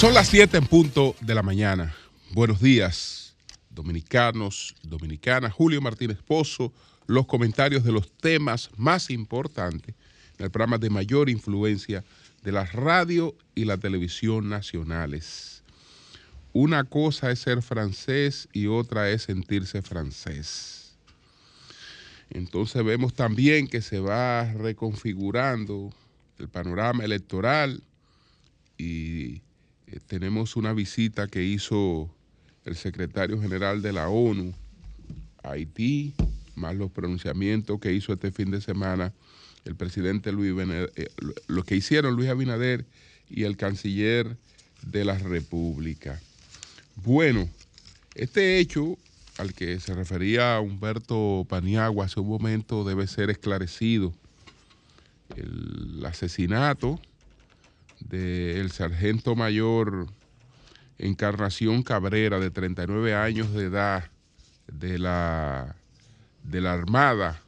Son las 7 en punto de la mañana. Buenos días, dominicanos, dominicanas. Julio Martínez Pozo, los comentarios de los temas más importantes en el programa de mayor influencia de la radio y la televisión nacionales. Una cosa es ser francés y otra es sentirse francés. Entonces vemos también que se va reconfigurando el panorama electoral y eh, tenemos una visita que hizo el secretario general de la ONU a Haití, más los pronunciamientos que hizo este fin de semana el presidente Luis eh, que hicieron Luis Abinader y el canciller de la República. Bueno, este hecho al que se refería Humberto Paniagua hace un momento debe ser esclarecido. El asesinato del sargento mayor Encarnación Cabrera, de 39 años de edad, de la, de la Armada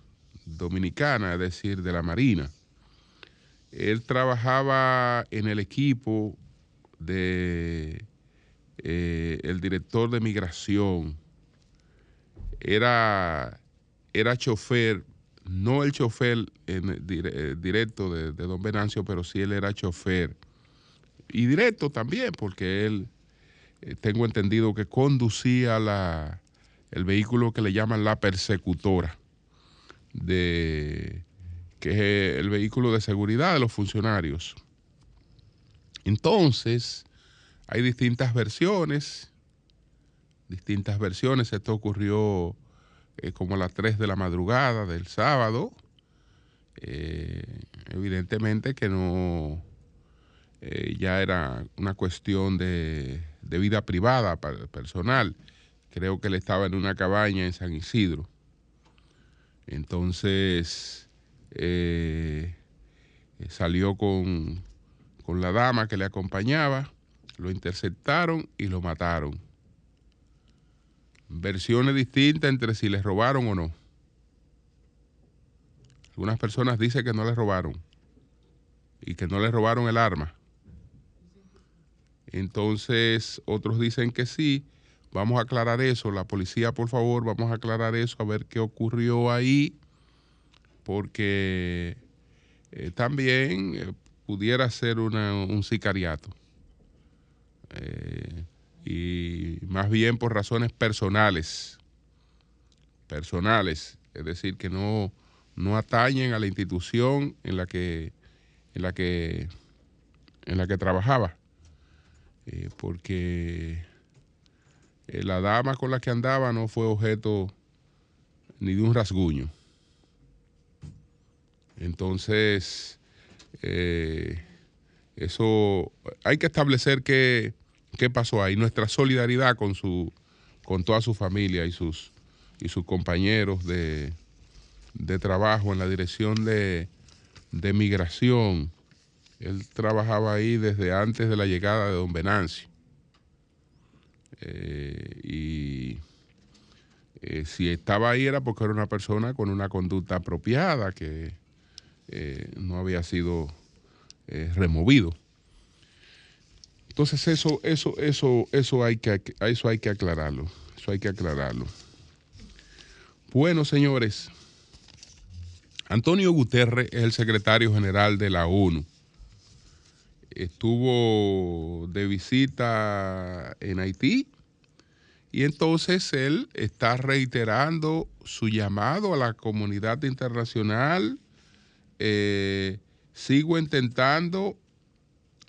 Dominicana, es decir, de la Marina. Él trabajaba en el equipo de eh, el director de migración. Era, era chofer no el chofer en, eh, directo de, don Venancio, pero sí él era chofer. Y directo también, porque él, eh, tengo entendido que conducía la, el vehículo que le llaman la persecutora, de, que es el vehículo de seguridad de los funcionarios. Entonces, hay distintas versiones, distintas versiones. Esto ocurrió eh, como a las 3 de la madrugada del sábado. Eh, evidentemente que no, eh, ya era una cuestión de, vida privada, personal. Creo que él estaba en una cabaña en San Isidro. Entonces salió con, con la dama que le acompañaba, lo interceptaron y lo mataron versiones distintas entre si les robaron o no. Algunas personas dicen que no les robaron y que no les robaron el arma. Entonces otros dicen que sí. Vamos a aclarar eso. La policía, por favor, vamos a aclarar eso, a ver qué ocurrió ahí, porque eh, también eh, pudiera ser un sicariato. Eh, y más bien por razones personales, personales, es decir, que no, no atañen a la institución en la que, en la que, en la que trabajaba, eh, porque eh, la dama con la que andaba no fue objeto ni de un rasguño. Entonces, eh, eso hay que establecer que qué pasó ahí, nuestra solidaridad con su, con toda su familia y sus, y sus compañeros de, trabajo en la dirección de, migración. Él trabajaba ahí desde antes de la llegada de don Venancio. Eh, y eh, si estaba ahí era porque era una persona con una conducta apropiada que eh, no había sido removido. Entonces eso, eso, eso, eso hay que, eso hay que aclararlo. Eso hay que aclararlo. Bueno, señores, Antonio Guterres es el secretario general de la ONU. Estuvo de visita en Haití y entonces él está reiterando su llamado a la comunidad internacional. Eh, sigo intentando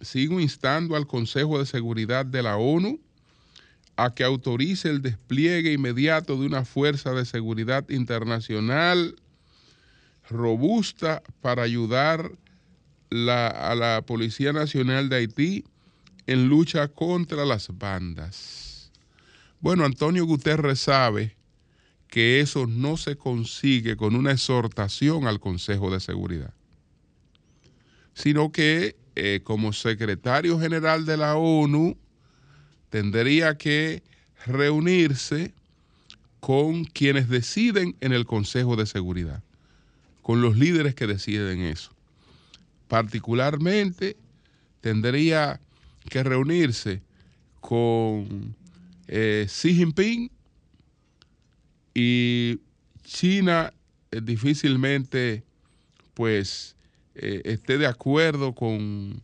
sigo instando al Consejo de Seguridad de la ONU a que autorice el despliegue inmediato de una fuerza de seguridad internacional robusta para ayudar a la Policía Nacional de Haití en lucha contra las bandas. Bueno, Antonio Guterres sabe que eso no se consigue con una exhortación al Consejo de Seguridad, sino que eh, como secretario general de la ONU tendría que reunirse con quienes deciden en el Consejo de Seguridad, con los líderes que deciden eso, particularmente tendría que reunirse con eh, Xi Jinping y China eh, difícilmente pues eh, esté de acuerdo con,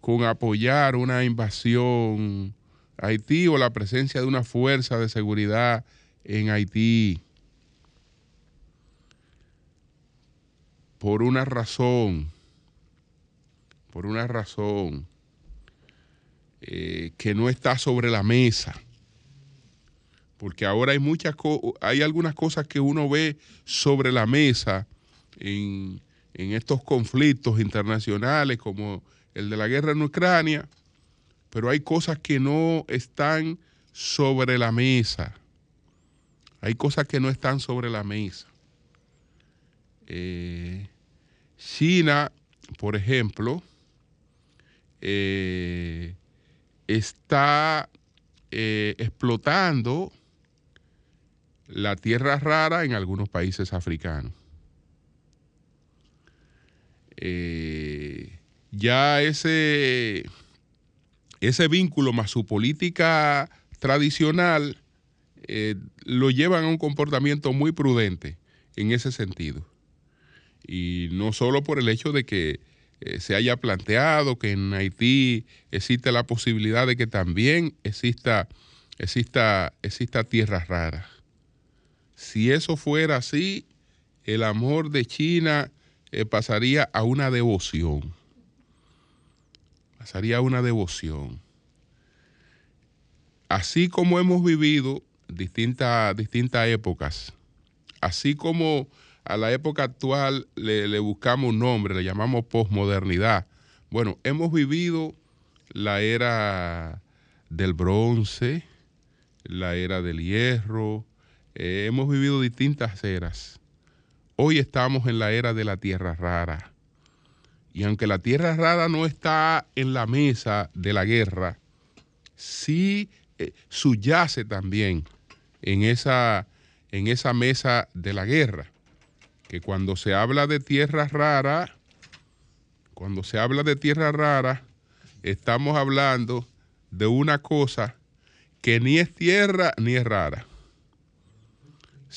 con apoyar una invasión a Haití o la presencia de una fuerza de seguridad en Haití. Por una razón, por una razón eh, que no está sobre la mesa. Porque ahora hay muchas hay algunas cosas que uno ve sobre la mesa en, en estos conflictos internacionales como el de la guerra en Ucrania, pero hay cosas que no están sobre la mesa. Hay cosas que no están sobre la mesa. Eh, China, por ejemplo, eh, está eh, explotando la tierra rara en algunos países africanos. Eh, ya ese, ese vínculo más su política tradicional eh, lo llevan a un comportamiento muy prudente en ese sentido. Y no solo por el hecho de que eh, se haya planteado que en Haití existe la posibilidad de que también exista, exista, exista tierra rara. Si eso fuera así, el amor de China eh, pasaría a una devoción. Pasaría a una devoción. Así como hemos vivido distintas, épocas, así como a la época actual le, buscamos un nombre, le llamamos posmodernidad. Bueno, hemos vivido la era del bronce, la era del hierro, eh, hemos vivido distintas eras. Hoy estamos en la era de la tierra rara. Y aunque la tierra rara no está en la mesa de la guerra, sí eh, subyace también en esa, en esa mesa de la guerra que cuando se habla de tierra rara, cuando se habla de tierra rara, estamos hablando de una cosa que ni es tierra ni es rara,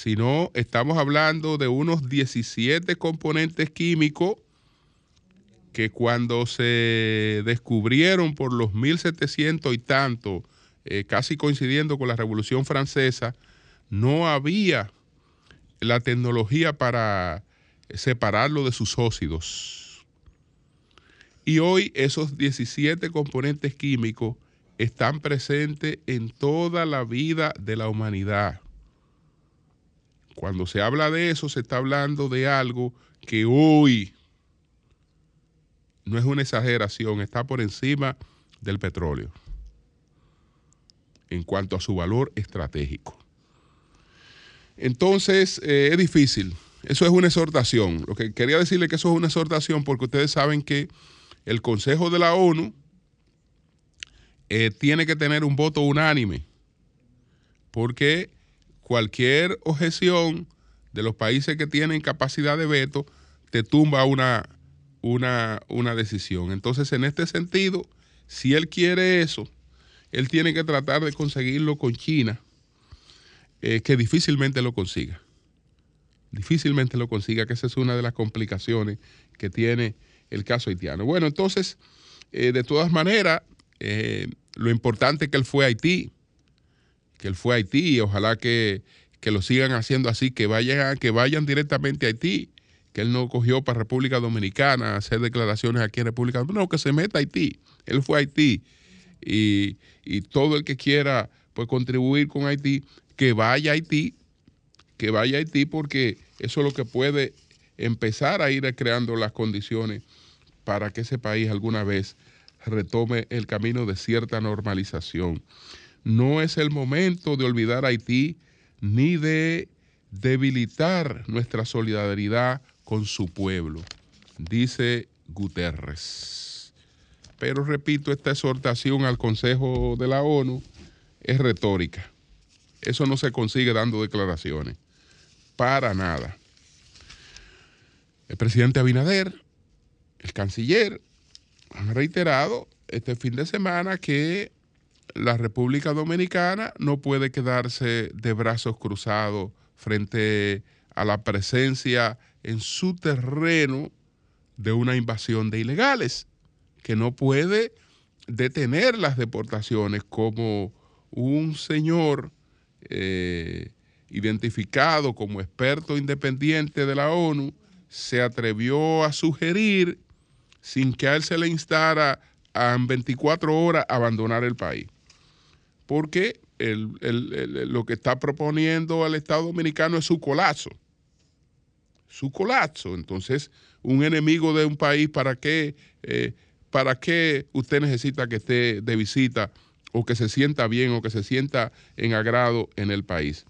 sino estamos hablando de unos 17 componentes químicos que cuando se descubrieron por los 1700 y tanto, eh, casi coincidiendo con la Revolución Francesa, no había la tecnología para separarlo de sus óxidos. Y hoy esos 17 componentes químicos están presentes en toda la vida de la humanidad. Cuando se habla de eso, se está hablando de algo que hoy no es una exageración, está por encima del petróleo en cuanto a su valor estratégico. Entonces, eh, es difícil. Eso es una exhortación. Lo que quería decirle que eso es una exhortación porque ustedes saben que el Consejo de la ONU eh, tiene que tener un voto unánime porque cualquier objeción de los países que tienen capacidad de veto te tumba una, una, una decisión. Entonces, en este sentido, si él quiere eso, él tiene que tratar de conseguirlo con China eh, que difícilmente lo consiga. Difícilmente lo consiga, que esa es una de las complicaciones que tiene el caso haitiano. Bueno, entonces, eh, de todas maneras, eh, lo importante que él fue a Haití, que él fue a Haití y ojalá que, lo sigan haciendo así, que vayan, que vayan directamente a Haití, que él no cogió para República Dominicana hacer declaraciones aquí en República Dominicana, no, que se meta a Haití. Él fue a Haití y, y todo el que quiera pues, contribuir con Haití, que vaya a Haití, que vaya a Haití porque eso es lo que puede empezar a ir creando las condiciones para que ese país alguna vez retome el camino de cierta normalización. No es el momento de olvidar a Haití ni de debilitar nuestra solidaridad con su pueblo, dice Guterres. Pero repito, esta exhortación al Consejo de la ONU es retórica. Eso no se consigue dando declaraciones. Para nada. El presidente Abinader el canciller ha reiterado este fin de semana que la República Dominicana no puede quedarse de brazos cruzados frente a la presencia en su terreno de una invasión de ilegales, que no puede detener las deportaciones como un señor eh, identificado como experto independiente de la ONU se atrevió a sugerir sin que a él se le instara a 24 horas abandonar el país. Porque lo que está proponiendo el Estado Dominicano es su colapso. Su colapso. Entonces, un enemigo de un país, ¿para qué, eh, ¿para qué usted necesita que esté de visita o que se sienta bien o que se sienta en agrado en el país?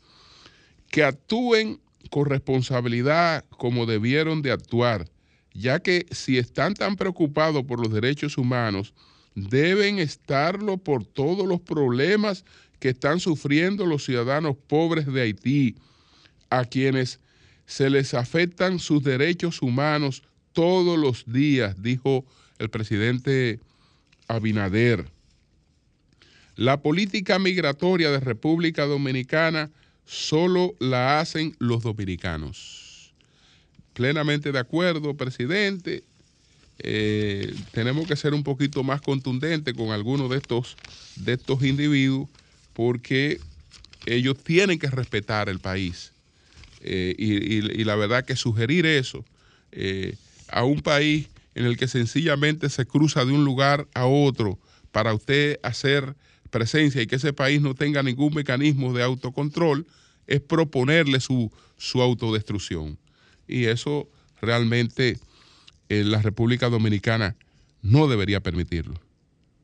Que actúen con responsabilidad como debieron de actuar ya que si están tan preocupados por los derechos humanos, deben estarlo por todos los problemas que están sufriendo los ciudadanos pobres de Haití, a quienes se les afectan sus derechos humanos todos los días, dijo el presidente Abinader. La política migratoria de República Dominicana solo la hacen los dominicanos plenamente de acuerdo, presidente. Eh, tenemos que ser un poquito más contundentes con algunos de estos, de estos individuos porque ellos tienen que respetar el país. Eh, y, la verdad que sugerir eso eh, a un país en el que sencillamente se cruza de un lugar a otro para usted hacer presencia y que ese país no tenga ningún mecanismo de autocontrol, es proponerle su, su autodestrucción y eso realmente en la República Dominicana no debería permitirlo.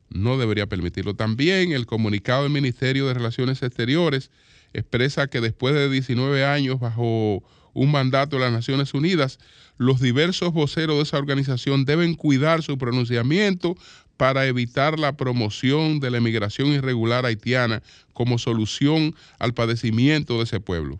No debería permitirlo. También el comunicado del Ministerio de Relaciones Exteriores expresa que después de 19 años bajo un mandato de las Naciones Unidas, los diversos voceros de esa organización deben cuidar su pronunciamiento para evitar la promoción de la emigración irregular haitiana como solución al padecimiento de ese pueblo.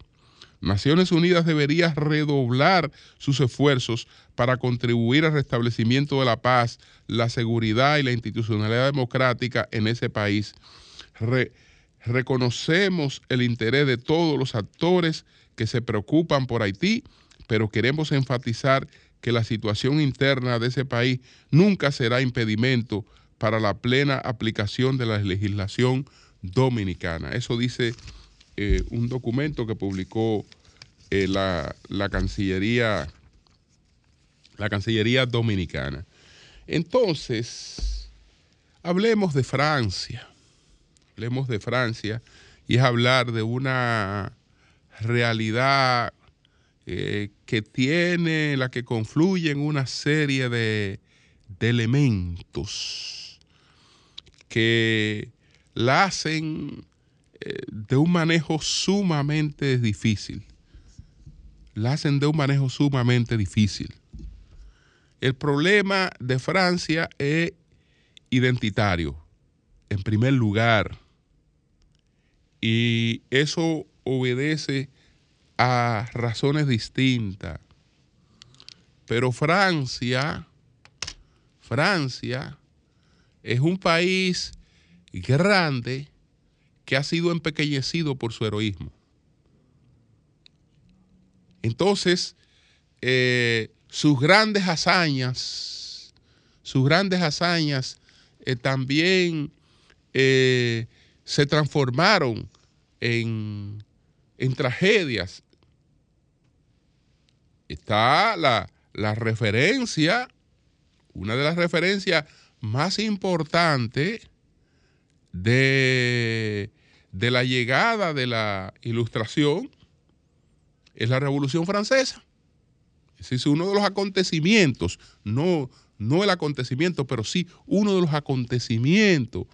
Naciones Unidas debería redoblar sus esfuerzos para contribuir al restablecimiento de la paz, la seguridad y la institucionalidad democrática en ese país. reconocemos el interés de todos los actores que se preocupan por Haití, pero queremos enfatizar que la situación interna de ese país nunca será impedimento para la plena aplicación de la legislación dominicana. Eso dice eh, un documento que publicó eh, la, Cancillería, la Cancillería Dominicana. Entonces, hablemos de Francia. Hablemos de Francia y es hablar de una realidad eh, que tiene, la que confluye en una serie de, de elementos que la hacen de un manejo sumamente difícil. La hacen de un manejo sumamente difícil. El problema de Francia es identitario, en primer lugar. Y eso obedece a razones distintas. Pero Francia, Francia es un país grande que ha sido empequeñecido por su heroísmo. Entonces, eh, sus grandes hazañas, sus grandes hazañas eh, también eh, se transformaron en, en, tragedias. Está la, la referencia, una de las referencias más importantes de de la llegada de la ilustración es la Revolución Francesa. Es uno de los acontecimientos, no, no el acontecimiento, pero sí uno de los acontecimientos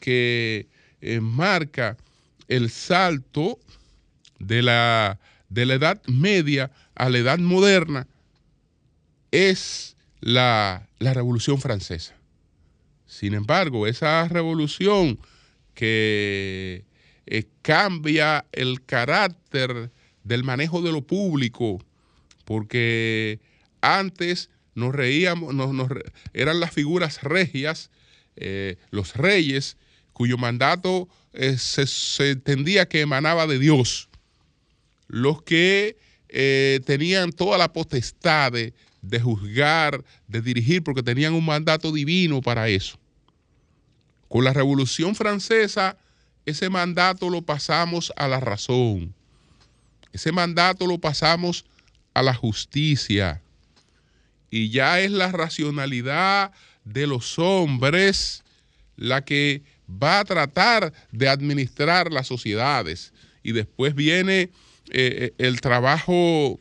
que eh, marca el salto de la, de la Edad Media a la Edad Moderna, es la, la Revolución Francesa. Sin embargo, esa revolución que eh, cambia el carácter del manejo de lo público, porque antes nos reíamos, eran las figuras regias, eh, los reyes, cuyo mandato eh, se, entendía que emanaba de Dios, los que eh, tenían toda la potestad de, de juzgar, de dirigir, porque tenían un mandato divino para eso. Con la Revolución Francesa, ese mandato lo pasamos a la razón. Ese mandato lo pasamos a la justicia. Y ya es la racionalidad de los hombres la que va a tratar de administrar las sociedades. Y después viene eh, eh, el trabajo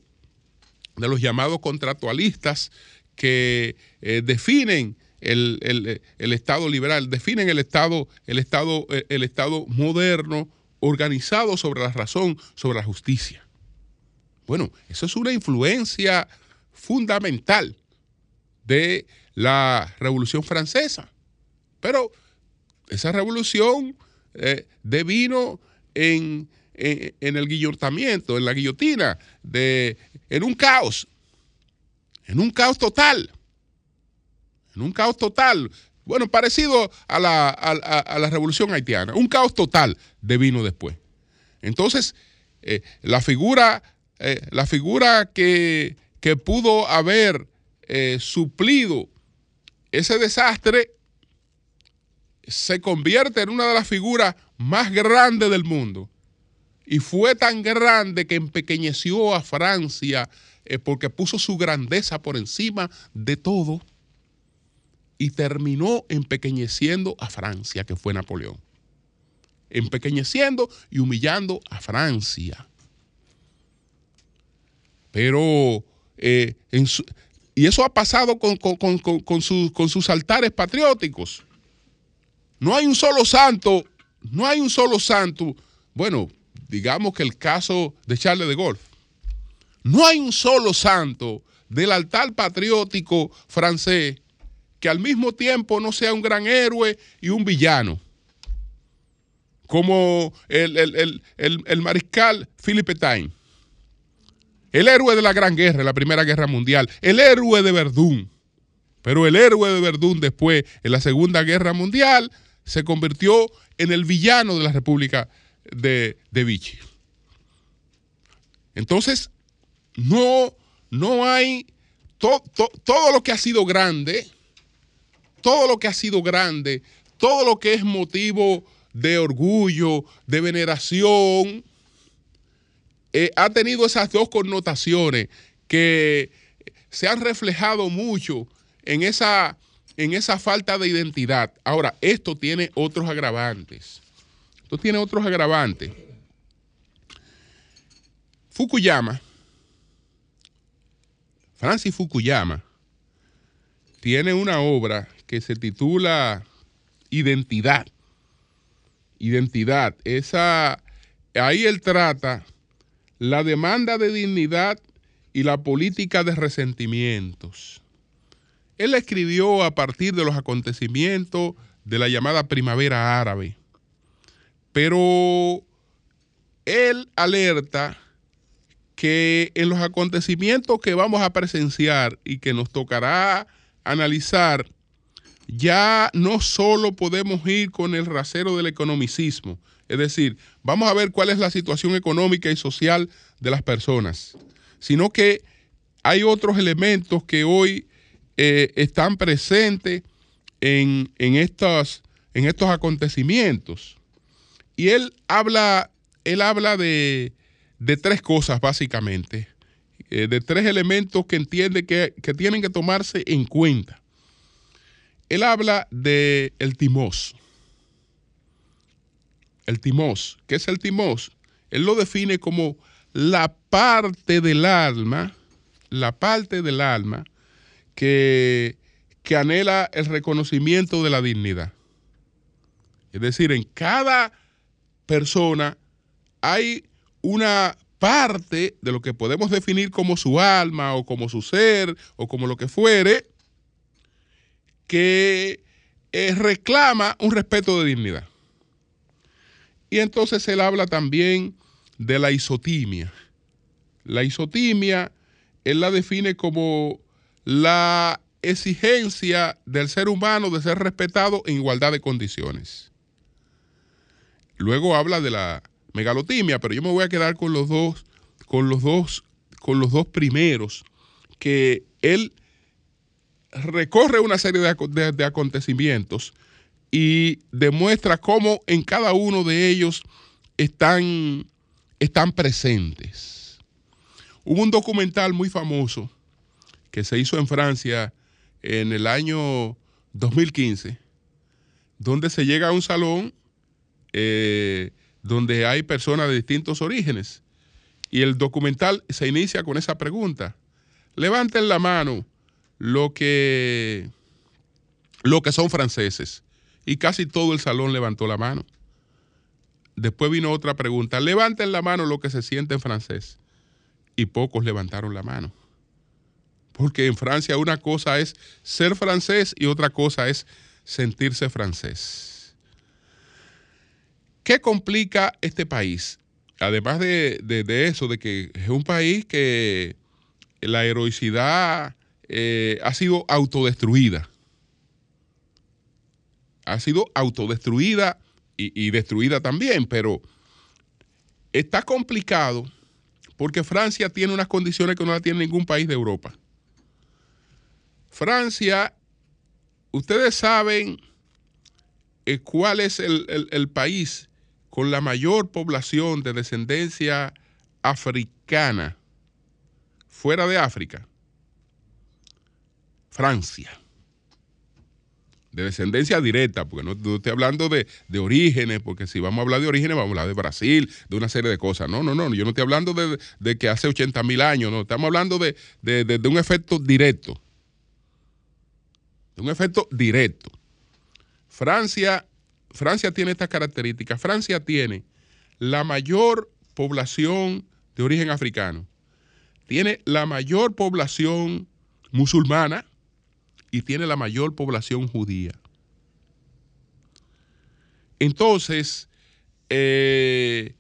de los llamados contractualistas que eh, definen el, Estado liberal, definen el Estado, el Estado, el Estado moderno, organizado sobre la razón, sobre la justicia. Bueno, eso es una influencia fundamental de la Revolución Francesa. Pero esa revolución eh, devino en, el guillotamiento, en la guillotina, de, en un caos, en un caos total, en un caos total. Bueno, parecido a la, a, la revolución haitiana, un caos total devino después. Entonces, eh, la figura, eh, la figura que, que pudo haber suplido ese desastre se convierte en una de las figuras más grandes del mundo. Y fue tan grande que empequeñeció a Francia eh, porque puso su grandeza por encima de todo y terminó empequeñeciendo a Francia, que fue Napoleón. Empequeñeciendo y humillando a Francia. Pero, eh, y eso ha pasado con, con sus altares patrióticos. No hay un solo santo, no hay un solo santo. Bueno, digamos que el caso de Charles de Gaulle. No hay un solo santo del altar patriótico francés que al mismo tiempo no sea un gran héroe y un villano. Como el, mariscal Philippe Pétain. El héroe de la Gran Guerra, la Primera Guerra Mundial. El héroe de Verdún. Pero el héroe de Verdún después, en la Segunda Guerra Mundial, se convirtió en el villano de la República de, Vichy. Entonces, no, no hay todo lo que ha sido grande, todo lo que ha sido grande, todo lo que es motivo de orgullo, de veneración, eh, ha tenido esas dos connotaciones que se han reflejado mucho en esa en esa falta de identidad. Ahora, esto tiene otros agravantes. Esto tiene otros agravantes. Fukuyama, Francis Fukuyama, tiene una obra que se titula Identidad. Identidad. Esa, ahí él trata la demanda de dignidad y la política de resentimientos. Él escribió a partir de los acontecimientos de la llamada primavera árabe, pero él alerta que en los acontecimientos que vamos a presenciar y que nos tocará analizar, ya no solo podemos ir con el rasero del economicismo, es decir, vamos a ver cuál es la situación económica y social de las personas, sino que hay otros elementos que hoy eh, están presentes en, estos, en estos acontecimientos. Y él habla, él habla de, tres cosas básicamente, eh, de tres elementos que entiende que, tienen que tomarse en cuenta. Él habla de el timos. El timos. ¿Qué es el timos? Él lo define como la parte del alma, la parte del alma que, anhela el reconocimiento de la dignidad. Es decir, en cada persona hay una parte de lo que podemos definir como su alma o como su ser o como lo que fuere, que eh, reclama un respeto de dignidad. Y entonces él habla también de la isotimia. La isotimia, él la define como la exigencia del ser humano de ser respetado en igualdad de condiciones. Luego habla de la megalotimia, pero yo me voy a quedar con los dos, con los dos, con los dos primeros, que él recorre una serie de, acontecimientos y demuestra cómo en cada uno de ellos están, están presentes. Hubo un documental muy famoso que se hizo en Francia en el año 2015, donde se llega a un salón eh, donde hay personas de distintos orígenes. Y el documental se inicia con esa pregunta. Levanten la mano lo que, lo que son franceses. Y casi todo el salón levantó la mano. Después vino otra pregunta. Levanten la mano lo que se siente en francés. Y pocos levantaron la mano. Porque en Francia una cosa es ser francés y otra cosa es sentirse francés. ¿Qué complica este país? Además de, eso, de que es un país que la heroicidad eh, ha sido autodestruida. Ha sido autodestruida y, destruida también, pero está complicado porque Francia tiene unas condiciones que no la tiene ningún país de Europa. Francia, ustedes saben eh, cuál es el, país con la mayor población de descendencia africana fuera de África. Francia. De descendencia directa, porque no, estoy hablando de, orígenes, porque si vamos a hablar de orígenes, vamos a hablar de Brasil, de una serie de cosas. No, no, no, yo no estoy hablando de, que hace 80 mil años, no, estamos hablando de, de un efecto directo un efecto directo. Francia, Francia tiene estas características. Francia tiene la mayor población de origen africano, tiene la mayor población musulmana y tiene la mayor población judía. Entonces, eh,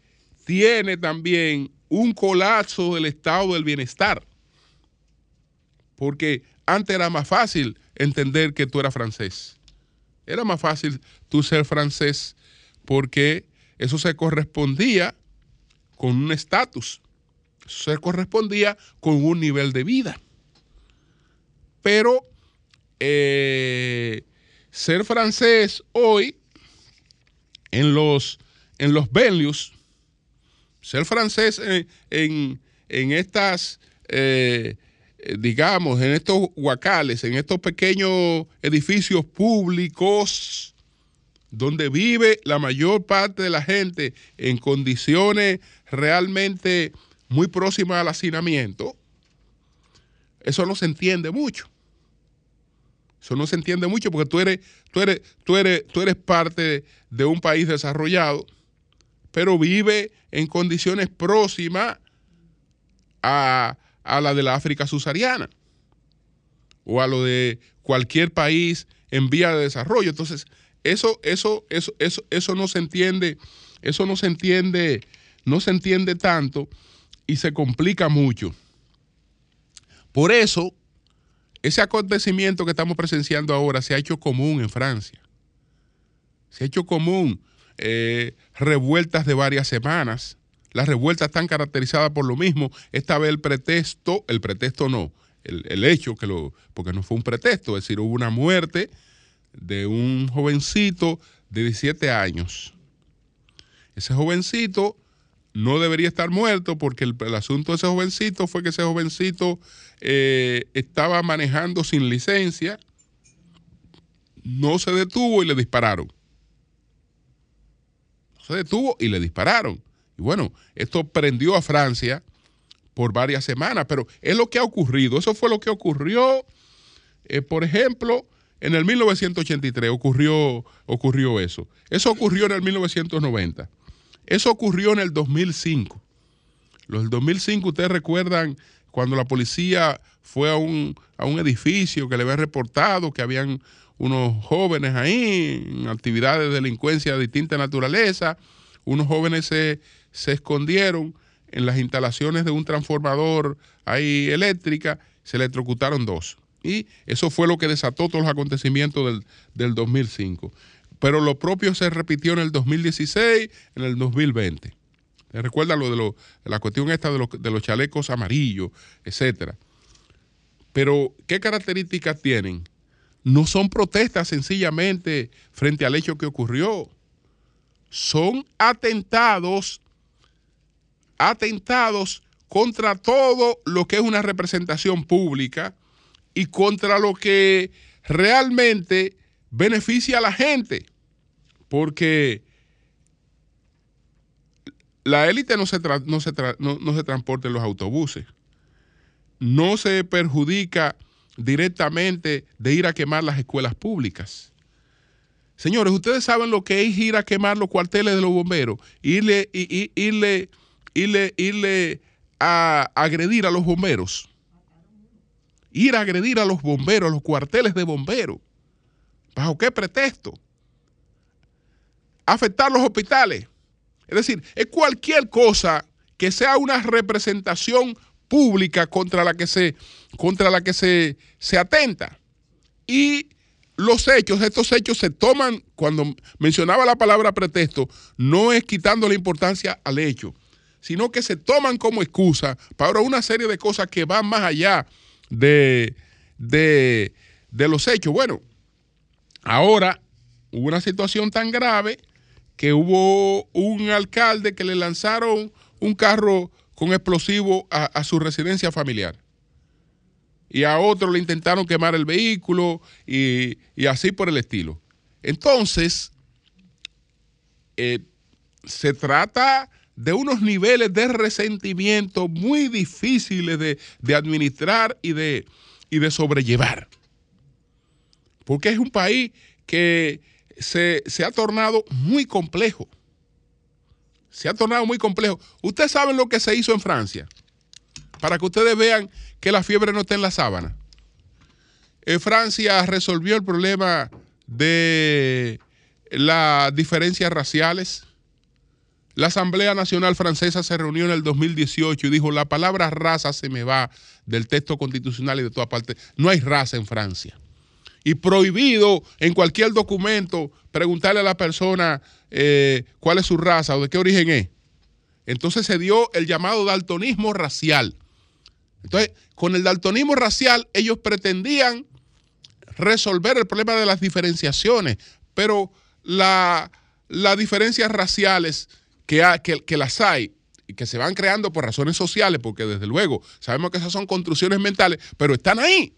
tiene también un colapso del estado del bienestar, porque antes era más fácil entender que tú eras francés. Era más fácil tú ser francés porque eso se correspondía con un estatus, se correspondía con un nivel de vida. Pero eh, ser francés hoy en los, en los ser francés en, estas eh, eh, digamos, en estos huacales, en estos pequeños edificios públicos, donde vive la mayor parte de la gente en condiciones realmente muy próximas al hacinamiento, eso no se entiende mucho. Eso no se entiende mucho porque tú eres, tú eres, tú eres, tú eres parte de un país desarrollado, pero vive en condiciones próximas a, a la de la África subsahariana o a lo de cualquier país en vía de desarrollo. Entonces, eso, eso, eso, eso, eso no se entiende, eso no se entiende, no se entiende tanto y se complica mucho. Por eso, ese acontecimiento que estamos presenciando ahora se ha hecho común en Francia. Se ha hecho común eh, revueltas de varias semanas, las revueltas están caracterizadas por lo mismo. Esta vez el pretexto, el pretexto no, el, hecho que lo, porque no fue un pretexto, es decir, hubo una muerte de un jovencito de 17 años. Ese jovencito no debería estar muerto porque el, asunto de ese jovencito fue que ese jovencito eh, estaba manejando sin licencia, no se detuvo y le dispararon. No se detuvo y le dispararon bueno, esto prendió a Francia por varias semanas, pero es lo que ha ocurrido. Eso fue lo que ocurrió, eh, por ejemplo, en el 1983 ocurrió, ocurrió eso. Eso ocurrió en el 1990. Eso ocurrió en el 2005. Los del 2005, ustedes recuerdan cuando la policía fue a un, a un edificio que le había reportado que habían unos jóvenes ahí en actividades de delincuencia de distinta naturaleza. Unos jóvenes se, se escondieron en las instalaciones de un transformador ahí eléctrica, se electrocutaron dos. Y eso fue lo que desató todos los acontecimientos del, 2005. Pero lo propio se repitió en el 2016, en el 2020. Recuerda lo de, la cuestión esta de, de los chalecos amarillos, etcétera. Pero, ¿qué características tienen? No son protestas sencillamente frente al hecho que ocurrió. Son atentados, atentados contra todo lo que es una representación pública y contra lo que realmente beneficia a la gente. Porque la élite no se, no, se no se transporta en los autobuses. No se perjudica directamente de ir a quemar las escuelas públicas. Señores, ustedes saben lo que es ir a quemar los cuarteles de los bomberos, irle, irle, irle, irle a agredir a los bomberos. Ir a agredir a los bomberos, a los cuarteles de bomberos. ¿Bajo qué pretexto? Afectar los hospitales. Es decir, es cualquier cosa que sea una representación pública contra la que se, contra la que se, se atenta. Y los hechos, estos hechos se toman, cuando mencionaba la palabra pretexto, no es quitando la importancia al hecho, sino que se toman como excusa para una serie de cosas que van más allá de, de, los hechos. Bueno, ahora hubo una situación tan grave que hubo un alcalde que le lanzaron un carro con explosivo a, su residencia familiar. Y a otro le intentaron quemar el vehículo y, así por el estilo. Entonces, eh, se trata de unos niveles de resentimiento muy difíciles de, administrar y de, y de sobrellevar. Porque es un país que se, ha tornado muy complejo. Se ha tornado muy complejo. Ustedes saben lo que se hizo en Francia. Para que ustedes vean que la fiebre no está en la sábana. En Francia resolvió el problema de las diferencias raciales la Asamblea Nacional Francesa se reunió en el 2018 y dijo, la palabra raza se me va del texto constitucional y de toda parte. No hay raza en Francia. Y prohibido en cualquier documento preguntarle a la persona eh, cuál es su raza o de qué origen es. Entonces se dio el llamado daltonismo racial. Entonces, con el daltonismo racial ellos pretendían resolver el problema de las diferenciaciones, pero las diferencias raciales que, las hay y que se van creando por razones sociales, porque desde luego sabemos que esas son construcciones mentales, pero están ahí.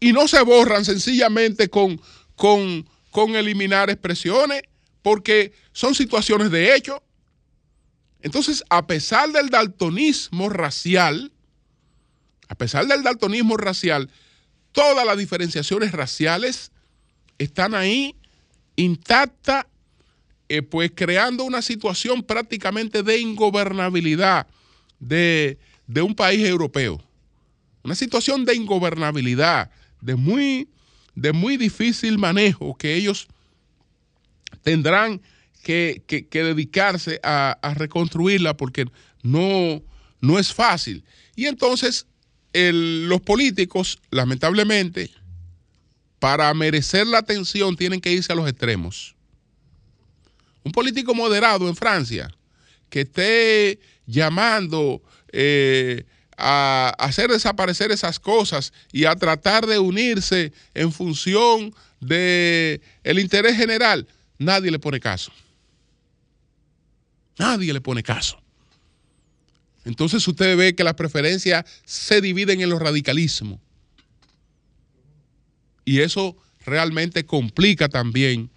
Y no se borran sencillamente con, con, con eliminar expresiones, porque son situaciones de hecho. Entonces, a pesar del daltonismo racial, a pesar del daltonismo racial, todas las diferenciaciones raciales están ahí intactas eh, pues creando una situación prácticamente de ingobernabilidad de, un país europeo. Una situación de ingobernabilidad, de muy, de muy difícil manejo que ellos tendrán que, dedicarse a, reconstruirla porque no, no es fácil. Y entonces los políticos, lamentablemente, para merecer la atención tienen que irse a los extremos un político moderado en Francia que esté llamando eh, a hacer desaparecer esas cosas y a tratar de unirse en función del el interés general, nadie le pone caso. Nadie le pone caso. Entonces usted ve que las preferencias se dividen en los radicalismos. Y eso realmente complica también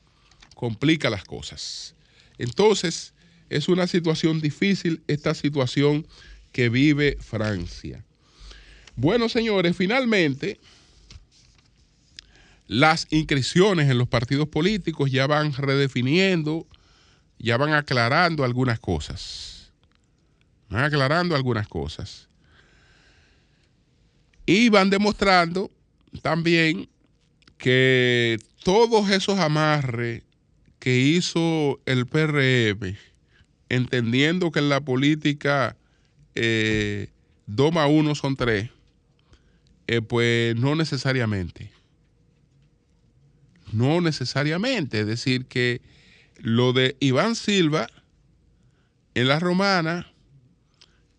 complica las cosas. Entonces, es una situación difícil esta situación que vive Francia. Bueno, señores, finalmente las inscripciones en los partidos políticos ya van redefiniendo, ya van aclarando algunas cosas. Van aclarando algunas cosas. Y van demostrando también que todos esos amarres que hizo el PRM, entendiendo que en la política eh, dos más uno son tres, Eh, pues no necesariamente. No necesariamente. Es decir, que lo de Iván Silva en la romana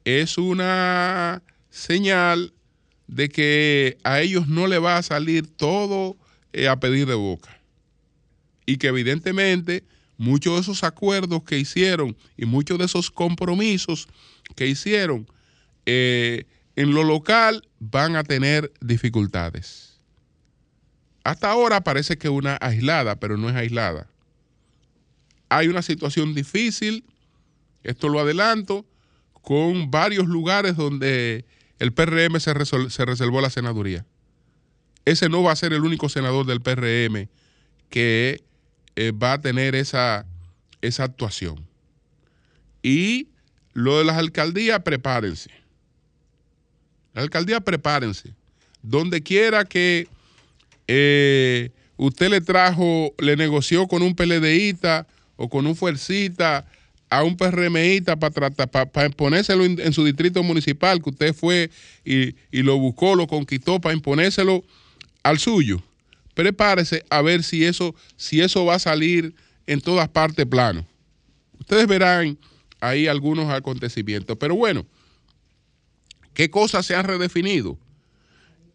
es una señal de que a ellos no le va a salir todo eh, a pedir de boca. Y que evidentemente muchos de esos acuerdos que hicieron y muchos de esos compromisos que hicieron eh, en lo local van a tener dificultades. Hasta ahora parece que una aislada, pero no es aislada. Hay una situación difícil, esto lo adelanto, con varios lugares donde el PRM se, reservó la senaduría. Ese no va a ser el único senador del PRM que eh, va a tener esa, esa actuación. Y lo de las alcaldías, prepárense. La alcaldía, prepárense. Donde quiera que eh, usted le trajo, le negoció con un PLDista o con un fuercita a un PRMista para tratar, para, imponérselo en, su distrito municipal, que usted fue y, y, lo buscó, lo conquistó para imponérselo al suyo. Prepárese a ver si eso, si eso va a salir en todas partes plano. Ustedes verán ahí algunos acontecimientos. Pero bueno, ¿qué cosas se han redefinido?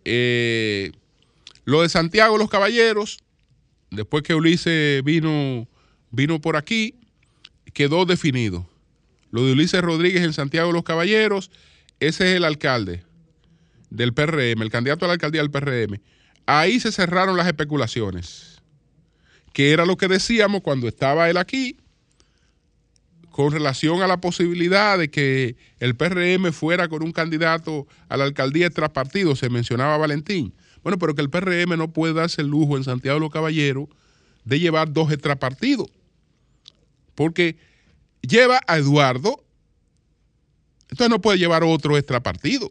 Eh, lo de Santiago los Caballeros, después que Ulises vino, vino por aquí, quedó definido. Lo de Ulises Rodríguez en Santiago los Caballeros, ese es el alcalde del PRM, el candidato a la alcaldía del PRM. Ahí se cerraron las especulaciones, que era lo que decíamos cuando estaba él aquí, con relación a la posibilidad de que el PRM fuera con un candidato a la alcaldía tras partido, se mencionaba Valentín. Bueno, pero que el PRM no puede darse el lujo en Santiago de los Caballeros de llevar dos extrapartidos. Porque lleva a Eduardo, entonces no puede llevar otro extrapartido.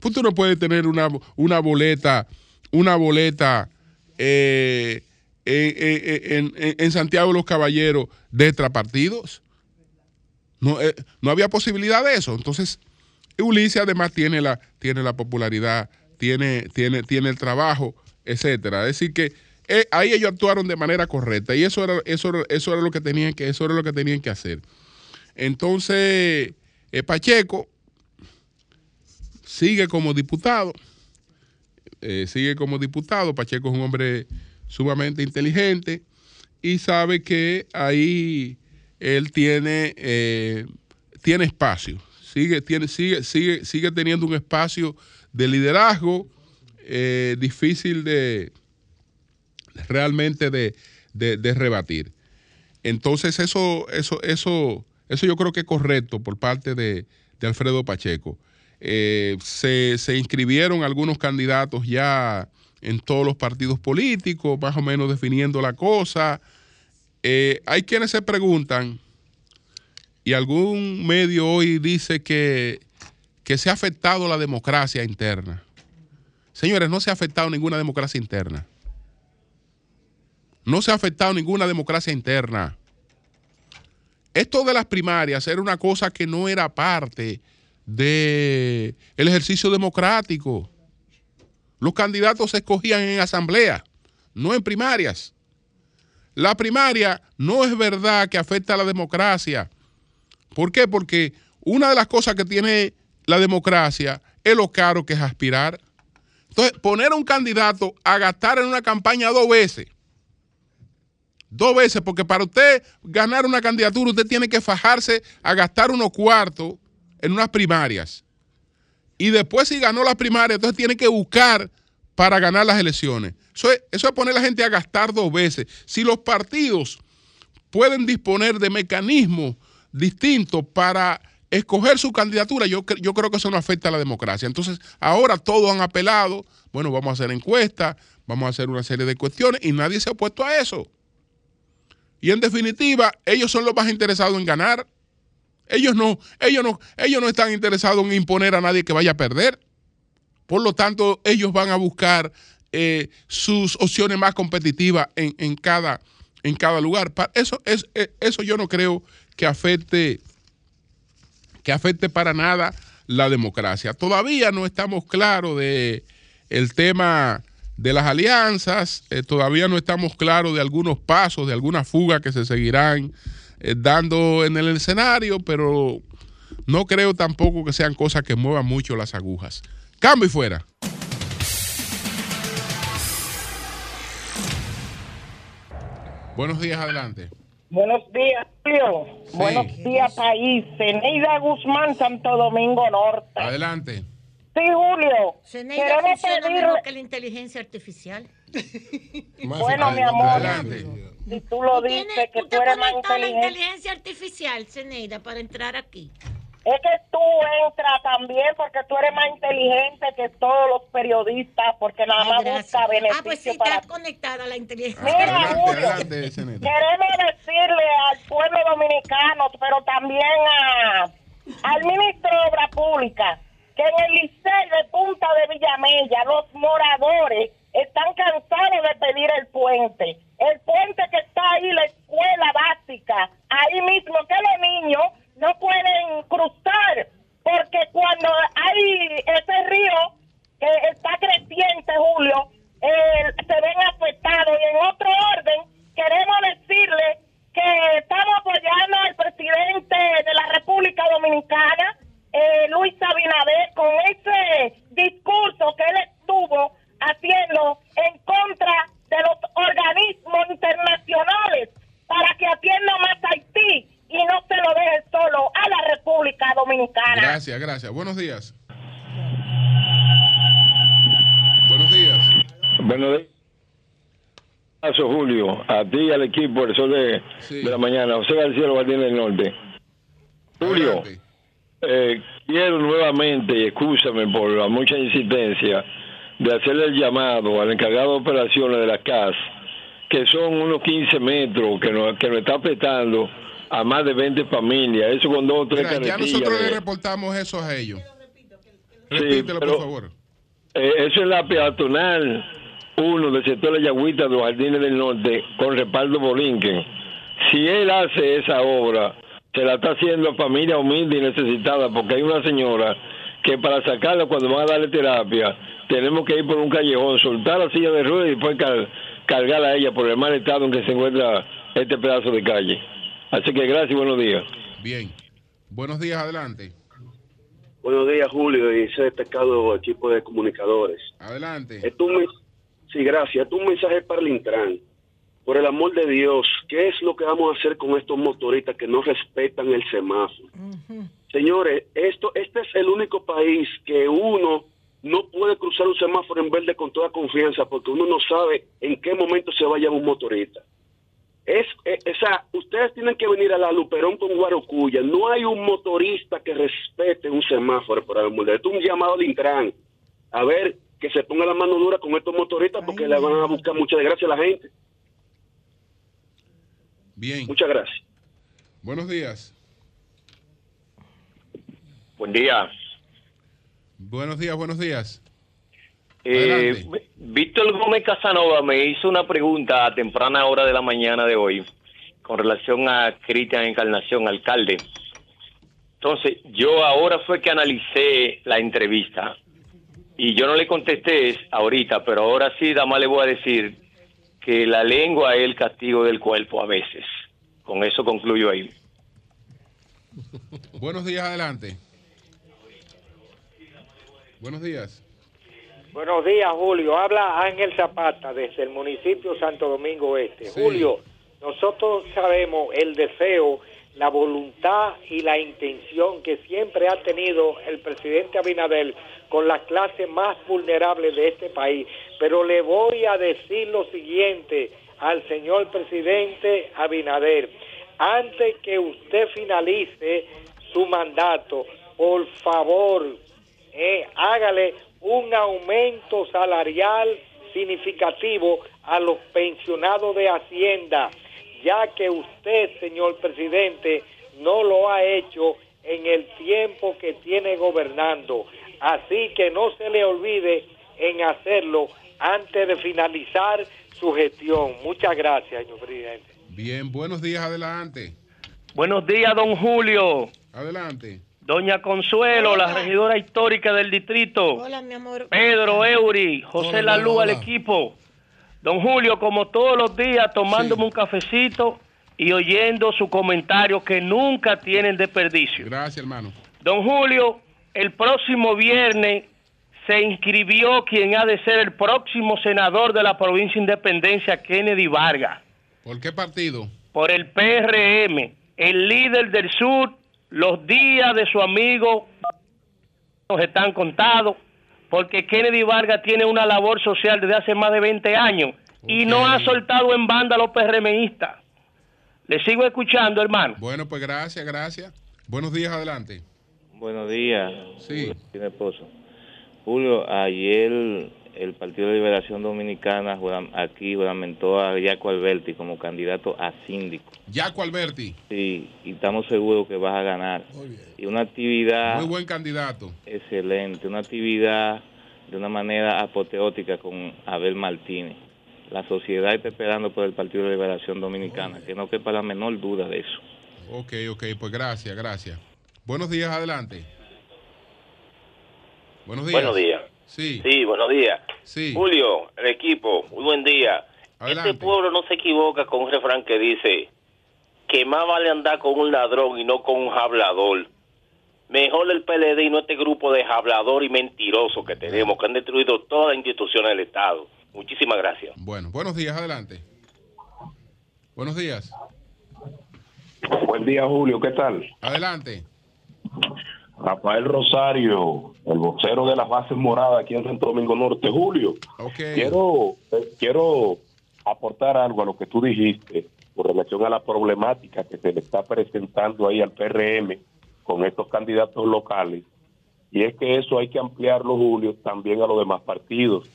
Pues tú no puedes tener una, una boleta, una boleta eh, en, Santiago de los Caballeros de extrapartidos. No, eh, no había posibilidad de eso. Entonces, Ulises además tiene la, tiene la popularidad, tiene, tiene, tiene el trabajo, etcétera. Es decir, que eh, ahí ellos actuaron de manera correcta y eso era, eso, eso era lo que tenían que, eso era lo que tenían que hacer. Entonces, eh, Pacheco sigue como diputado, sigue como diputado. Pacheco es un hombre sumamente inteligente y sabe que ahí él tiene, tiene espacio, sigue, tiene, sigue, sigue, sigue teniendo un espacio de liderazgo difícil de realmente de, rebatir. Entonces, eso, eso, eso, eso yo creo que es correcto por parte de, Alfredo Pacheco. Eh, se, inscribieron algunos candidatos ya en todos los partidos políticos, más o menos definiendo la cosa. Eh, hay quienes se preguntan, y algún medio hoy dice que, que se ha afectado la democracia interna. Señores, no se ha afectado ninguna democracia interna. No se ha afectado ninguna democracia interna. Esto de las primarias era una cosa que no era parte del el ejercicio democrático. Los candidatos se escogían en asamblea, no en primarias. La primaria no es verdad que afecta a la democracia. ¿Por qué? Porque una de las cosas que tiene la democracia es lo caro que es aspirar. Entonces, poner a un candidato a gastar en una campaña dos veces Dos veces, porque para usted ganar una candidatura, usted tiene que fajarse a gastar unos cuartos en unas primarias. Y después, si ganó las primarias, entonces tiene que buscar para ganar las elecciones. Eso es, eso es poner a la gente a gastar dos veces. Si los partidos pueden disponer de mecanismos distintos para escoger su candidatura, yo, yo creo que eso no afecta a la democracia. Entonces, ahora todos han apelado, bueno, vamos a hacer encuestas, vamos a hacer una serie de cuestiones y nadie se ha opuesto a eso. Y en definitiva, ellos son los más interesados en ganar. Ellos no, ellos no, ellos no están interesados en imponer a nadie que vaya a perder. Por lo tanto, ellos van a buscar eh, sus opciones más competitivas en, cada, en cada lugar. Eso, es, eh, eso yo no creo que afecte, que afecte para nada la democracia. Todavía no estamos claros de el tema de las alianzas, eh, todavía no estamos claros de algunos pasos, de alguna fuga que se seguirán dando en el escenario, pero no creo tampoco que sean cosas que muevan mucho las agujas. Cambio y fuera. Buenos días, adelante. Buenos días, Julio. Buenos días, país. Neida Guzmán, Santo Domingo Norte. Adelante. Sí, Julio. Ceneida funciona mejor que la inteligencia artificial. bueno, mi amor. Adelante. Si tú lo dices, que tú eres más inteligente. la inteligencia artificial, Ceneida, para entrar aquí. Es que tú entras también porque tú eres más inteligente que todos los periodistas, porque nada más busca beneficio Ah, pues sí, para... estás conectada a la inteligencia. Mira, Julio, queremos decirle al pueblo dominicano, pero también a, al ministro de Obra Pública, que en el liceo de Punta de Villamella los moradores están cansados de pedir el puente. El puente que está ahí, la escuela básica, ahí mismo, que los niños no pueden cruzar, porque cuando hay ese río que está creciente, Julio, se ven afectados. Y en otro orden, queremos decirle que estamos apoyando al presidente de la República Dominicana, eh, Luis Abinader, con ese discurso que él estuvo haciendo en contra de los organismos internacionales para que atienda más Haití y no se lo deje solo a la República Dominicana. Gracias, gracias. Buenos días. Buenos días. Buenos días. Julio, a ti y al equipo el sol de, de la mañana, José García Guardián del Norte. Julio, eh, quiero nuevamente, y escúchame por la mucha insistencia, de hacerle el llamado al encargado de operaciones de la CAS, que son unos 15 metros que nos, que nos está apretando a más de 20 familias. Eso con dos o tres Mira, Ya nosotros le reportamos eso a ellos. Repítelo, por favor. Eh, eso es la peatonal uno del sector de Yagüita de los Jardines del Norte con respaldo Borinquen. Si él hace esa obra, se la está haciendo a familia humilde y necesitada, porque hay una señora que para sacarla cuando van a darle terapia, tenemos que ir por un callejón, soltar la silla de ruedas y después cargarla a ella por el mal estado en que se encuentra este pedazo de calle. Así que gracias y buenos días. Bien. Buenos días, adelante. Buenos días, Julio, y ese destacado equipo de comunicadores. Adelante. Sí, gracias. Es un mensaje para el Intran. Por el amor de Dios, ¿qué es lo que vamos a hacer con estos motoristas que no respetan el semáforo? Señores, esto, este es el único país que uno no puede cruzar un semáforo en verde con toda confianza porque uno no sabe en qué momento se vaya un motorista. Es, eh, esa, ustedes tienen que venir a la Luperón con Guarocuya. No hay un motorista que respete un semáforo por el mundo. Esto es un llamado al Intran. A ver, que se ponga la mano dura con estos motoristas porque le van a buscar mucha desgracia a la gente. Bien. Muchas gracias. Buenos días. Buen día. Buenos días, buenos días. Eh, Víctor Gómez Casanova me hizo una pregunta a temprana hora de la mañana de hoy con relación a Cristian Encarnación, alcalde. Entonces, yo ahora fue que analicé la entrevista y yo no le contesté ahorita, pero ahora sí, dama, le voy a decir que la lengua es el castigo del cuerpo a veces. Con eso concluyo ahí. Buenos días, adelante. Buenos días. Buenos días, Julio. Habla Ángel Zapata desde el municipio Santo Domingo Este. Julio, nosotros sabemos el deseo, la voluntad y la intención que siempre ha tenido el presidente Abinader con las clases más vulnerables de este país. Pero le voy a decir lo siguiente al señor presidente Abinader. Antes que usted finalice su mandato, por favor, eh, hágale un aumento salarial significativo a los pensionados de Hacienda, ya que usted, señor presidente, no lo ha hecho en el tiempo que tiene gobernando. Así que no se le olvide en hacerlo antes de finalizar su gestión. Muchas gracias, señor presidente. Bien, buenos días, adelante. Buenos días, don Julio. Adelante. Doña Consuelo, la regidora histórica del distrito. Hola, mi amor. Pedro Eury, José Lalú al equipo. Don Julio, como todos los días, tomándome un cafecito y oyendo su comentario que nunca tienen desperdicio. Gracias, hermano. Don Julio, el próximo viernes se inscribió quien ha de ser el próximo senador de la provincia de Independencia, Kennedy Vargas. ¿Por qué partido? Por el PRM, el líder del sur los días de su amigo nos están contados porque Kennedy Vargas tiene una labor social desde hace más de 20 años y no ha soltado en banda a los PRMistas. Le sigo escuchando, hermano. Bueno, pues gracias, gracias. Buenos días, adelante. Buenos días. Sí. Tiene esposo. Julio, ayer el Partido de Liberación Dominicana aquí juramentó a Jaco Alberti como candidato a síndico. Jaco Alberti. Sí, y estamos seguros que vas a ganar. Muy bien. Y una actividad... Muy buen candidato. Excelente, una actividad de una manera apoteótica con Abel Martínez. La sociedad está esperando por el Partido de Liberación Dominicana, que no quepa la menor duda de eso. Ok, ok, pues gracias, gracias. Buenos días, adelante. Buenos días. Buenos días. Sí. Sí, buenos días. Sí. Julio, el equipo, muy buen día. Este pueblo no se equivoca con un refrán que dice que más vale andar con un ladrón y no con un hablador. Mejor el PLD y no este grupo de hablador y mentiroso que tenemos, que han destruido todas las instituciones del Estado. Muchísimas gracias. Bueno, buenos días, adelante. Buenos días. Buen día, Julio, ¿qué tal? Adelante. Rafael Rosario, el vocero de las bases moradas aquí en Santo Domingo Norte, Julio. Quiero, eh, quiero aportar algo a lo que tú dijiste con relación a la problemática que se le está presentando ahí al PRM con estos candidatos locales. Y es que eso hay que ampliarlo, Julio, también a los demás partidos,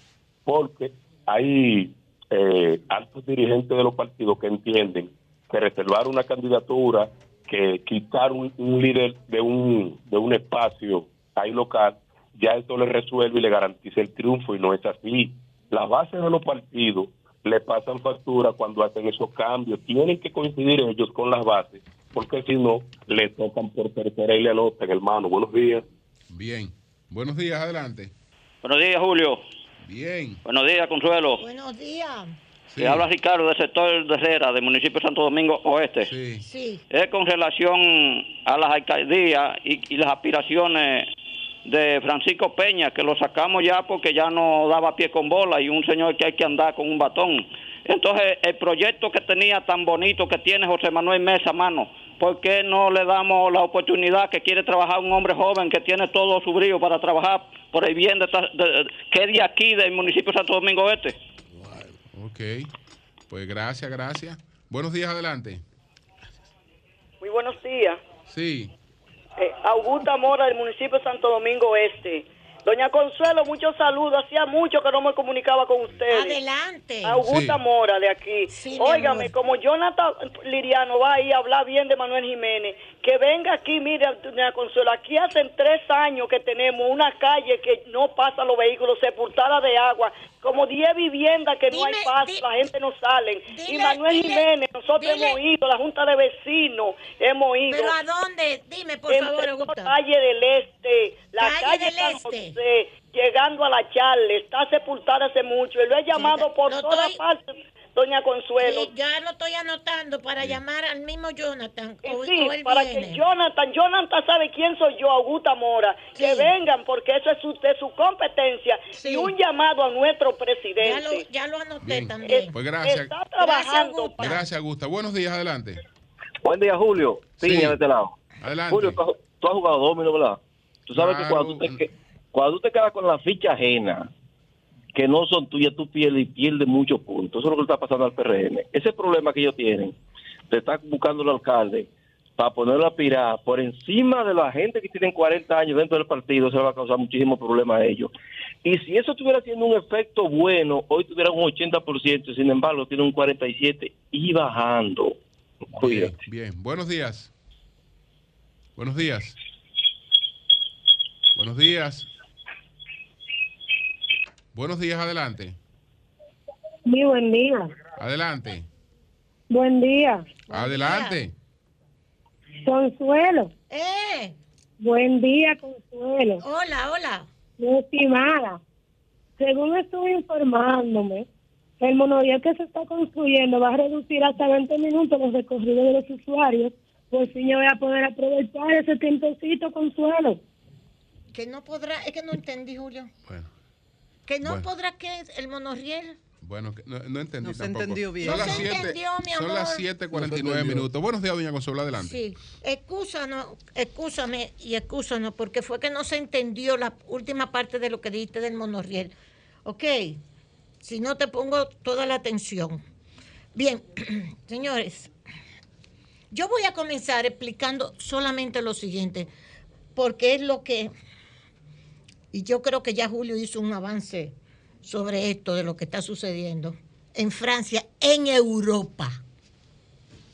porque hay eh, altos dirigentes de los partidos que entienden que reservar una candidatura que quitar un, líder de un, de un espacio ahí local, ya esto le resuelve y le garantiza el triunfo y no es así. Las bases de los partidos le pasan factura cuando hacen esos cambios. Tienen que coincidir ellos con las bases, porque si no, le tocan por tercera y le anotan, hermano. Buenos días. Bien. Buenos días, adelante. Buenos días, Julio. Bien. Buenos días, Consuelo. Buenos días. Sí. habla Ricardo del sector de Herrera, del municipio de Santo Domingo Oeste. Sí. Es con relación a las alcaldías y, las aspiraciones de Francisco Peña, que lo sacamos ya porque ya no daba pie con bola y un señor que hay que andar con un batón. Entonces, el proyecto que tenía tan bonito que tiene José Manuel Mesa, mano, ¿por qué no le damos la oportunidad que quiere trabajar un hombre joven que tiene todo su brillo para trabajar por el bien de, de que de aquí del municipio de Santo Domingo Oeste? Ok, pues gracias, gracias. Buenos días, adelante. Muy buenos días. Sí. Eh, Augusta Mora, del municipio de Santo Domingo Este. Doña Consuelo, muchos saludos. Hacía mucho que no me comunicaba con ustedes. Adelante. Augusta Mora, de aquí. Óigame, como Jonathan Liriano va ahí a hablar bien de Manuel Jiménez, que venga aquí, mire, Doña Consuelo, aquí hacen tres años que tenemos una calle que no pasan los vehículos, sepultada de agua, como 10 viviendas que no hay paso, la gente no sale. y Manuel Jiménez, nosotros hemos ido, la Junta de Vecinos, hemos ido. ¿Pero a dónde? Dime, por favor, Augusta. calle del Este, la calle, del Este. llegando a la Charle, está sepultada hace mucho, y lo he llamado por todas partes doña Consuelo. ya lo estoy anotando para llamar al mismo Jonathan. sí, para que Jonathan, Jonathan sabe quién soy yo, Augusta Mora, que vengan porque eso es de su competencia y un llamado a nuestro presidente. Ya lo, anoté también. pues gracias. Está trabajando. Gracias, Augusta. Buenos días, adelante. Buen día, Julio. Sí, de este lado. Adelante. Julio, tú, has jugado domino, ¿verdad? Tú sabes que cuando tú, te, cuando tú te quedas con la ficha ajena, que no son tuyas, tú pierdes y pierdes muchos puntos. Eso es lo que está pasando al PRM. Ese problema que ellos tienen, te está buscando el alcalde para ponerlo a pirar por encima de la gente que tienen 40 años dentro del partido, se va a causar muchísimos problemas a ellos. Y si eso estuviera haciendo un efecto bueno, hoy tuviera un 80%, sin embargo, tiene un 47% y bajando. Bien, bien, buenos días. Buenos días. Buenos días. Buenos días, adelante. Muy buen día. Adelante. Buen día. Adelante. Consuelo. Eh. Buen día, Consuelo. Hola, hola. Mi estimada, según estoy informándome, el monorail que se está construyendo va a reducir hasta 20 minutos los recorridos de los usuarios. Pues sí, yo voy a poder aprovechar ese tiempecito, Consuelo. Que no podrá, es que no entendí, Julio. Bueno. Que no podrá, ¿qué es? ¿El monorriel? Bueno, no, no entendí no se entendió bien. Son no las se 7, entendió, mi amor. Son las 7.49 minutos. Buenos días, doña Consuelo, adelante. Sí, excúsanos, excúsame y excúsanos, porque fue que no se entendió la última parte de lo que dijiste del monorriel. Ok, si no te pongo toda la atención. Bien, señores, yo voy a comenzar explicando solamente lo siguiente, porque es lo que, y yo creo que ya Julio hizo un avance sobre esto de lo que está sucediendo en Francia, en Europa.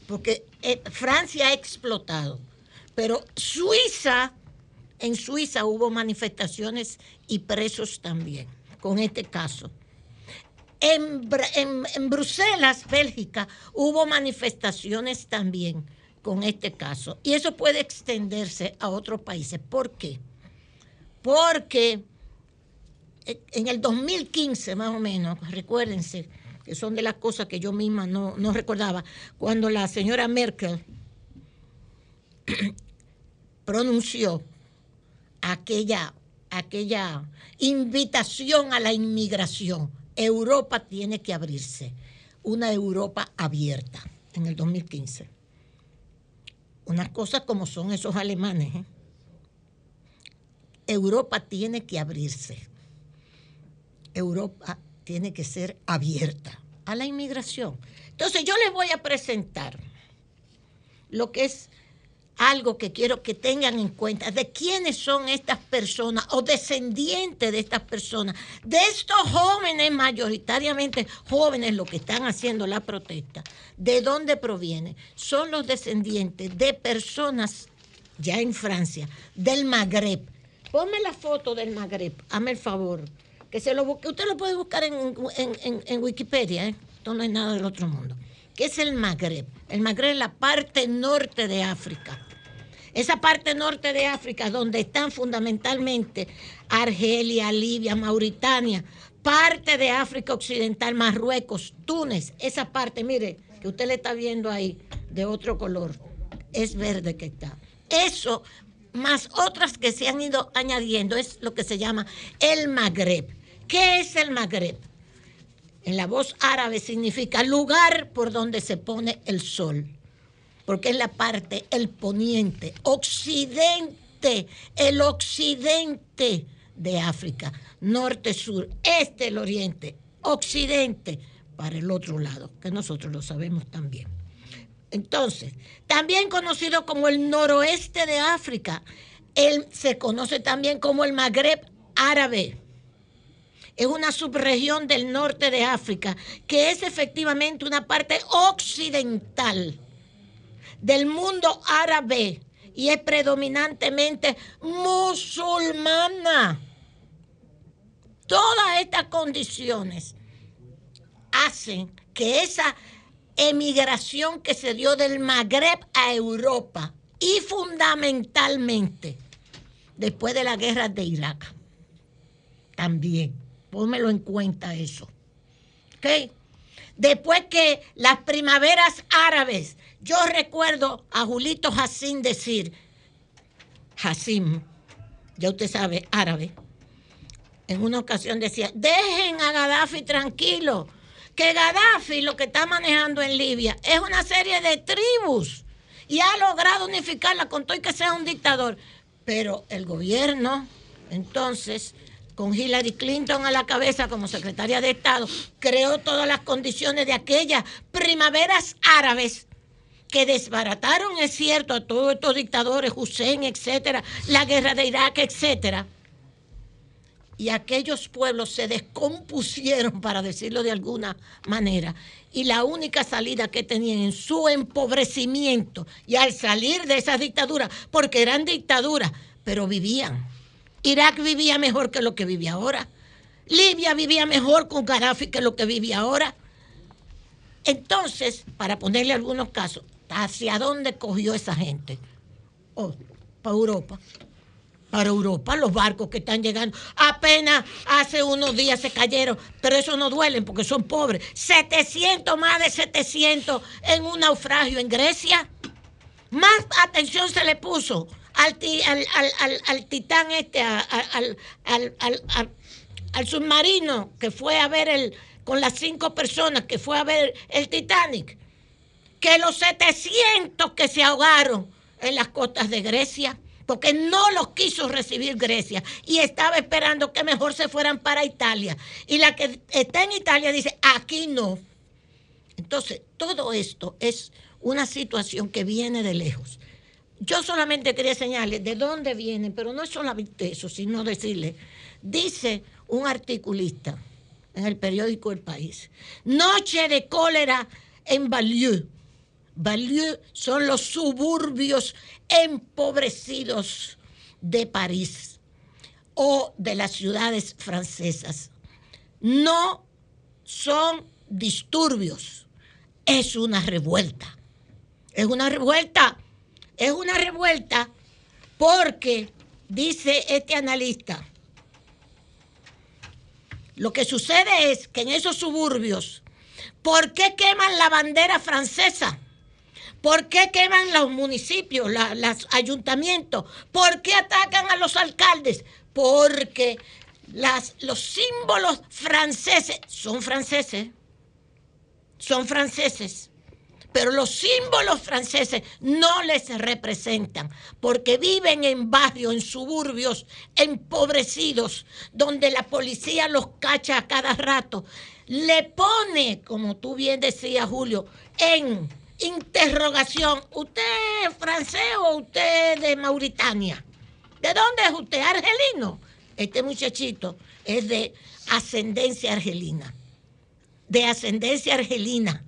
Porque eh, Francia ha explotado. Pero Suiza, en Suiza hubo manifestaciones y presos también con este caso. En, en, Bruselas, Bélgica, hubo manifestaciones también con este caso. Y eso puede extenderse a otros países. ¿Por qué? Porque en el 2015 más o menos, recuérdense, que son de las cosas que yo misma no, recordaba, cuando la señora Merkel pronunció aquella, aquella invitación a la inmigración. Europa tiene que abrirse, una Europa abierta en el 2015. Unas cosas como son esos alemanes. ¿eh? Europa tiene que abrirse. Europa tiene que ser abierta a la inmigración. Entonces yo les voy a presentar lo que es algo que quiero que tengan en cuenta de quiénes son estas personas o descendientes de estas personas, de estos jóvenes, mayoritariamente jóvenes, los que están haciendo la protesta, de dónde proviene. Son los descendientes de personas ya en Francia, del Magreb. Ponme la foto del Magreb, hazme el favor que se lo usted lo puede buscar en, Wikipedia, ¿eh? esto no es nada del otro mundo, que es el Magreb. El Magreb es la parte norte de África. Esa parte norte de África, donde están fundamentalmente Argelia, Libia, Mauritania, parte de África Occidental, Marruecos, Túnez, esa parte, mire, que usted le está viendo ahí de otro color, es verde que está. Eso, más otras que se han ido añadiendo, es lo que se llama el Magreb. ¿Qué es el Magreb? En la voz árabe significa lugar por donde se pone el sol, porque es la parte, el poniente, occidente, el occidente de África, norte, sur, este, el oriente, occidente, para el otro lado, que nosotros lo sabemos también. Entonces, también conocido como el noroeste de África, él se conoce también como el Magreb árabe es una subregión del norte de África, que es efectivamente una parte occidental del mundo árabe y es predominantemente musulmana. Todas estas condiciones hacen que esa emigración que se dio del Magreb a Europa y fundamentalmente después de la guerra de Irak también Pónmelo en cuenta eso. ¿Ok? Después que las primaveras árabes, yo recuerdo a Julito Hassim decir, Hassim, ya usted sabe, árabe, en una ocasión decía, dejen a Gaddafi tranquilo, que Gaddafi lo que está manejando en Libia es una serie de tribus y ha logrado unificarla con todo y que sea un dictador. Pero el gobierno, entonces, con Hillary Clinton a la cabeza como secretaria de Estado, creó todas las condiciones de aquellas primaveras árabes que desbarataron, es cierto, a todos estos dictadores, Hussein, etcétera, la guerra de Irak, etcétera. Y aquellos pueblos se descompusieron, para decirlo de alguna manera. Y la única salida que tenían en su empobrecimiento y al salir de esas dictaduras, porque eran dictaduras, pero vivían Irak vivía mejor que lo que vive ahora. Libia vivía mejor con Gaddafi que lo que vive ahora. Entonces, para ponerle algunos casos, ¿hacia dónde cogió esa gente? Oh, para Europa. Para Europa, los barcos que están llegando. Apenas hace unos días se cayeron, pero eso no duelen porque son pobres. 700, más de 700 en un naufragio en Grecia. Más atención se le puso al, al, titán este, al, al, submarino que fue a ver el, con las cinco personas que fue a ver el Titanic, que los 700 que se ahogaron en las costas de Grecia, porque no los quiso recibir Grecia y estaba esperando que mejor se fueran para Italia. Y la que está en Italia dice, aquí no. Entonces, todo esto es una situación que viene de lejos. Yo solamente quería señalarles de dónde viene, pero no es solamente eso, sino decirle, dice un articulista en el periódico El País, noche de cólera en Balieu. Balieu son los suburbios empobrecidos de París o de las ciudades francesas. No son disturbios, es una revuelta. Es una revuelta es una revuelta porque, dice este analista, lo que sucede es que en esos suburbios, ¿por qué queman la bandera francesa? ¿Por qué queman los municipios, los ayuntamientos? ¿Por qué atacan a los alcaldes? Porque las, los símbolos franceses son franceses, son franceses pero los símbolos franceses no les representan, porque viven en barrios, en suburbios empobrecidos, donde la policía los cacha a cada rato. Le pone, como tú bien decías, Julio, en interrogación, ¿usted es francés o usted de Mauritania? ¿De dónde es usted? ¿Argelino? Este muchachito es de ascendencia argelina. De ascendencia argelina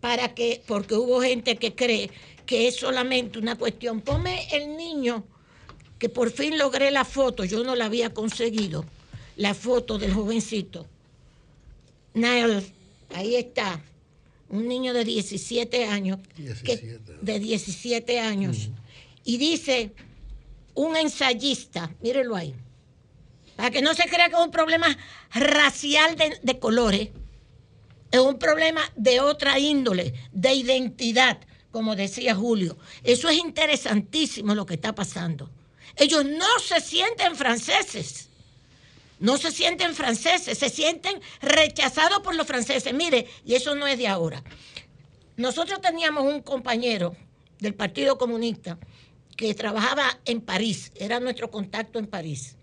para que, porque hubo gente que cree que es solamente una cuestión. Ponme el niño, que por fin logré la foto, yo no la había conseguido, la foto del jovencito. Niall, ahí está, un niño de 17 años, de 17 años, y dice, un ensayista, mírelo ahí, para que no se crea que es un problema racial de, de colores es un problema de otra índole, de identidad, como decía Julio. Eso es interesantísimo lo que está pasando. Ellos no se sienten franceses. No se sienten franceses, se sienten rechazados por los franceses. Mire, y eso no es de ahora. Nosotros teníamos un compañero del Partido Comunista que trabajaba en París, era nuestro contacto en París.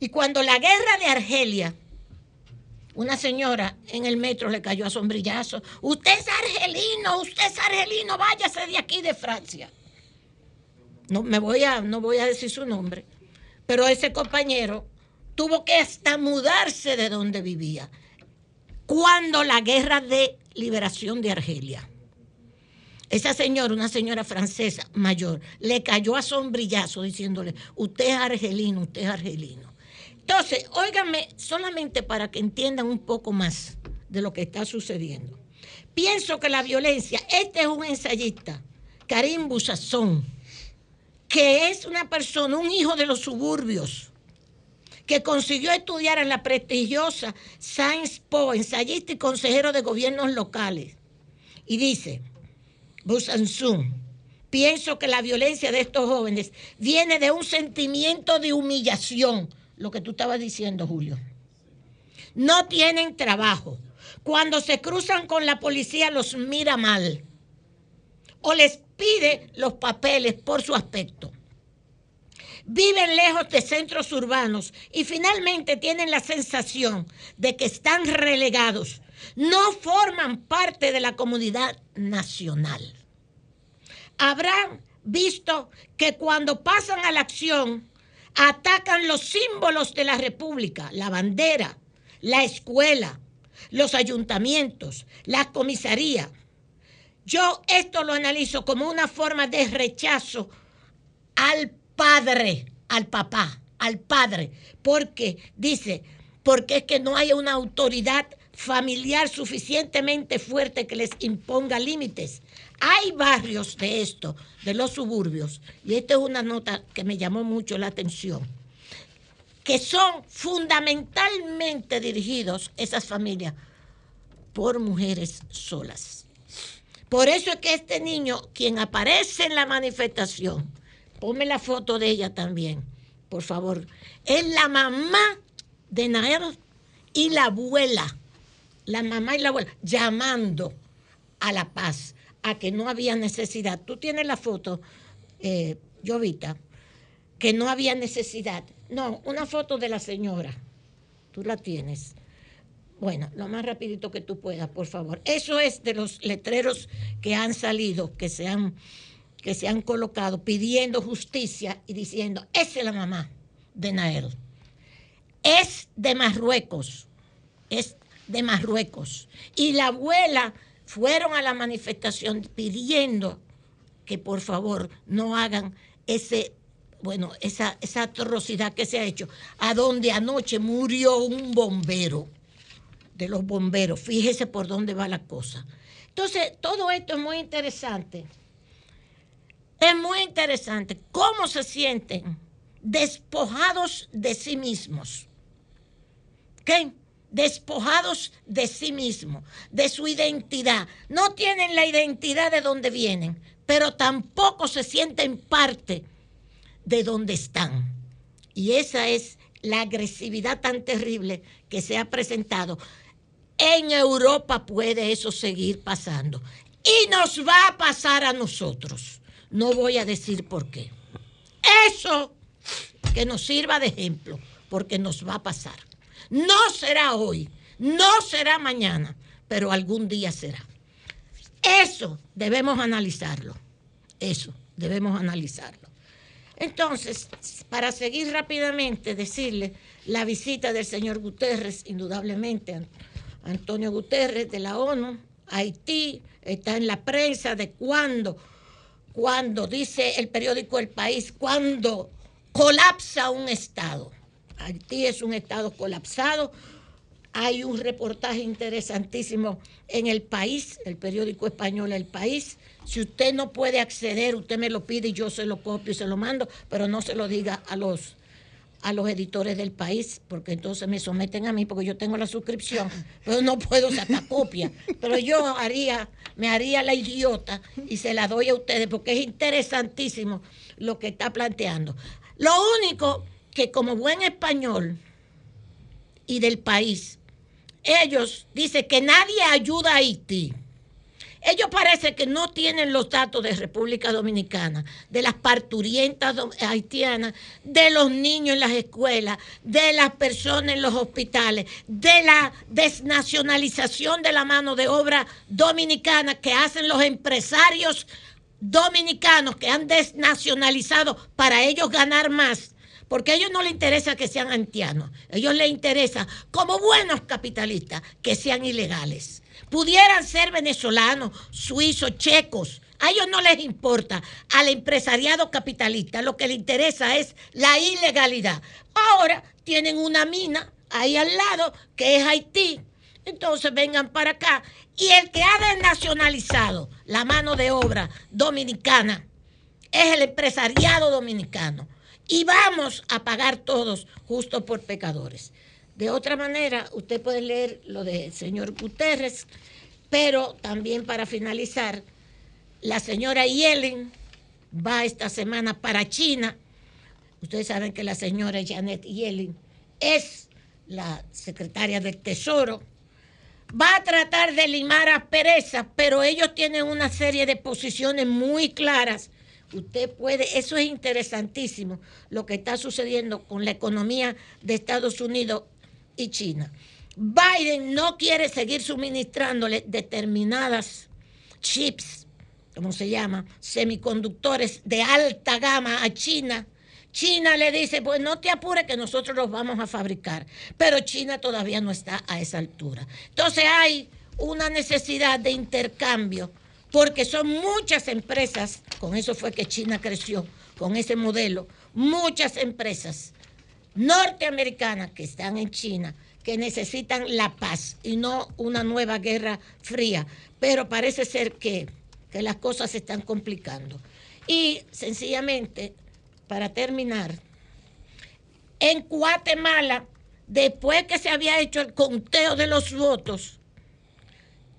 Y cuando la guerra de Argelia una señora en el metro le cayó a sombrillazo. Usted es argelino, usted es argelino, váyase de aquí de Francia. No, me voy a, no voy a decir su nombre, pero ese compañero tuvo que hasta mudarse de donde vivía cuando la guerra de liberación de Argelia. Esa señora, una señora francesa mayor, le cayó a sombrillazo diciéndole, usted es argelino, usted es argelino. Entonces, óiganme, solamente para que entiendan un poco más de lo que está sucediendo. Pienso que la violencia, este es un ensayista, Karim Busazón, que es una persona, un hijo de los suburbios, que consiguió estudiar en la prestigiosa Science Po, ensayista y consejero de gobiernos locales. Y dice, Busanzún, pienso que la violencia de estos jóvenes viene de un sentimiento de humillación lo que tú estabas diciendo, Julio. No tienen trabajo. Cuando se cruzan con la policía los mira mal o les pide los papeles por su aspecto. Viven lejos de centros urbanos y finalmente tienen la sensación de que están relegados. No forman parte de la comunidad nacional. Habrán visto que cuando pasan a la acción atacan los símbolos de la República, la bandera, la escuela, los ayuntamientos, la comisaría. Yo esto lo analizo como una forma de rechazo al padre, al papá, al padre, porque dice, porque es que no hay una autoridad familiar suficientemente fuerte que les imponga límites Hay barrios de esto, de los suburbios, y esta es una nota que me llamó mucho la atención, que son fundamentalmente dirigidos, esas familias, por mujeres solas. Por eso es que este niño, quien aparece en la manifestación, ponme la foto de ella también, por favor, es la mamá de Nael y la abuela, la mamá y la abuela, llamando a la paz a que no había necesidad. Tú tienes la foto, eh, Jovita, que no había necesidad. No, una foto de la señora. Tú la tienes. Bueno, lo más rapidito que tú puedas, por favor. Eso es de los letreros que han salido, que se han, que se han colocado pidiendo justicia y diciendo, esa es la mamá de Nael. Es de Marruecos. Es de Marruecos. Y la abuela fueron a la manifestación pidiendo que por favor no hagan ese, bueno, esa, esa atrocidad que se ha hecho, a donde anoche murió un bombero de los bomberos. Fíjese por dónde va la cosa. Entonces, todo esto es muy interesante. Es muy interesante cómo se sienten despojados de sí mismos. ¿Qué? despojados de sí mismos, de su identidad. No tienen la identidad de donde vienen, pero tampoco se sienten parte de donde están. Y esa es la agresividad tan terrible que se ha presentado. En Europa puede eso seguir pasando. Y nos va a pasar a nosotros. No voy a decir por qué. Eso que nos sirva de ejemplo, porque nos va a pasar. No será hoy, no será mañana, pero algún día será. Eso debemos analizarlo. Eso debemos analizarlo. Entonces, para seguir rápidamente, decirle la visita del señor Guterres, indudablemente, Antonio Guterres de la ONU, Haití, está en la prensa de cuando, cuando dice el periódico El País, cuando colapsa un Estado. Haití es un estado colapsado. Hay un reportaje interesantísimo en El País, el periódico español El País. Si usted no puede acceder, usted me lo pide y yo se lo copio y se lo mando, pero no se lo diga a los a los editores del país, porque entonces me someten a mí, porque yo tengo la suscripción, pero no puedo sacar copia. Pero yo haría, me haría la idiota y se la doy a ustedes, porque es interesantísimo lo que está planteando. Lo único que como buen español y del país, ellos dicen que nadie ayuda a Haití. Ellos parece que no tienen los datos de República Dominicana, de las parturientas haitianas, de los niños en las escuelas, de las personas en los hospitales, de la desnacionalización de la mano de obra dominicana que hacen los empresarios dominicanos que han desnacionalizado para ellos ganar más porque a ellos no les interesa que sean haitianos, a ellos les interesa, como buenos capitalistas, que sean ilegales. Pudieran ser venezolanos, suizos, checos, a ellos no les importa, al empresariado capitalista lo que les interesa es la ilegalidad. Ahora tienen una mina ahí al lado que es Haití. Entonces vengan para acá. Y el que ha desnacionalizado la mano de obra dominicana es el empresariado dominicano y vamos a pagar todos justo por pecadores. De otra manera, usted puede leer lo del señor Guterres, pero también para finalizar, la señora Yellen va esta semana para China. Ustedes saben que la señora Janet Yellen es la secretaria del Tesoro. Va a tratar de limar asperezas, pero ellos tienen una serie de posiciones muy claras Usted puede, eso es interesantísimo, lo que está sucediendo con la economía de Estados Unidos y China. Biden no quiere seguir suministrándole determinadas chips, como se llama, semiconductores de alta gama a China. China le dice, pues no te apures que nosotros los vamos a fabricar, pero China todavía no está a esa altura. Entonces hay una necesidad de intercambio porque son muchas empresas, con eso fue que China creció, con ese modelo, muchas empresas norteamericanas que están en China, que necesitan la paz y no una nueva guerra fría. Pero parece ser que que las cosas se están complicando. Y sencillamente, para terminar, en Guatemala, después que se había hecho el conteo de los votos,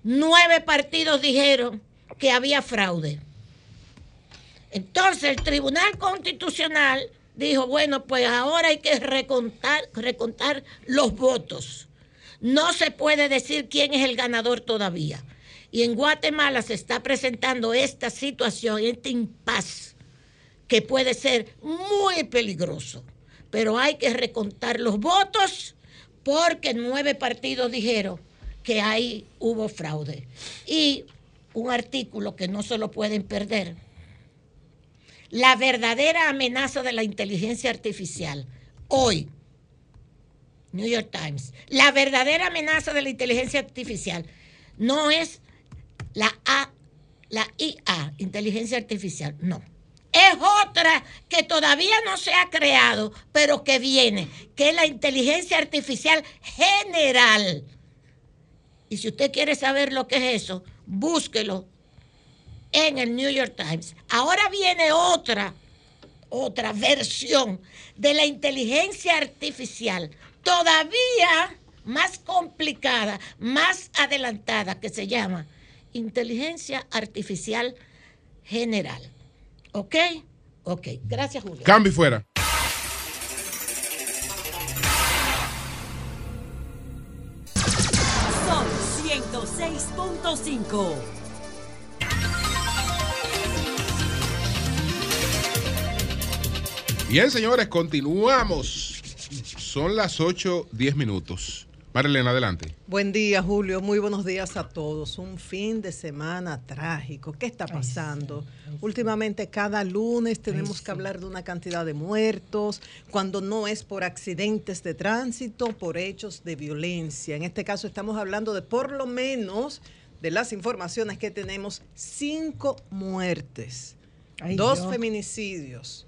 nueve partidos dijeron que había fraude. Entonces el Tribunal Constitucional dijo, bueno, pues ahora hay que recontar, recontar los votos. No se puede decir quién es el ganador todavía. Y en Guatemala se está presentando esta situación, este impas, que puede ser muy peligroso. Pero hay que recontar los votos porque nueve partidos dijeron que ahí hubo fraude. Y un artículo que no se lo pueden perder. La verdadera amenaza de la inteligencia artificial. Hoy, New York Times, la verdadera amenaza de la inteligencia artificial no es la A, la IA, inteligencia artificial, no. Es otra que todavía no se ha creado, pero que viene, que es la inteligencia artificial general. Y si usted quiere saber lo que es eso, búsquelo en el New York Times. Ahora viene otra, otra versión de la inteligencia artificial, todavía más complicada, más adelantada, que se llama inteligencia artificial general. ¿Ok? Ok. Gracias, Julio. Cambio fuera. Son 106.5. Bien, señores, continuamos. Son las 8, 10 minutos. Marilena, adelante. Buen día, Julio. Muy buenos días a todos. Un fin de semana trágico. ¿Qué está pasando? Últimamente, cada lunes tenemos que hablar de una cantidad de muertos, cuando no es por accidentes de tránsito, por hechos de violencia. En este caso, estamos hablando de por lo menos, de las informaciones que tenemos, cinco muertes, dos feminicidios,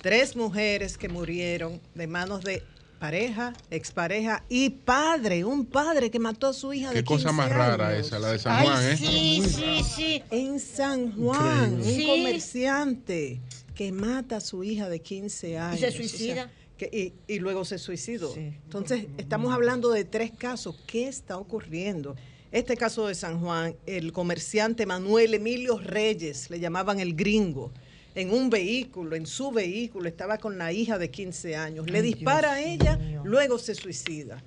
tres mujeres que murieron de manos de pareja, expareja y padre, un padre que mató a su hija Qué de 15 cosa más rara esa, la de San Juan, ¿eh? Sí, sí, sí. En San Juan, un comerciante que mata a su hija de 15 años. Y se suicida. y, luego se suicidó. Entonces, estamos hablando de tres casos. ¿Qué está ocurriendo? Este caso de San Juan, el comerciante Manuel Emilio Reyes, le llamaban el gringo, en un vehículo, en su vehículo, estaba con la hija de 15 años. Le dispara a ella, luego se suicida.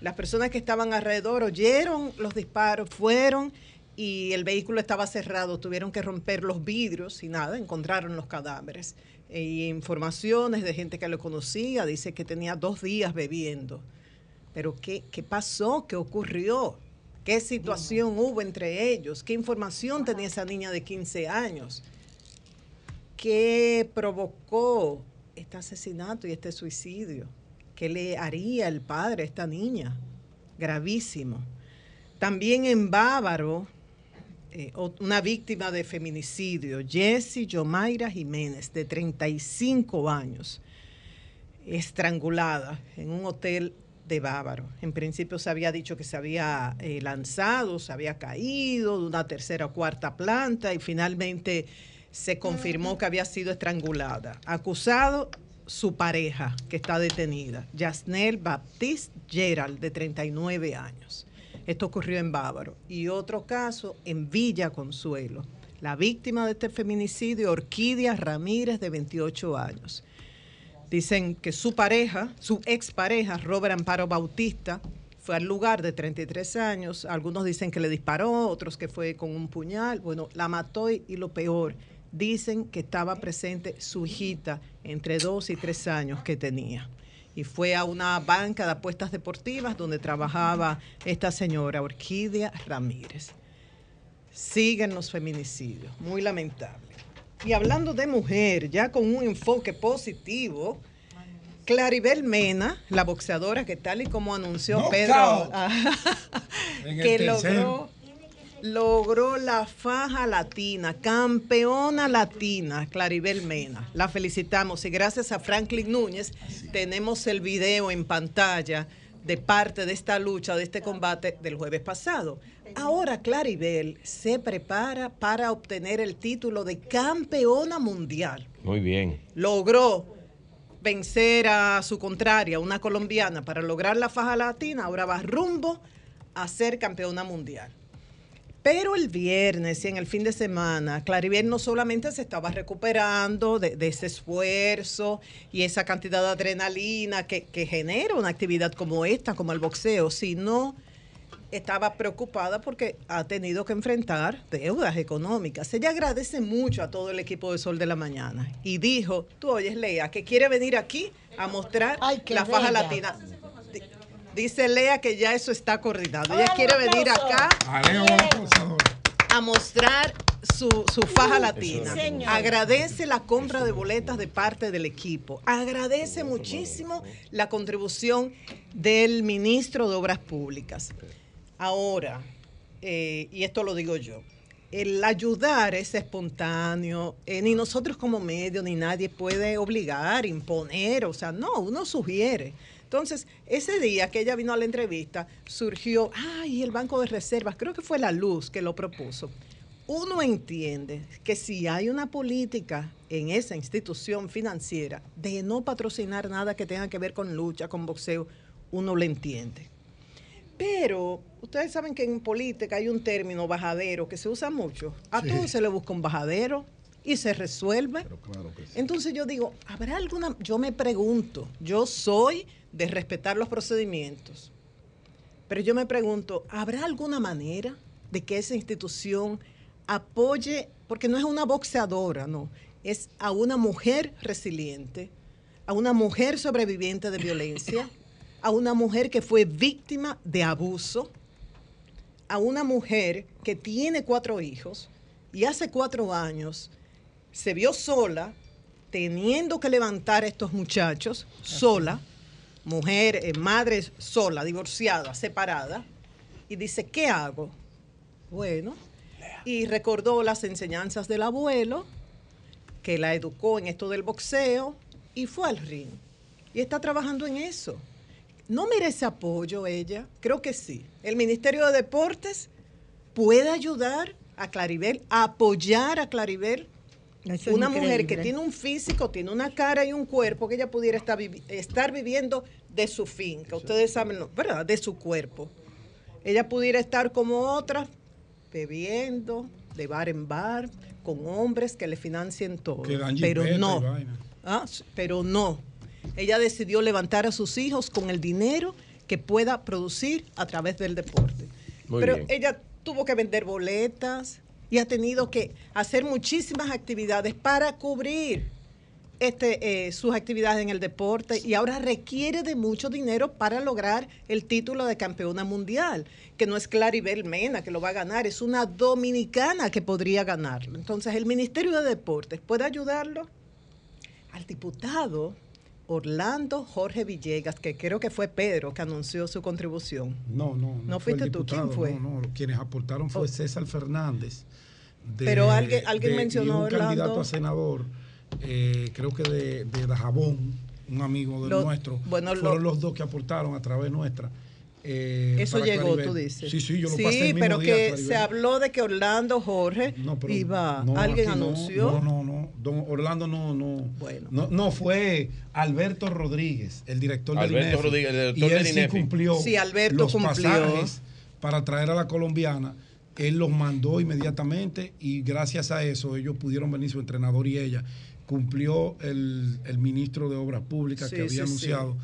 Las personas que estaban alrededor oyeron los disparos, fueron y el vehículo estaba cerrado, tuvieron que romper los vidrios y nada, encontraron los cadáveres. Y informaciones de gente que lo conocía, dice que tenía dos días bebiendo. Pero ¿qué, qué pasó? ¿Qué ocurrió? ¿Qué situación hubo entre ellos? ¿Qué información tenía esa niña de 15 años? ¿Qué provocó este asesinato y este suicidio? ¿Qué le haría el padre a esta niña? Gravísimo. También en Bávaro, eh, una víctima de feminicidio, Jessie Yomaira Jiménez, de 35 años, estrangulada en un hotel de Bávaro. En principio se había dicho que se había eh, lanzado, se había caído de una tercera o cuarta planta y finalmente se confirmó que había sido estrangulada. Acusado su pareja, que está detenida, Yasnel Baptiste Gerald, de 39 años. Esto ocurrió en Bávaro. Y otro caso en Villa Consuelo. La víctima de este feminicidio, Orquídea Ramírez, de 28 años. Dicen que su pareja, su expareja, Robert Amparo Bautista, fue al lugar de 33 años. Algunos dicen que le disparó, otros que fue con un puñal. Bueno, la mató y lo peor, dicen que estaba presente su hijita entre dos y tres años que tenía. Y fue a una banca de apuestas deportivas donde trabajaba esta señora, Orquídea Ramírez. Siguen los feminicidios, muy lamentable. Y hablando de mujer, ya con un enfoque positivo, Claribel Mena, la boxeadora que tal y como anunció Pedro, que logró logró la faja latina, campeona latina, Claribel Mena. La felicitamos y gracias a Franklin Núñez tenemos el video en pantalla de parte de esta lucha, de este combate del jueves pasado. Ahora Claribel se prepara para obtener el título de campeona mundial. Muy bien. Logró vencer a su contraria, una colombiana, para lograr la faja latina, ahora va rumbo a ser campeona mundial. Pero el viernes y en el fin de semana, Claribel no solamente se estaba recuperando de, ese esfuerzo y esa cantidad de adrenalina que, que, genera una actividad como esta, como el boxeo, sino estaba preocupada porque ha tenido que enfrentar deudas económicas. Ella agradece mucho a todo el equipo de Sol de la Mañana y dijo, tú oyes, Lea, que quiere venir aquí a mostrar la faja latina. Dice Lea que ya eso está coordinado. Ella quiere venir acá a mostrar su, faja latina. Agradece la compra de boletas de parte del equipo. Agradece muchísimo la contribución del ministro de Obras Públicas. Ahora, eh, y esto lo digo yo, el ayudar es espontáneo, eh, ni nosotros como medio, ni nadie puede obligar, imponer, o sea, no, uno sugiere. Entonces, ese día que ella vino a la entrevista, surgió, ay, el Banco de Reservas, creo que fue la luz que lo propuso. Uno entiende que si hay una política en esa institución financiera de no patrocinar nada que tenga que ver con lucha, con boxeo, uno lo entiende. Pero ustedes saben que en política hay un término bajadero que se usa mucho. A todos se le busca un bajadero y se resuelve. Entonces yo digo, ¿habrá alguna? Yo me pregunto, yo soy de respetar los procedimientos, pero yo me pregunto, ¿habrá alguna manera de que esa institución apoye, porque no es una boxeadora, no, es a una mujer resiliente, a una mujer sobreviviente de violencia? a una mujer que fue víctima de abuso, a una mujer que tiene cuatro hijos y hace cuatro años se vio sola, teniendo que levantar a estos muchachos, sola, mujer, eh, madre sola, divorciada, separada, y dice, ¿qué hago? Bueno, y recordó las enseñanzas del abuelo, que la educó en esto del boxeo, y fue al ring. Y está trabajando en eso. ¿No merece apoyo ella? Creo que sí. El Ministerio de Deportes puede ayudar a Claribel, a apoyar a Claribel. Una mujer que tiene un físico, tiene una cara y un cuerpo que ella pudiera estar, estar viviendo de su finca. Ustedes saben, ¿verdad? De su cuerpo. Ella pudiera estar como otras, bebiendo, de bar en bar, con hombres que le financien todo. Pero no. Ah, pero no. Ella decidió levantar a sus hijos con el dinero que pueda producir a través del deporte. Pero ella tuvo que vender boletas y ha tenido que hacer muchísimas actividades para cubrir este, eh, sus actividades en el deporte y ahora requiere de mucho dinero para lograr el título de campeona mundial, que no es Claribel Mena que lo va a ganar, es una dominicana que podría ganarlo. Entonces, el Ministerio de Deportes puede ayudarlo al diputado Orlando Jorge Villegas, que creo que fue Pedro que anunció su contribución. No, no. ¿No, ¿No fuiste tú? ¿Quién fue? No, no, quienes aportaron fue oh. César Fernández. Pero alguien, alguien mencionó un candidato a senador, eh, creo que de, de Dajabón, un amigo de nuestro. Bueno, fueron los dos que aportaron a través nuestra. Eh, Eso llegó, tú dices. Sí, sí, yo lo sí, pasé. Sí, pero que se habló de que Orlando Jorge iba. ¿Alguien anunció? No, no, no. Don Orlando no, no. Bueno. No, fue Alberto Rodríguez, el director de Alberto Rodríguez, el director y él sí cumplió. Sí, Alberto los pasajes para traer a la colombiana. Él los mandó inmediatamente y gracias a eso ellos pudieron venir, su entrenador y ella. Cumplió el, ministro de Obras Públicas que había anunciado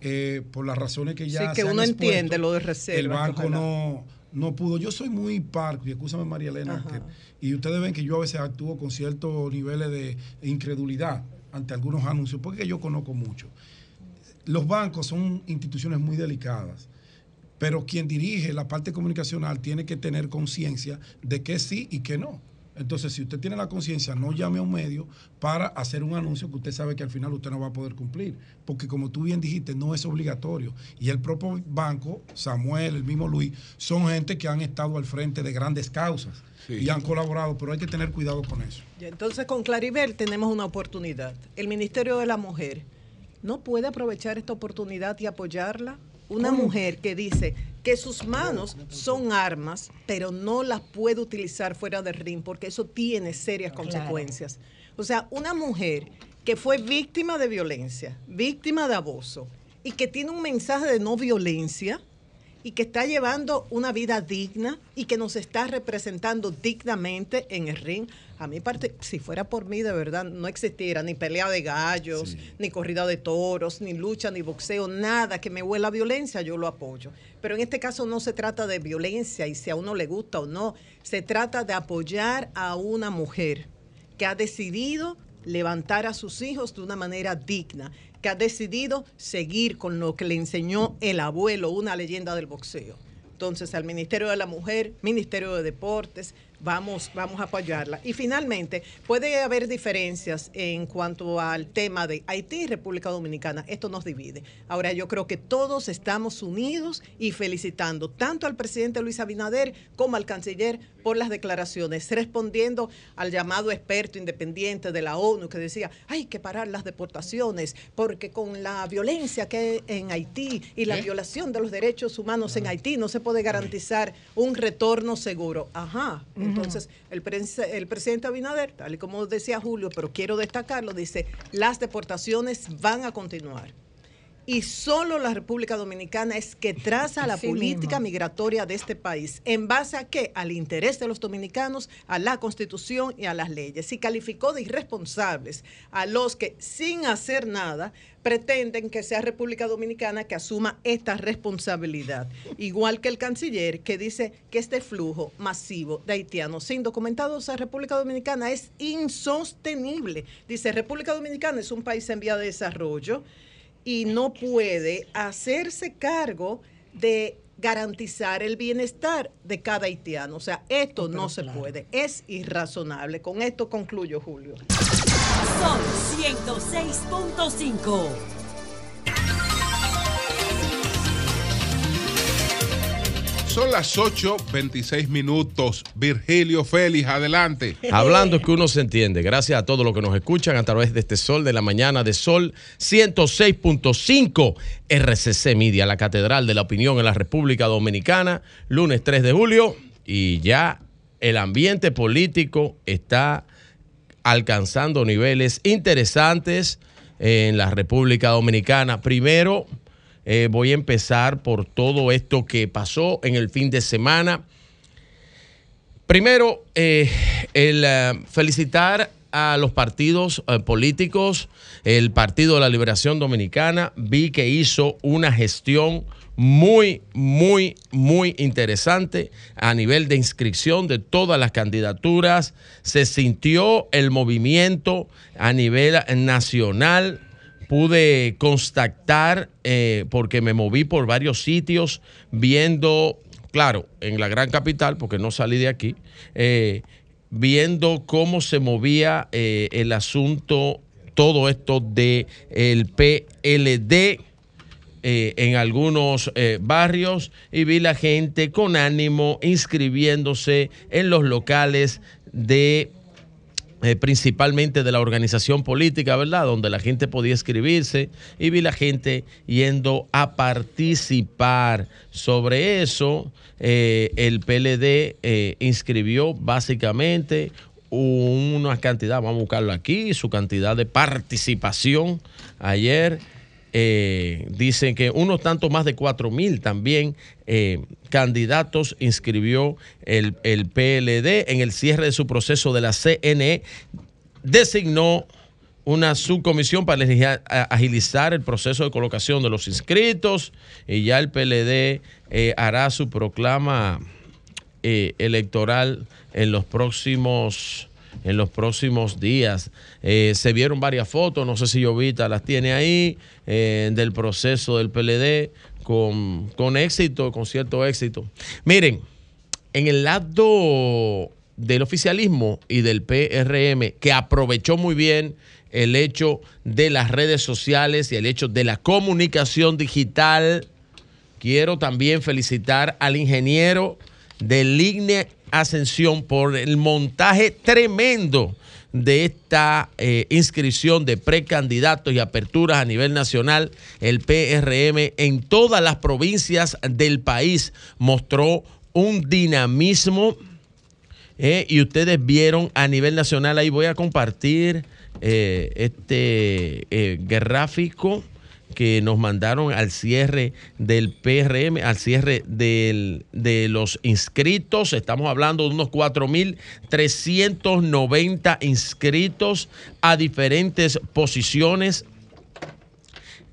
eh, por las razones que ya sí, que uno entiende lo de reserva. El banco no, no pudo. Yo soy muy parco, y escúchame María Elena, y ustedes ven que yo a veces actúo con ciertos niveles de incredulidad ante algunos anuncios, porque yo conozco mucho. Los bancos son instituciones muy delicadas, pero quien dirige la parte comunicacional tiene que tener conciencia de que sí y que no. Entonces, si usted tiene la conciencia, no llame a un medio para hacer un anuncio que usted sabe que al final usted no va a poder cumplir. Porque como tú bien dijiste, no es obligatorio. Y el propio banco, Samuel, el mismo Luis, son gente que han estado al frente de grandes causas y han colaborado, pero hay que tener cuidado con eso. Entonces, con Claribel tenemos una oportunidad. El Ministerio de la Mujer no puede aprovechar esta oportunidad y apoyarla una mujer que dice que sus manos son armas, pero no las puede utilizar fuera del ring porque eso tiene serias consecuencias. O sea, una mujer que fue víctima de violencia, víctima de abuso y que tiene un mensaje de no violencia y que está llevando una vida digna y que nos está representando dignamente en el ring. A mí parte, si fuera por mí de verdad, no existiera ni pelea de gallos, ni corrida de toros, ni lucha, ni boxeo, nada que me huela a violencia, yo lo apoyo. Pero en este caso no se trata de violencia y si a uno le gusta o no, se trata de apoyar a una mujer que ha decidido levantar a sus hijos de una manera digna, que ha decidido seguir con lo que le enseñó el abuelo, una leyenda del boxeo. Entonces, al Ministerio de la Mujer, Ministerio de Deportes, vamos, vamos a apoyarla. Y finalmente, puede haber diferencias en cuanto al tema de Haití y República Dominicana. Esto nos divide. Ahora, yo creo que todos estamos unidos y felicitando tanto al presidente Luis Abinader como al canciller por las declaraciones, respondiendo al llamado experto independiente de la ONU que decía, hay que parar las deportaciones porque con la violencia que hay en Haití y la violación de los derechos humanos en Haití no se puede garantizar un retorno seguro. Ajá. Entonces, el, el presidente Abinader, tal y como decía Julio, pero quiero destacarlo, dice, las deportaciones van a continuar y solo la República Dominicana es que traza la política migratoria de este país. ¿En base a qué? Al interés de los dominicanos, a la constitución y a las leyes. Y calificó de irresponsables a los que, sin hacer nada, pretenden que sea República Dominicana que asuma esta responsabilidad. Igual que el canciller que dice que este flujo masivo de haitianos sin documentados a República Dominicana es insostenible. Dice, República Dominicana es un país en vía de desarrollo y no puede hacerse cargo de garantizar el bienestar de cada haitiano. O sea, esto no se puede, es irrazonable. Con esto concluyo, Julio. Son 106.5. Son las 8.26 minutos. Virgilio Félix, adelante. Hablando que uno se entiende. Gracias a todos los que nos escuchan a través de este Sol de la Mañana de Sol 106.5 RCC Media, la Catedral de la Opinión en la República Dominicana, lunes 3 de julio. Y ya el ambiente político está alcanzando niveles interesantes en la República Dominicana. Primero, eh, voy a empezar por todo esto que pasó en el fin de semana. Primero, eh, el eh, felicitar a los partidos políticos. El Partido de la Liberación Dominicana vi que hizo una gestión muy, muy, muy interesante a nivel de inscripción de todas las candidaturas. Se sintió el movimiento a nivel nacional pude constatar, eh, porque me moví por varios sitios viendo, claro, en la gran capital, porque no salí de aquí, eh, viendo cómo se movía eh, el asunto, todo esto del el PLD. en algunos barrios y vi la gente con ánimo inscribiéndose en los locales de eh, principalmente de la organización política, ¿verdad? Donde la gente podía escribirse y vi la gente yendo a participar. Sobre eso, eh, el PLD eh, inscribió básicamente una cantidad, vamos a buscarlo aquí, su cantidad de participación ayer eh, dicen que unos tanto más de 4 mil también eh, candidatos inscribió el, el, PLD en el cierre de su proceso de la CNE. Designó una subcomisión para agilizar el proceso de colocación de los inscritos y ya el PLD eh, hará su proclama electoral en los próximos en los próximos días. Eh, se vieron varias fotos, no sé si Jovita las tiene ahí, eh, del proceso del PLD con, con éxito, con cierto éxito. Miren, en el lado del oficialismo y del PRM, que aprovechó muy bien el hecho de las redes sociales y el hecho de la comunicación digital. Quiero también felicitar al ingeniero de línea Ascensión por el montaje tremendo de esta eh, inscripción de precandidatos y aperturas a nivel nacional, el PRM en todas las provincias del país mostró un dinamismo eh, y ustedes vieron a nivel nacional, ahí voy a compartir eh, este gráfico que nos mandaron al cierre del PRM, al cierre de los inscritos. Estamos hablando de unos 4.390 inscritos a diferentes posiciones.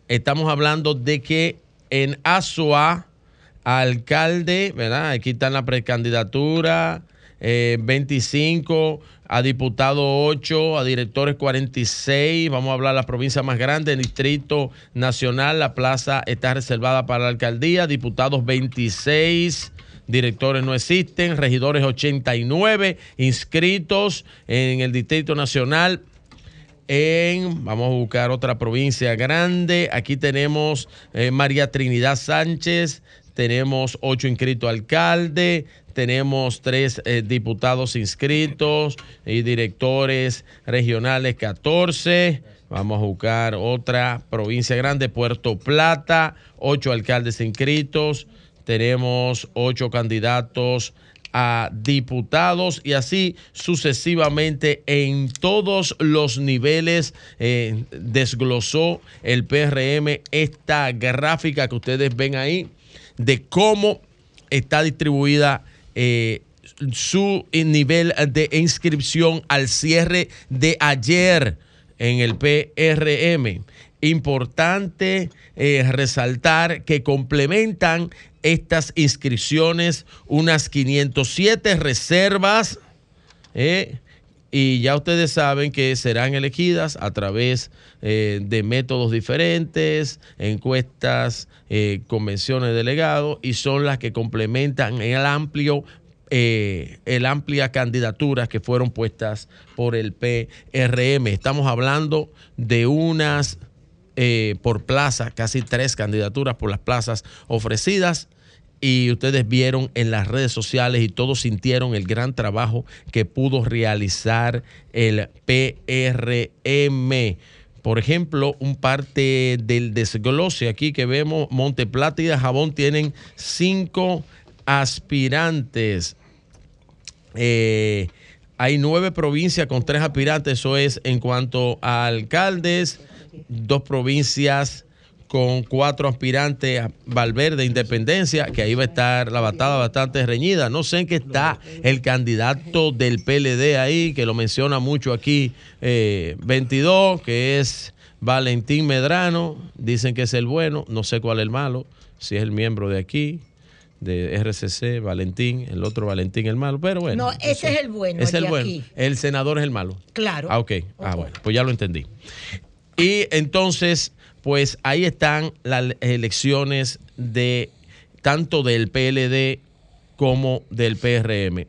Estamos hablando de que en Azua, alcalde, ¿verdad? Aquí está la precandidatura, 25 eh, a diputado 8, a directores 46. Vamos a hablar de la provincia más grande, el Distrito Nacional. La plaza está reservada para la alcaldía. Diputados 26. Directores no existen, regidores 89 inscritos en el Distrito Nacional. En, vamos a buscar otra provincia grande. Aquí tenemos eh, María Trinidad Sánchez, tenemos ocho inscritos alcalde, tenemos tres eh, diputados inscritos y directores regionales 14. Vamos a buscar otra provincia grande, Puerto Plata, ocho alcaldes inscritos. Tenemos ocho candidatos a diputados y así sucesivamente en todos los niveles eh, desglosó el PRM esta gráfica que ustedes ven ahí de cómo está distribuida eh, su nivel de inscripción al cierre de ayer en el PRM. Importante eh, resaltar que complementan estas inscripciones unas 507 reservas eh, y ya ustedes saben que serán elegidas a través de métodos diferentes, encuestas eh, convenciones de delegados y son las que complementan el amplio eh, el amplias candidaturas que fueron puestas por el PRM. Estamos hablando de unas eh, por plaza, casi tres candidaturas por las plazas ofrecidas. Y ustedes vieron en las redes sociales y todos sintieron el gran trabajo que pudo realizar el PRM por ejemplo, un parte del desglose aquí que vemos, Monteplata y Jabón tienen cinco aspirantes. Eh, hay nueve provincias con tres aspirantes, eso es en cuanto a alcaldes, dos provincias con cuatro aspirantes a Valverde Independencia, que ahí va a estar la batalla bastante reñida. No sé en qué está el candidato del PLD ahí, que lo menciona mucho aquí, 22, eh, que es Valentín Medrano. Dicen que es el bueno, no sé cuál es el malo, si es el miembro de aquí, de RCC, Valentín, el otro Valentín el malo, pero bueno. No, ese es el bueno. Es el bueno. El senador es el malo. Claro. Ah, ok. Ah, bueno, pues ya lo entendí. Y entonces pues ahí están las elecciones de tanto del PLD como del PRM.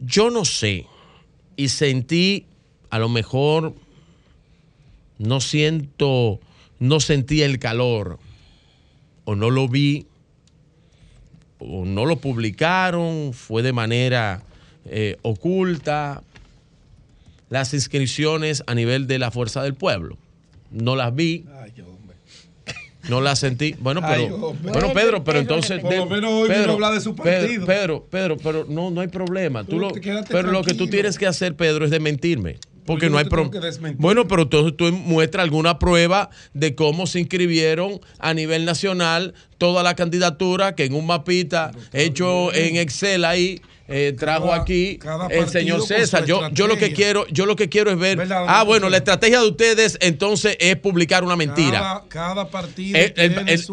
Yo no sé y sentí, a lo mejor no siento, no sentí el calor o no lo vi o no lo publicaron, fue de manera eh, oculta las inscripciones a nivel de la Fuerza del Pueblo. No las vi. No la sentí. Bueno, pero. bueno, Pedro, pero entonces. Por lo menos hoy Pedro, hablar de su partido. Pedro, Pedro, pero no, no hay problema. Tú lo, pero lo que tú tienes que hacer, Pedro, es desmentirme. Porque no hay problema. Bueno, pero entonces tú muestras alguna prueba de cómo se inscribieron a nivel nacional toda la candidatura que en un mapita hecho en Excel ahí eh, trajo aquí el señor César. Yo, yo lo que quiero, yo lo que quiero es ver. Ah, bueno, la estrategia de ustedes entonces es publicar una mentira. Cada, partido. Eh,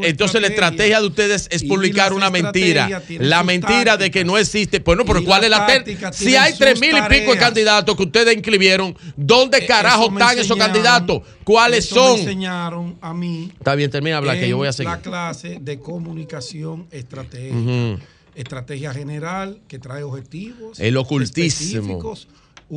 entonces la estrategia de ustedes es publicar una mentira. La mentira de que no existe. Bueno, pero ¿cuál es la técnica? Si hay tres mil y pico de candidatos que ustedes inscribieron, ¿dónde eh, carajo están esos candidatos? ¿Cuáles son? Me enseñaron a mí. Está bien, termina hablar que yo voy a seguir. La clase de comunicación estratégica estrategia general que trae objetivos el ocultísimo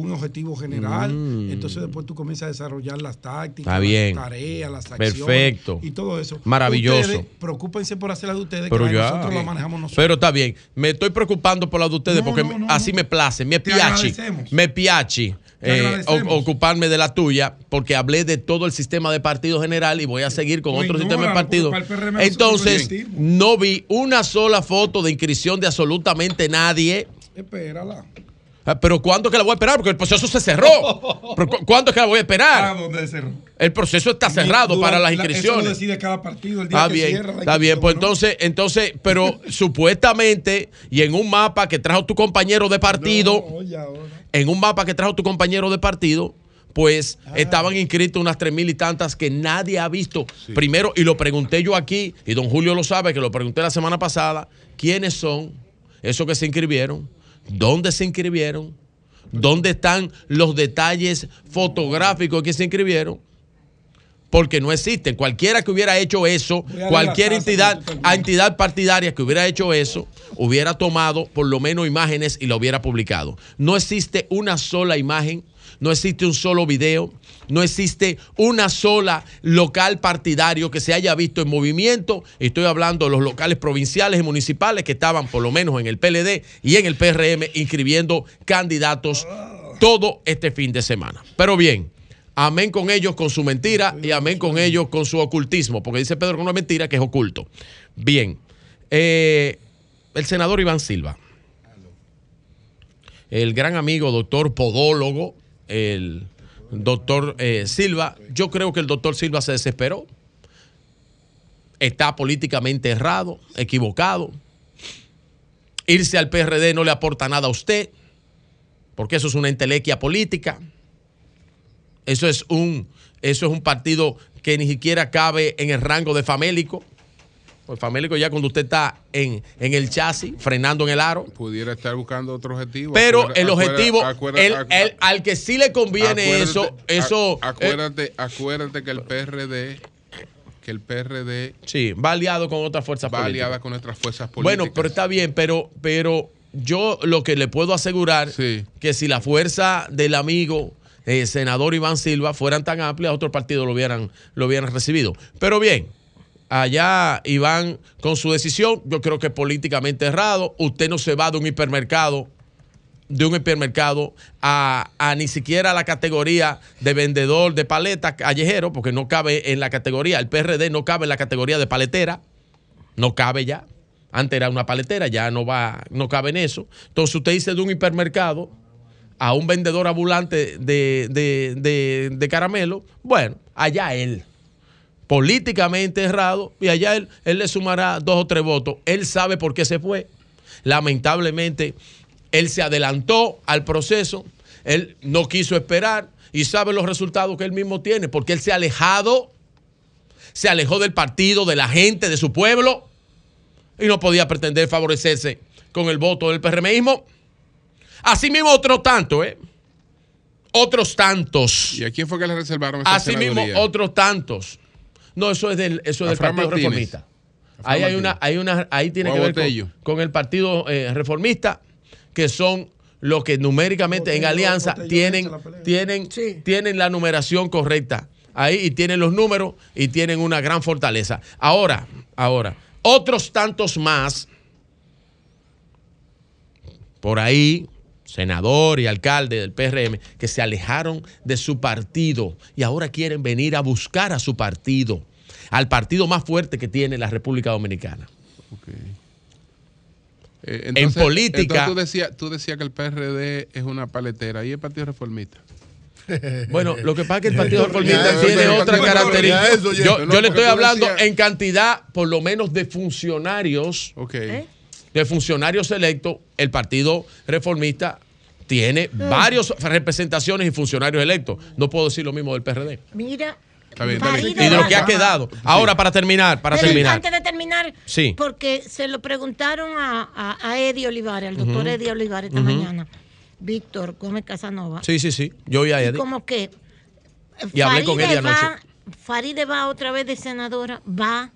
un objetivo general. Mm. Entonces después tú comienzas a desarrollar las tácticas, las tareas, las acciones Perfecto. y todo eso. Maravilloso. Ustedes, preocúpense por hacer las de ustedes, pero que ya, nosotros la manejamos nosotros. Pero está bien. Me estoy preocupando por las de ustedes No, porque no, no, así no. me place. Me piachi. Me piachi. Eh, ocuparme de la tuya porque hablé de todo el sistema de partido general y voy a seguir con otro sistema de partido. Entonces, no vi una sola foto de inscripción de absolutamente nadie. Espérala. Ah, Pero ¿cuándo es que la voy a esperar? Porque el proceso se cerró. Pero ¿cu- ¿Cuándo es que la voy a ¿A esperar? cerró? El proceso está cerrado Durante para las la- Eso lo inscripciones. decide cada partido el día Está que bien, cierra está bien. Pues ¿no? entonces, entonces, pero supuestamente, y en un mapa que trajo tu compañero de partido, Oye, en un mapa que trajo tu compañero de partido, pues Ah. estaban inscritos unas tres mil y tantas que nadie ha visto. Primero, y lo pregunté yo aquí, y don Julio lo sabe, que lo pregunté la semana pasada, ¿quiénes son esos que se inscribieron? ¿Dónde se inscribieron? ¿Dónde están los detalles fotográficos que se inscribieron? Porque no existen. Cualquiera que hubiera hecho eso, cualquier la entidad, entidad partidaria que hubiera hecho eso, hubiera tomado por lo menos imágenes y lo hubiera publicado. No existe una sola imagen, no existe un solo video, no existe una sola local partidario que se haya visto en movimiento. Estoy hablando de los locales provinciales y municipales que estaban por lo menos en el PLD y en el PRM inscribiendo candidatos todo este fin de semana. Pero bien, amén con ellos con su mentira y amén con ellos con su ocultismo, porque dice Pedro que no es mentira, que es oculto. Bien, eh, el senador Iván Silva, el gran amigo doctor podólogo, el doctor eh, Silva, yo creo que el doctor Silva se desesperó, está políticamente errado, equivocado. Irse al PRD no le aporta nada a usted, porque eso es una entelequia política. Eso es un, eso es un partido que ni siquiera cabe en el rango de famélico. Pues famélico ya cuando usted está en, en el chasis, frenando en el aro. Pudiera estar buscando otro objetivo. Pero el objetivo, el- el- al que sí le conviene eso, eso. eh, acuérdate, acuérdate que el PRD, que el PRD sí, va aliado con otras fuerzas va políticas. aliada con nuestras fuerzas políticas. Bueno, pero está bien, pero, pero yo lo que le puedo asegurar que si la fuerza del amigo eh, senador Iván Silva fueran tan amplias, otros partidos lo hubieran, lo hubieran recibido. Pero bien, allá Iván con su decisión, yo creo que políticamente errado. Usted no se va de un hipermercado de un hipermercado a, a ni siquiera la categoría de vendedor de paleta callejero, porque no cabe en la categoría, el PRD no cabe en la categoría de paletera, no cabe ya. Antes era una paletera, ya no va, no cabe en eso. Entonces usted dice de un hipermercado a un vendedor ambulante de, de, de caramelo, bueno, allá él. Políticamente errado, y allá él, él le sumará dos o tres votos. Él sabe por qué se fue. Lamentablemente, él se adelantó al proceso, él no quiso esperar y sabe los resultados que él mismo tiene, porque él se ha alejado, se alejó del partido, de la gente, de su pueblo, y no podía pretender favorecerse con el voto del PRMismo. Asimismo, otro tanto, ¿eh? Otros tantos. ¿Y a quién fue que le reservaron esa Asimismo, otros tantos. No, eso es del, eso es del Partido Martínez. Reformista. Ahí hay una, hay una, ahí tiene que ver con, con el Partido eh, Reformista, que son los que numéricamente en alianza Botello tienen, tienen, tienen la numeración correcta. Ahí y tienen los números y tienen una gran fortaleza. Ahora, ahora, otros tantos más por ahí, senador y alcalde del PRM, que se alejaron de su partido y ahora quieren venir a buscar a su partido, al partido más fuerte que tiene la República Dominicana. Eh, en política- entonces tú decías tú decías que el PRD es una paletera y el Partido Reformista. Bueno, lo que pasa es que el Partido Reformista tiene otra característica. eso. Yo, No, yo le estoy hablando decías- en cantidad, por lo menos, de funcionarios. De funcionarios electos. El Partido Reformista tiene varias representaciones y funcionarios electos. No puedo decir lo mismo del PRD. Mira, Está bien, está bien. Y de lo que ha quedado. Ahora, para terminar, para Pero terminar. Antes de terminar, Sí. porque se lo preguntaron a, a, a Eddie Olivares, al doctor Ujú. Eddie Olivares esta mañana, Víctor Gómez Casanova. Sí, sí, sí. Yo oí a Y Eddie. como que Y hablé con Eddie va- anoche. Faride va otra vez de senadora, va.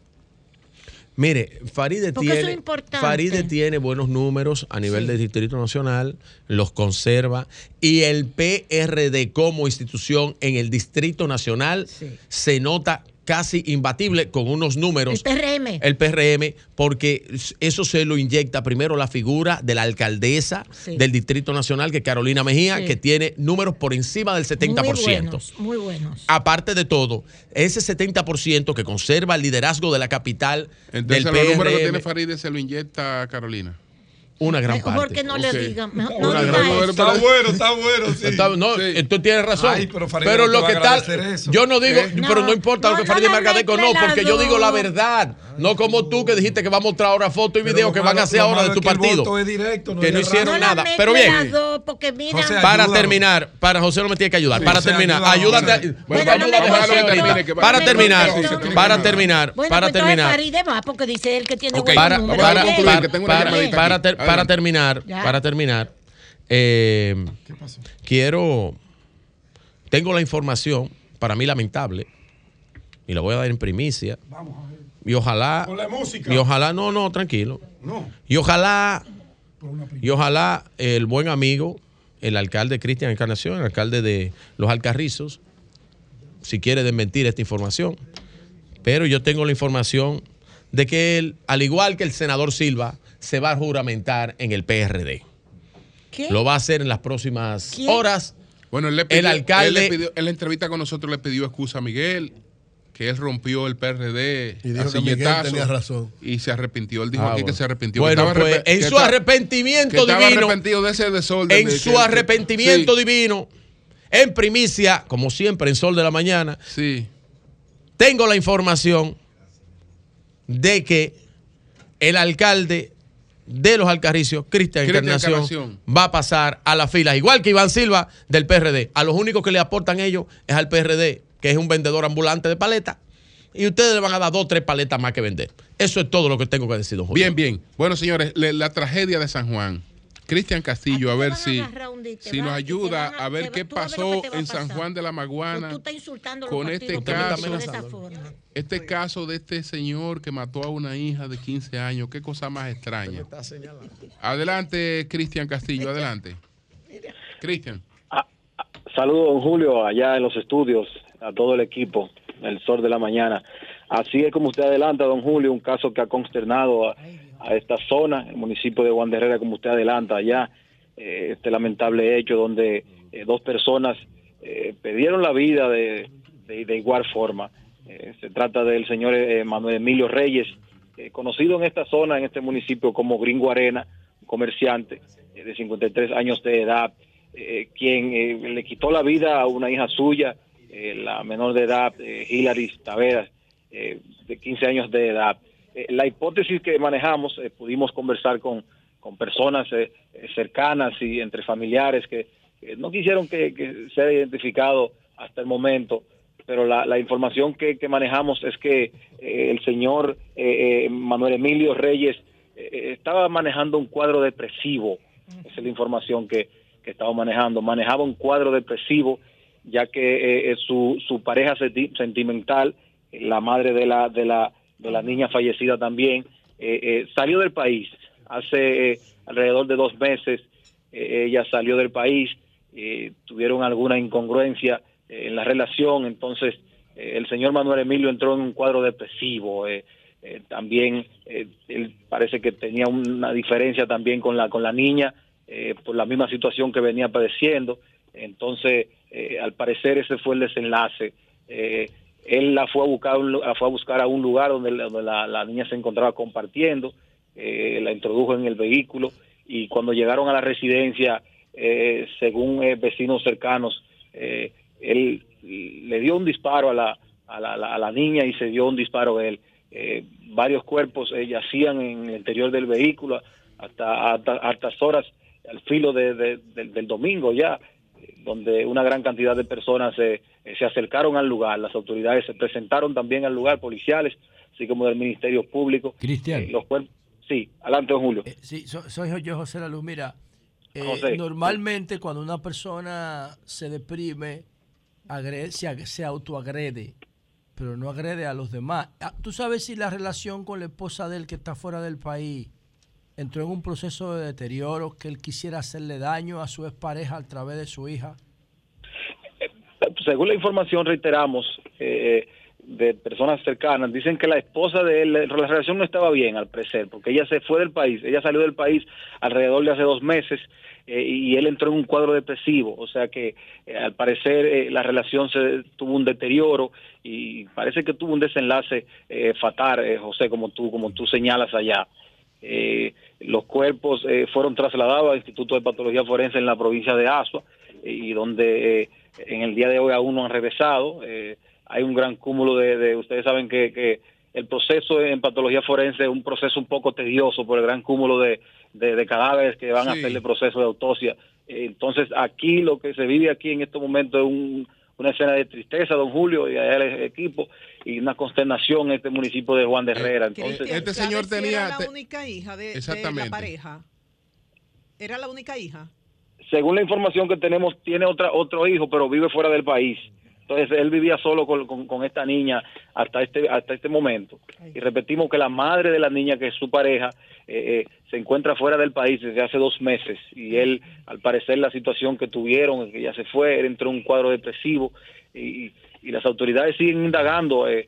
Mire, Faride tiene, Faride tiene buenos números a nivel del Distrito Nacional, los conserva y el PRD como institución en el Distrito Nacional se nota casi imbatible con unos números. El PRM. El PRM, porque eso se lo inyecta primero la figura de la alcaldesa del Distrito Nacional, que es Carolina Mejía, que tiene números por encima del 70%. Muy buenos, muy buenos. Aparte de todo, ese 70% que conserva el liderazgo de la capital Entonces, del los números que tiene Faride se lo inyecta Carolina. Una gran mejor parte. que no le digan. Mejor, no no diga eso. Está bueno, está bueno. Sí. Está- no, Sí. tú tienes razón. Ay, pero pero lo que tal, yo no digo, ¿Eh? pero no importa lo que Farideh me agradezca o no, porque yo digo la verdad. No como tú que dijiste que va a mostrar ahora fotos y videos que van a hacer ahora de tu partido. directo, que no hicieron nada. Pero bien. Las dos, porque mira. José, Para terminar, para José no me tiene que ayudar. Sí, para José, terminar, ayúdate. Para terminar, para terminar, Bueno, para entonces terminar. Faride va, porque dice él que tiene Ok, buenos para, números. para, Para- terminar, Ya. para terminar, eh, quiero, tengo la información, para mí lamentable, y la voy a dar en primicia, y ojalá, Con la música. y ojalá, no, no, tranquilo, No. y ojalá, y ojalá el buen amigo, el alcalde Cristian Encarnación, el alcalde de Los Alcarrizos, si quiere desmentir esta información, pero yo tengo la información de que él, al igual que el senador Silva, se va a juramentar en el PRD. ¿Qué? Lo va a hacer en las próximas ¿Quién? horas. Bueno, él le pidió, El alcalde- Él le pidió- en la entrevista con nosotros le pidió excusa a Miguel, que él rompió el PRD Y dijo que Miguel tenía razón. Y se arrepintió. Él dijo Ah, aquí bueno. que se arrepintió. Bueno, que pues, en que su arrepentimiento que divino, arrepentido de ese desorden. en de su arrepentimiento sí, divino, en primicia, como siempre en Sol de la Mañana, Sí. tengo la información de que el alcalde de los Alcarricios, Cristian Encarnación, Encarnación. va a pasar a las filas, igual que Iván Silva del PRD. A los únicos que le aportan ellos es al PRD, que es un vendedor ambulante de paletas, y ustedes le van a dar dos o tres paletas más que vender. Eso es todo lo que tengo que decir, don Julio. Bien, bien. Bueno, señores, le- la tragedia de San Juan. Cristian Castillo, a ver si, si nos ayuda a- a ver qué ver pasó en San. Juan de la Maguana tú con este caso, de esa forma. este caso de este señor que mató a una hija de 15 años. Qué cosa más extraña. Adelante, Cristian Castillo, adelante. Cristian. Saludos, don Julio, allá en los estudios, a todo el equipo, el sol de la mañana. Así es como usted adelanta, don Julio, un caso que ha consternado a, a esta zona, el municipio de Guanderrera, como usted adelanta allá, eh, este lamentable hecho donde eh, dos personas eh, perdieron la vida de, de, de igual forma. Eh, se trata del señor Manuel Emilio Reyes, conocido en esta zona, en este municipio como Gringo Arena, un comerciante de 53 años de edad, quien le quitó la vida a una hija suya, la menor de edad, Hilary Taveras, de 15 años de edad. Eh, la hipótesis que manejamos, eh, pudimos conversar con, con personas eh, cercanas y entre familiares que, que no quisieron que, que sea identificado hasta el momento, pero la, la información que, que manejamos es que el señor Manuel Emilio Reyes estaba manejando un cuadro depresivo, esa es la información que, que estaba manejando, manejaba un cuadro depresivo ya que eh, su, su pareja senti- sentimental, la madre de la, de la, de la niña fallecida también, eh, eh, salió del país hace eh, alrededor de dos meses, ella salió del país, tuvieron alguna incongruencia en la relación, entonces el señor Manuel Emilio entró en un cuadro depresivo, también él parece que tenía una diferencia también con la con la niña por la misma situación que venía padeciendo entonces al parecer ese fue el desenlace él la fue a buscar fue a buscar a un lugar donde, la- niña se encontraba compartiendo eh, la introdujo en el vehículo y cuando llegaron a la residencia eh, según eh, vecinos cercanos eh, él le dio un disparo a la, a la, a la- niña y se dio un disparo a él. Eh, varios cuerpos yacían en el interior del vehículo hasta hasta horas al filo de- de- del- domingo ya, donde una gran cantidad de personas eh, eh, se acercaron al lugar. Las autoridades se presentaron también al lugar, policiales, así como del Ministerio Público. Cristian. Eh, los cuerpos, sí, adelante, don Julio. Sí, so- soy yo, José Laluz. Mira, eh, José. normalmente cuando una persona se deprime, agrede, se, se autoagrede. pero no agrede a los demás. Ah, ¿Tú sabes si la relación con la esposa de él que está fuera del país entró en un proceso de deterioro, que él quisiera hacerle daño a su expareja a través de su hija? Según la información, reiteramos, eh, de personas cercanas, dicen que la esposa de él, la relación no estaba bien al parecer, porque ella se fue del país, ella salió del país alrededor de hace dos meses eh, y él entró en un cuadro depresivo, o sea que eh, al parecer eh, la relación se tuvo un deterioro y parece que tuvo un desenlace fatal, José, como tú como tú señalas allá. Los cuerpos fueron trasladados al Instituto de Patología Forense en la provincia de Asua y donde en el día de hoy aún no han regresado. hay un gran cúmulo de, ustedes saben que, que el proceso en patología forense es un proceso un poco tedioso por el gran cúmulo de, de, cadáveres que van a hacer el proceso de autopsia. Entonces, aquí lo que se vive aquí en estos momentos es una escena de tristeza, don Julio, y a el equipo, y una consternación en este municipio de Juan de Herrera. Entonces, este señor tenía... Era la única hija de, la pareja. ¿Era la única hija? Según la información que tenemos, tiene otra otro hijo, pero vive fuera del país. Entonces él vivía solo con, esta niña hasta este hasta este momento. Y repetimos que la madre de la niña, que es su pareja, eh, eh, se encuentra fuera del país desde hace dos meses. Y él, al parecer, la situación que tuvieron, que ya se fue, él entró en un cuadro depresivo y, las autoridades siguen indagando, eh,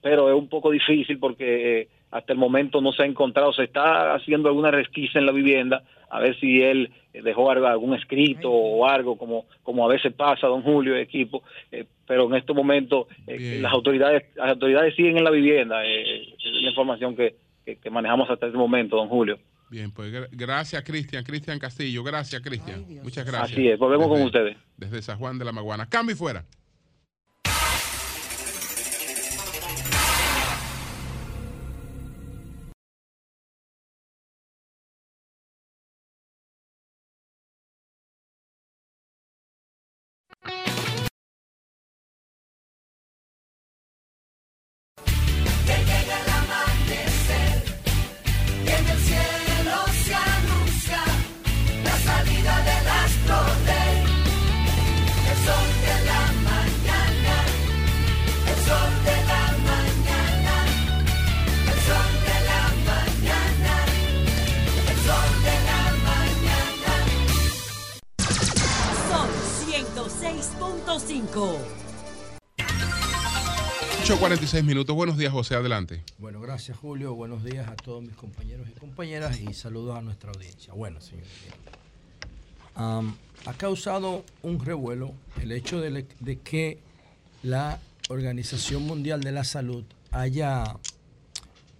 pero es un poco difícil porque hasta el momento no se ha encontrado, se está haciendo alguna resquisa en la vivienda, a ver si él eh, dejó algún escrito o algo, como, como a veces pasa, don Julio, equipo, eh, pero en estos momentos eh, las autoridades las autoridades siguen en la vivienda, es la información que, manejamos hasta este momento, don Julio. Bien, pues gracias Cristian, Cristian Castillo, gracias Cristian, muchas gracias. Así es, volvemos con ustedes. Desde San Juan de la Maguana. Cambio y fuera. 46 minutos. Buenos días, José. Adelante. Bueno, gracias, Julio. Buenos días a todos mis compañeros y compañeras y saludos a nuestra audiencia. Bueno, señores. ha causado un revuelo el hecho de, que la Organización Mundial de la Salud haya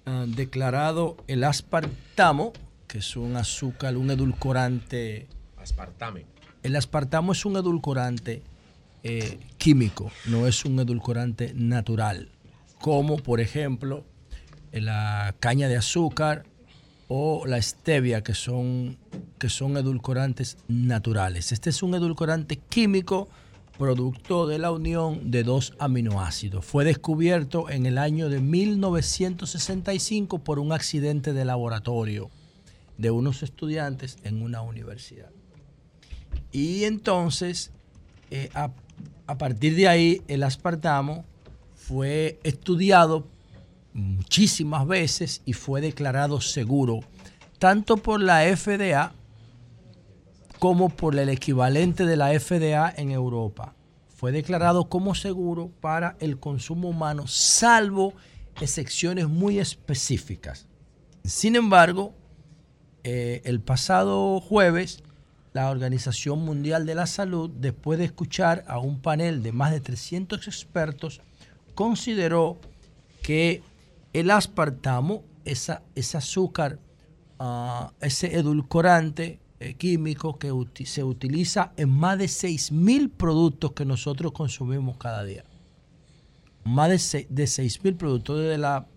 ah, declarado el aspartamo, que es un azúcar, un edulcorante. Aspartame. El aspartamo es un edulcorante eh, químico, no es un edulcorante natural como por ejemplo la caña de azúcar o la stevia, que son, que son edulcorantes naturales. Este es un edulcorante químico producto de la unión de dos aminoácidos. Fue descubierto en el año de 1965 por un accidente de laboratorio de unos estudiantes en una universidad. Y entonces, eh, a, a partir de ahí, el aspartamo fue estudiado muchísimas veces y fue declarado seguro, tanto por la FDA como por el equivalente de la FDA en Europa. Fue declarado como seguro para el consumo humano, salvo excepciones muy específicas. Sin embargo, eh, el pasado jueves, la Organización Mundial de la Salud, después de escuchar a un panel de más de 300 expertos, consideró que el aspartamo, esa, ese azúcar, ah, ese edulcorante eh, químico que se utiliza en más de 6.000 productos que nosotros consumimos cada día. Más de, 6.000 productos, desde la,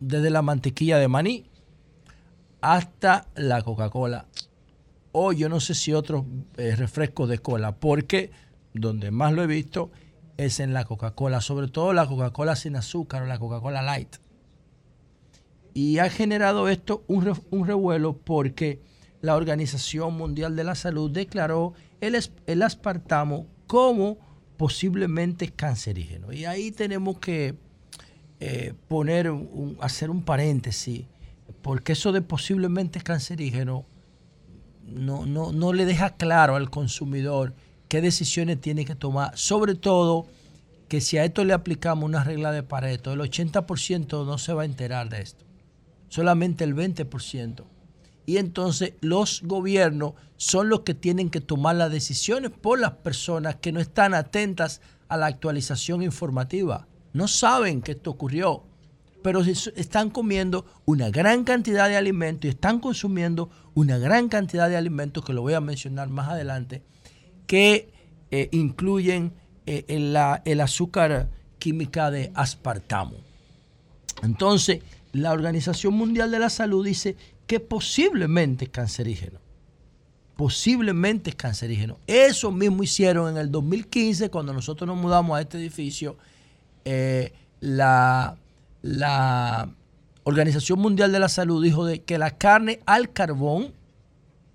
desde la mantequilla de maní hasta la Coca-Cola. O yo no sé si otros eh, refrescos de cola, porque donde más lo he visto es en la Coca-Cola, sobre todo la Coca-Cola sin azúcar o la Coca-Cola light. Y ha generado esto un, revuelo porque la Organización Mundial de la Salud declaró el, el aspartamo como posiblemente cancerígeno. Y ahí tenemos que eh, poner, un, hacer un paréntesis, porque eso de posiblemente cancerígeno no, no, no le deja claro al consumidor qué decisiones tiene que tomar, sobre todo que si a esto le aplicamos una regla de Pareto, el 80% no se va a enterar de esto, solamente el 20%. Y entonces los gobiernos son los que tienen que tomar las decisiones por las personas que no están atentas a la actualización informativa. No saben que esto ocurrió, pero están comiendo una gran cantidad de alimentos y están consumiendo una gran cantidad de alimentos, que lo voy a mencionar más adelante, que eh, incluyen eh, el azúcar química de aspartamo. Entonces, la Organización Mundial de la Salud dice que posiblemente es cancerígeno. Posiblemente es cancerígeno. Eso mismo hicieron en el 2015 cuando nosotros nos mudamos a este edificio. Eh, la, la Organización Mundial de la Salud dijo de que la carne al carbón,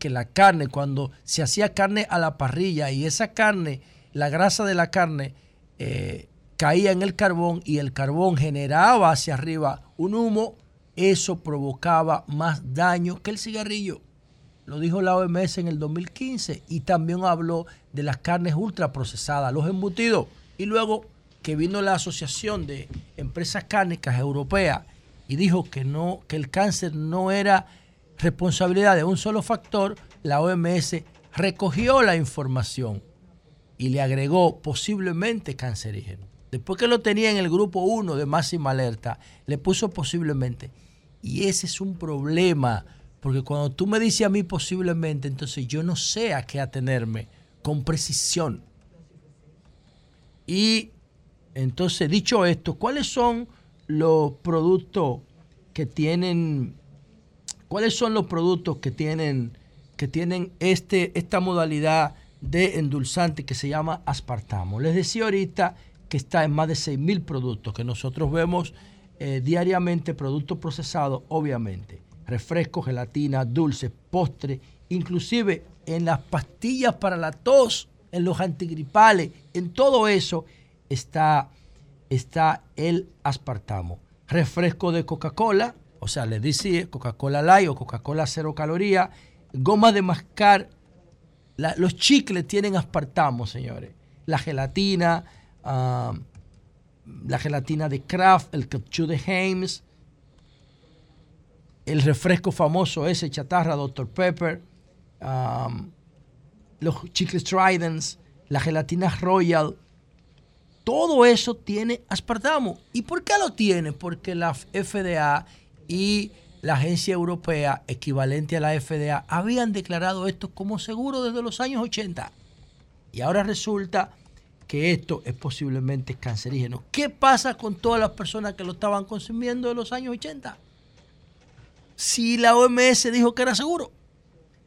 que la carne cuando se hacía carne a la parrilla y esa carne, la grasa de la carne eh, caía en el carbón y el carbón generaba hacia arriba un humo, eso provocaba más daño que el cigarrillo. Lo dijo la OMS en el 2015 y también habló de las carnes ultraprocesadas, los embutidos. Y luego que vino la Asociación de Empresas Cárnicas Europeas y dijo que, no, que el cáncer no era responsabilidad de un solo factor, la OMS recogió la información y le agregó posiblemente cancerígeno. Después que lo tenía en el grupo 1 de máxima alerta, le puso posiblemente. Y ese es un problema, porque cuando tú me dices a mí posiblemente, entonces yo no sé a qué atenerme con precisión. Y entonces, dicho esto, ¿cuáles son los productos que tienen, cuáles son los productos que tienen, que tienen este, esta modalidad de endulzante que se llama aspartamo? Les decía ahorita que está en más de 6.000 productos que nosotros vemos eh, diariamente, productos procesados, obviamente, refresco, gelatina, dulces, postre, inclusive en las pastillas para la tos, en los antigripales, en todo eso está, está el aspartamo. Refresco de Coca-Cola, o sea, les dice Coca-Cola Light o Coca-Cola cero caloría, goma de mascar, los chicles tienen aspartamo, señores. La gelatina, Ah, la gelatina de Kraft, el ketchup de Hames, el refresco famoso ese, chatarra, Dr. Pepper, los chicles Tridents, la gelatina Royal, todo eso tiene aspartamo. ¿Y por qué lo tiene? Porque la FDA y la agencia europea equivalente a la FDA habían declarado esto como seguro desde los años 80. Y ahora resulta que esto es posiblemente cancerígeno. ¿Qué pasa con todas las personas que lo estaban consumiendo en los años 80? Si la OMS dijo que era seguro,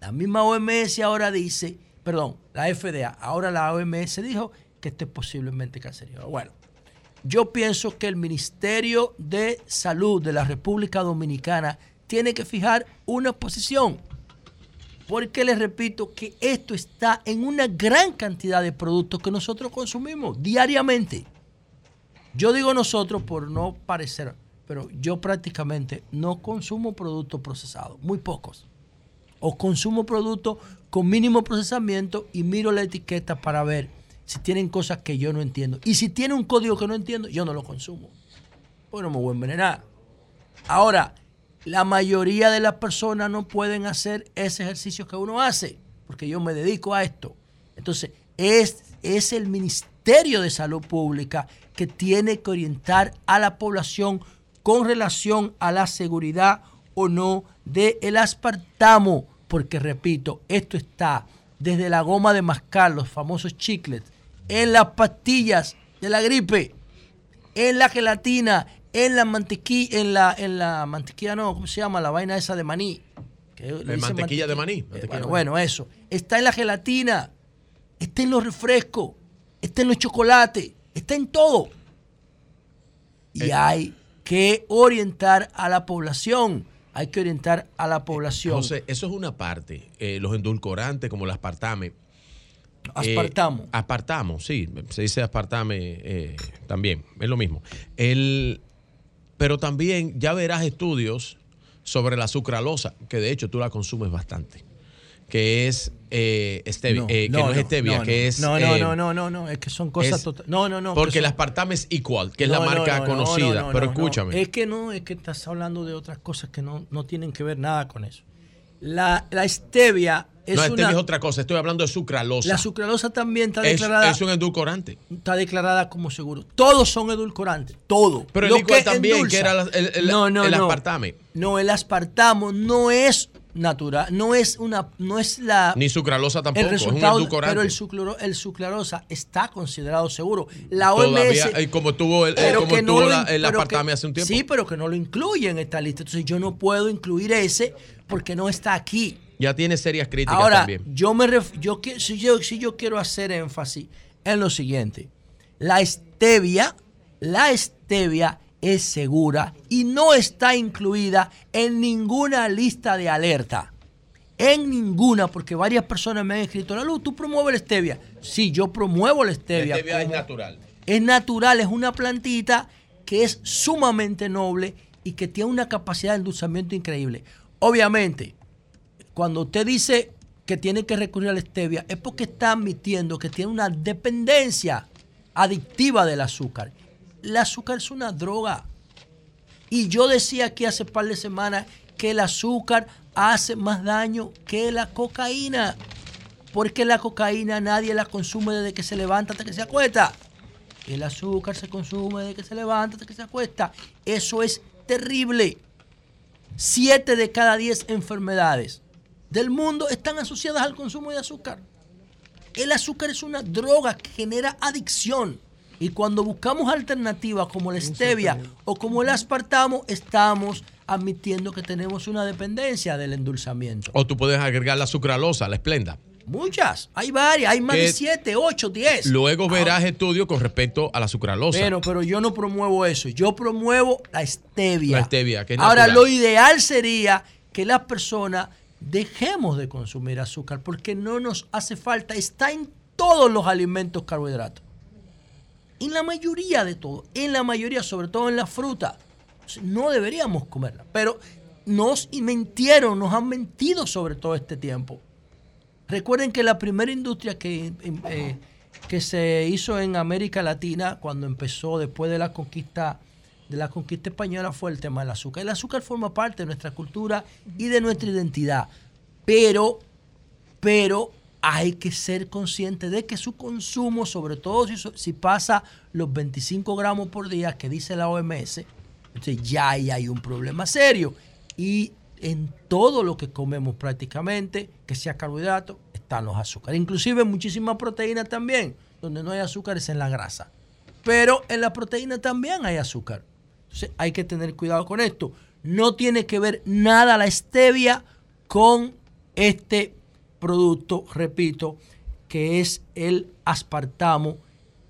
la misma OMS ahora dice, perdón, la FDA, ahora la OMS dijo que esto es posiblemente cancerígeno. Bueno, yo pienso que el Ministerio de Salud de la República Dominicana tiene que fijar una posición porque les repito que esto está en una gran cantidad de productos que nosotros consumimos diariamente. Yo digo nosotros por no parecer, pero yo prácticamente no consumo productos procesados, muy pocos. O consumo productos con mínimo procesamiento y miro la etiqueta para ver si tienen cosas que yo no entiendo. Y si tiene un código que no entiendo, yo no lo consumo. Pues no me voy a envenenar. Ahora, la mayoría de las personas no pueden hacer ese ejercicio que uno hace, porque yo me dedico a esto. Entonces, es, es el Ministerio de Salud Pública que tiene que orientar a la población con relación a la seguridad o no del aspartamo, porque repito, esto está desde la goma de mascar, los famosos chicles, en las pastillas de la gripe, en la gelatina, en la mantequilla, en la, en la mantequilla no, ¿cómo se llama? La vaina esa de maní. la mantequilla, de maní. Eh, bueno, eso. Está en la gelatina, está en los refrescos, está en los chocolates, está en todo. Y eh. hay que orientar a la población. Hay que orientar a la población. José, eso es una parte. Eh, los endulcorantes como el aspartame Aspartamo. Eh, aspartamo, sí, se dice aspartame eh, también, es lo mismo. El, pero también ya verás estudios sobre la sucralosa, que de hecho tú la consumes bastante que es eh, stevia, No, eh, que no, no, es stevia, no, que es... No, no, eh, no, no, no, no, es que son cosas es- total- No, no, no. Porque que el aspartame es equal, que es la marca no, no, conocida. no, no, pero escúchame. Es que no, es que estás hablando de otras cosas que no, no tienen que ver nada con eso. La, la stevia es no, una... stevia es otra cosa. Estoy hablando de sucralosa. La sucralosa también está es, declarada, es un edulcorante. está declarada como seguro. Todos son edulcorantes, todo. Pero el Lo que también, endulza. que era el, el- no, no, el no. aspartame. No, el aspartamo no es natural, no es una, no es la Ni sucralosa tampoco, es un edulcorante. pero el, sucloro- el suclarosa está considerado seguro. La OMS Todavía, eh, como tuvo el, eh, como no tuvo lo la- in- el que- hace un tiempo. Sí, pero que no lo incluye en esta lista. Entonces yo no puedo incluir ese porque no está aquí. Ya tiene serias críticas Ahora, también. yo me ref- yo, si yo si yo quiero hacer énfasis en lo siguiente. La stevia, la stevia es segura y no está incluida en ninguna lista de alerta. En ninguna, porque varias personas me han escrito, la luz, tú promueves la stevia. Sí, yo promuevo la La stevia. stevia es natural. es natural, es una plantita que es sumamente noble y que tiene una capacidad de endulzamiento increíble. Obviamente, cuando usted dice que tiene que recurrir a la stevia, es porque está admitiendo que tiene una dependencia adictiva del azúcar. El azúcar es una droga. Y yo decía aquí hace par de semanas que el azúcar hace más daño que la cocaína. Porque la cocaína nadie la consume desde que se levanta hasta que se acuesta. El azúcar se consume desde que se levanta hasta que se acuesta. Eso es terrible. Siete de cada diez enfermedades del mundo están asociadas al consumo de azúcar. El azúcar es una droga que genera adicción. Y cuando buscamos alternativas como la stevia o como el aspartamo, estamos admitiendo que tenemos una dependencia del endulzamiento. O tú puedes agregar la sucralosa, la esplenda. Muchas, hay varias, hay más de 7, 8, 10. Luego verás estudios con respecto a la sucralosa. Pero, pero yo no promuevo eso. Yo promuevo la stevia. La stevia, que es Ahora, natural. lo ideal sería que las personas dejemos de consumir azúcar porque no nos hace falta. Está en todos los alimentos carbohidratos. En la mayoría de todo. En la mayoría, sobre todo en la fruta. No deberíamos comerla. Pero nos mintieron, nos han mentido sobre todo este tiempo. Recuerden que la primera industria que, eh, que se hizo en América Latina cuando empezó después de la conquista de la conquista española fue el tema del azúcar. El azúcar forma parte de nuestra cultura y de nuestra identidad, pero pero hay que ser consciente de que su consumo, sobre todo si, si pasa los 25 gramos por día que dice la OMS, entonces ya ahí hay un problema serio. Y en todo lo que comemos prácticamente, que sea carbohidrato, están los azúcares. Inclusive muchísimas proteínas también. Donde no hay azúcar es en la grasa. Pero en la proteína también hay azúcar. Entonces hay que tener cuidado con esto. No tiene que ver nada la stevia con este producto, repito, que es el aspartamo,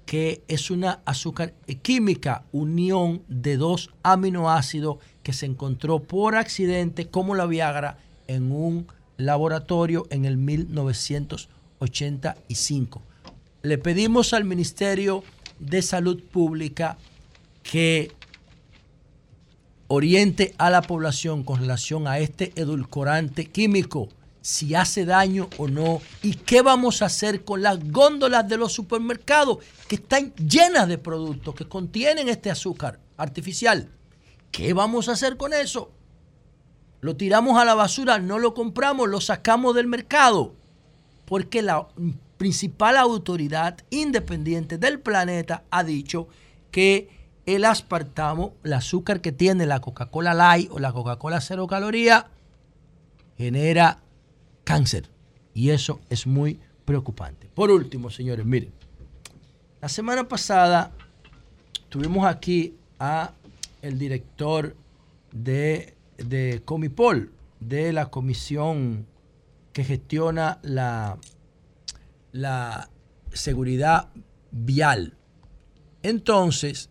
que es una azúcar química, unión de dos aminoácidos que se encontró por accidente como la Viagra en un laboratorio en el 1985. Le pedimos al Ministerio de Salud Pública que oriente a la población con relación a este edulcorante químico, si hace daño o no, y qué vamos a hacer con las góndolas de los supermercados que están llenas de productos que contienen este azúcar artificial. ¿Qué vamos a hacer con eso? Lo tiramos a la basura, no lo compramos, lo sacamos del mercado, porque la principal autoridad independiente del planeta ha dicho que el aspartamo, el azúcar que tiene la Coca-Cola Light o la Coca-Cola cero caloría, genera cáncer. Y eso es muy preocupante. Por último, señores, miren, la semana pasada tuvimos aquí a el director de, de Comipol, de la comisión que gestiona la, la seguridad vial. Entonces,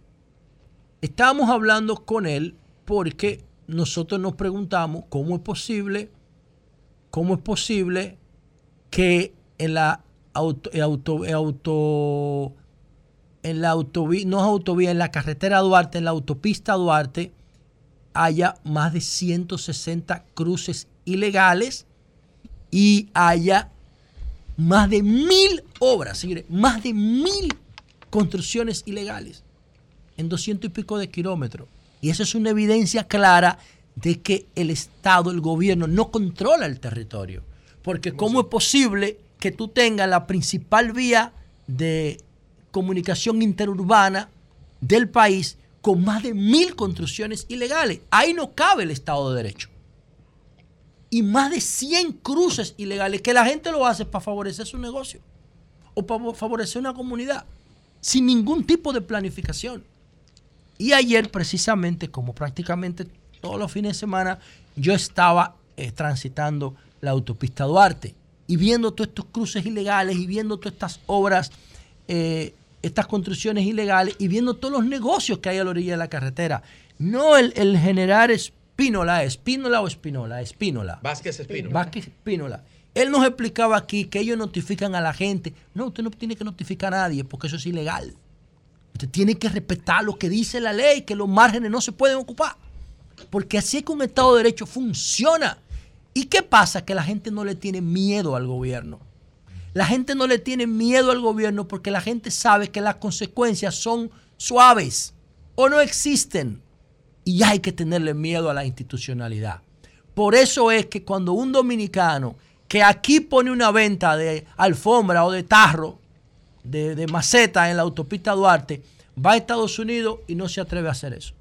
estábamos hablando con él porque nosotros nos preguntamos cómo es posible, cómo es posible que en la auto, auto, auto en la autovía, no es autovía, en la carretera Duarte, en la autopista Duarte, haya más de 160 cruces ilegales y haya más de mil obras, señores, más de mil construcciones ilegales en 200 y pico de kilómetros. Y eso es una evidencia clara de que el Estado, el gobierno, no controla el territorio. Porque ¿cómo es posible que tú tengas la principal vía de comunicación interurbana del país con más de mil construcciones ilegales? Ahí no cabe el Estado de Derecho. Y más de 100 cruces ilegales que la gente lo hace para favorecer su negocio o para favorecer una comunidad sin ningún tipo de planificación. Y ayer precisamente, como prácticamente todos los fines de semana, yo estaba eh, transitando la autopista Duarte y viendo todos estos cruces ilegales y viendo todas estas obras, eh, estas construcciones ilegales y viendo todos los negocios que hay a la orilla de la carretera. No el, el general Espínola, Espínola o Espínola, Espínola. Vázquez Espínola. Vázquez Espínola. Él nos explicaba aquí que ellos notifican a la gente. No, usted no tiene que notificar a nadie porque eso es ilegal. Usted tiene que respetar lo que dice la ley, que los márgenes no se pueden ocupar. Porque así es que un Estado de Derecho funciona. ¿Y qué pasa? Que la gente no le tiene miedo al gobierno. La gente no le tiene miedo al gobierno porque la gente sabe que las consecuencias son suaves o no existen. Y hay que tenerle miedo a la institucionalidad. Por eso es que cuando un dominicano que aquí pone una venta de alfombra o de tarro, de, maceta en la autopista Duarte, va a Estados Unidos y no se atreve a hacer eso.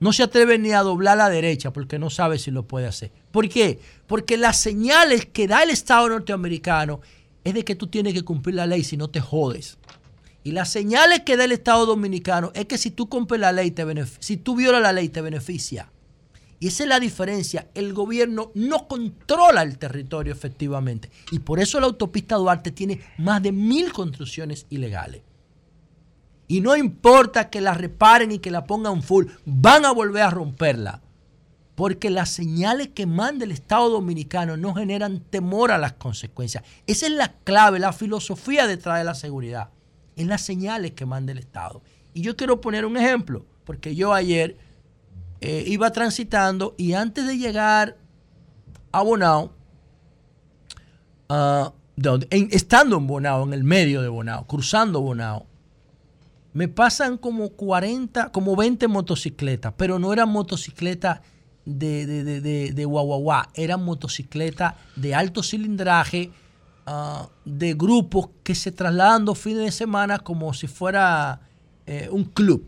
No se atreve ni a doblar la derecha porque no sabe si lo puede hacer. ¿Por qué? Porque las señales que da el Estado norteamericano es de que tú tienes que cumplir la ley si no te jodes. Y las señales que da el Estado dominicano es que si tú cumples la ley, te si tú violas la ley, te beneficia. Y esa es la diferencia. El gobierno no controla el territorio efectivamente. Y por eso la autopista Duarte tiene más de mil construcciones ilegales. Y no importa que la reparen y que la pongan full, van a volver a romperla. Porque las señales que manda el Estado Dominicano no generan temor a las consecuencias. Esa es la clave, la filosofía detrás de la seguridad. Es las señales que manda el Estado. Y yo quiero poner un ejemplo, porque yo ayer eh, iba transitando y antes de llegar a Bonao, ah, estando en Bonao, en el medio de Bonao, cruzando Bonao, me pasan como 40, como 20 motocicletas, pero no eran motocicletas de, de, de, de, guaguaguá, eran motocicletas de alto cilindraje, ah, de grupos que se trasladan dos fines de semana como si fuera eh, un club,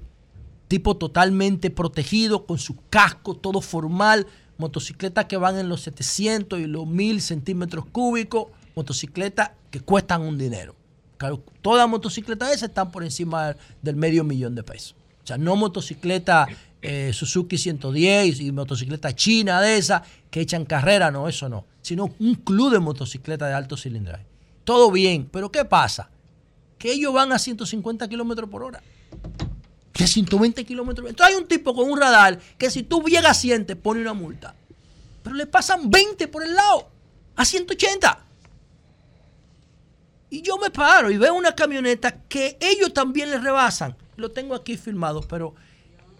tipo totalmente protegido, con su casco, todo formal, motocicletas que van en los 700 y los 1000 centímetros cúbicos, motocicletas que cuestan un dinero. Claro, todas motocicletas esas están por encima del medio millón de pesos. O sea, no motocicleta eh, Suzuki 110 y motocicleta china de esas que echan carrera, no, eso no. Sino un club de motocicletas de alto cilindraje. Todo bien, pero ¿qué pasa? Que ellos van a 150 kilómetros por hora. Que 120 kilómetros. Entonces hay un tipo con un radar que si tú llegas a 100 te pone una multa. Pero le pasan 20 por el lado. A 180. Y yo me paro y veo una camioneta que ellos también le rebasan. Lo tengo aquí filmado, pero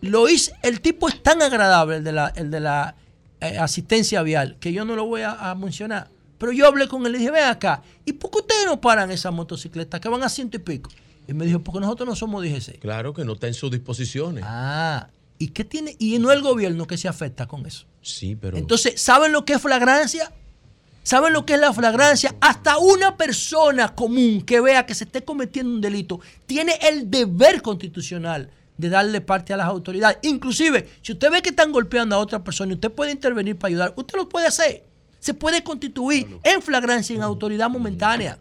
lo hice. El tipo es tan agradable, el de la, el de la eh, asistencia vial, que yo no lo voy a, mencionar. Pero yo hablé con él y le dije, ven acá, ¿y por qué ustedes no paran esas motocicletas que van a ciento y pico? Y me dijo, porque nosotros no somos DGC. Claro que no está en sus disposiciones. Ah, ¿y qué tiene? Y no el gobierno que se afecta con eso. Sí, pero. Entonces, ¿saben lo que es flagrancia? ¿Saben lo que es la flagrancia? Hasta una persona común que vea que se esté cometiendo un delito tiene el deber constitucional de darle parte a las autoridades. Inclusive, si usted ve que están golpeando a otra persona y usted puede intervenir para ayudar, usted lo puede hacer. Se puede constituir en flagrancia en autoridad momentánea.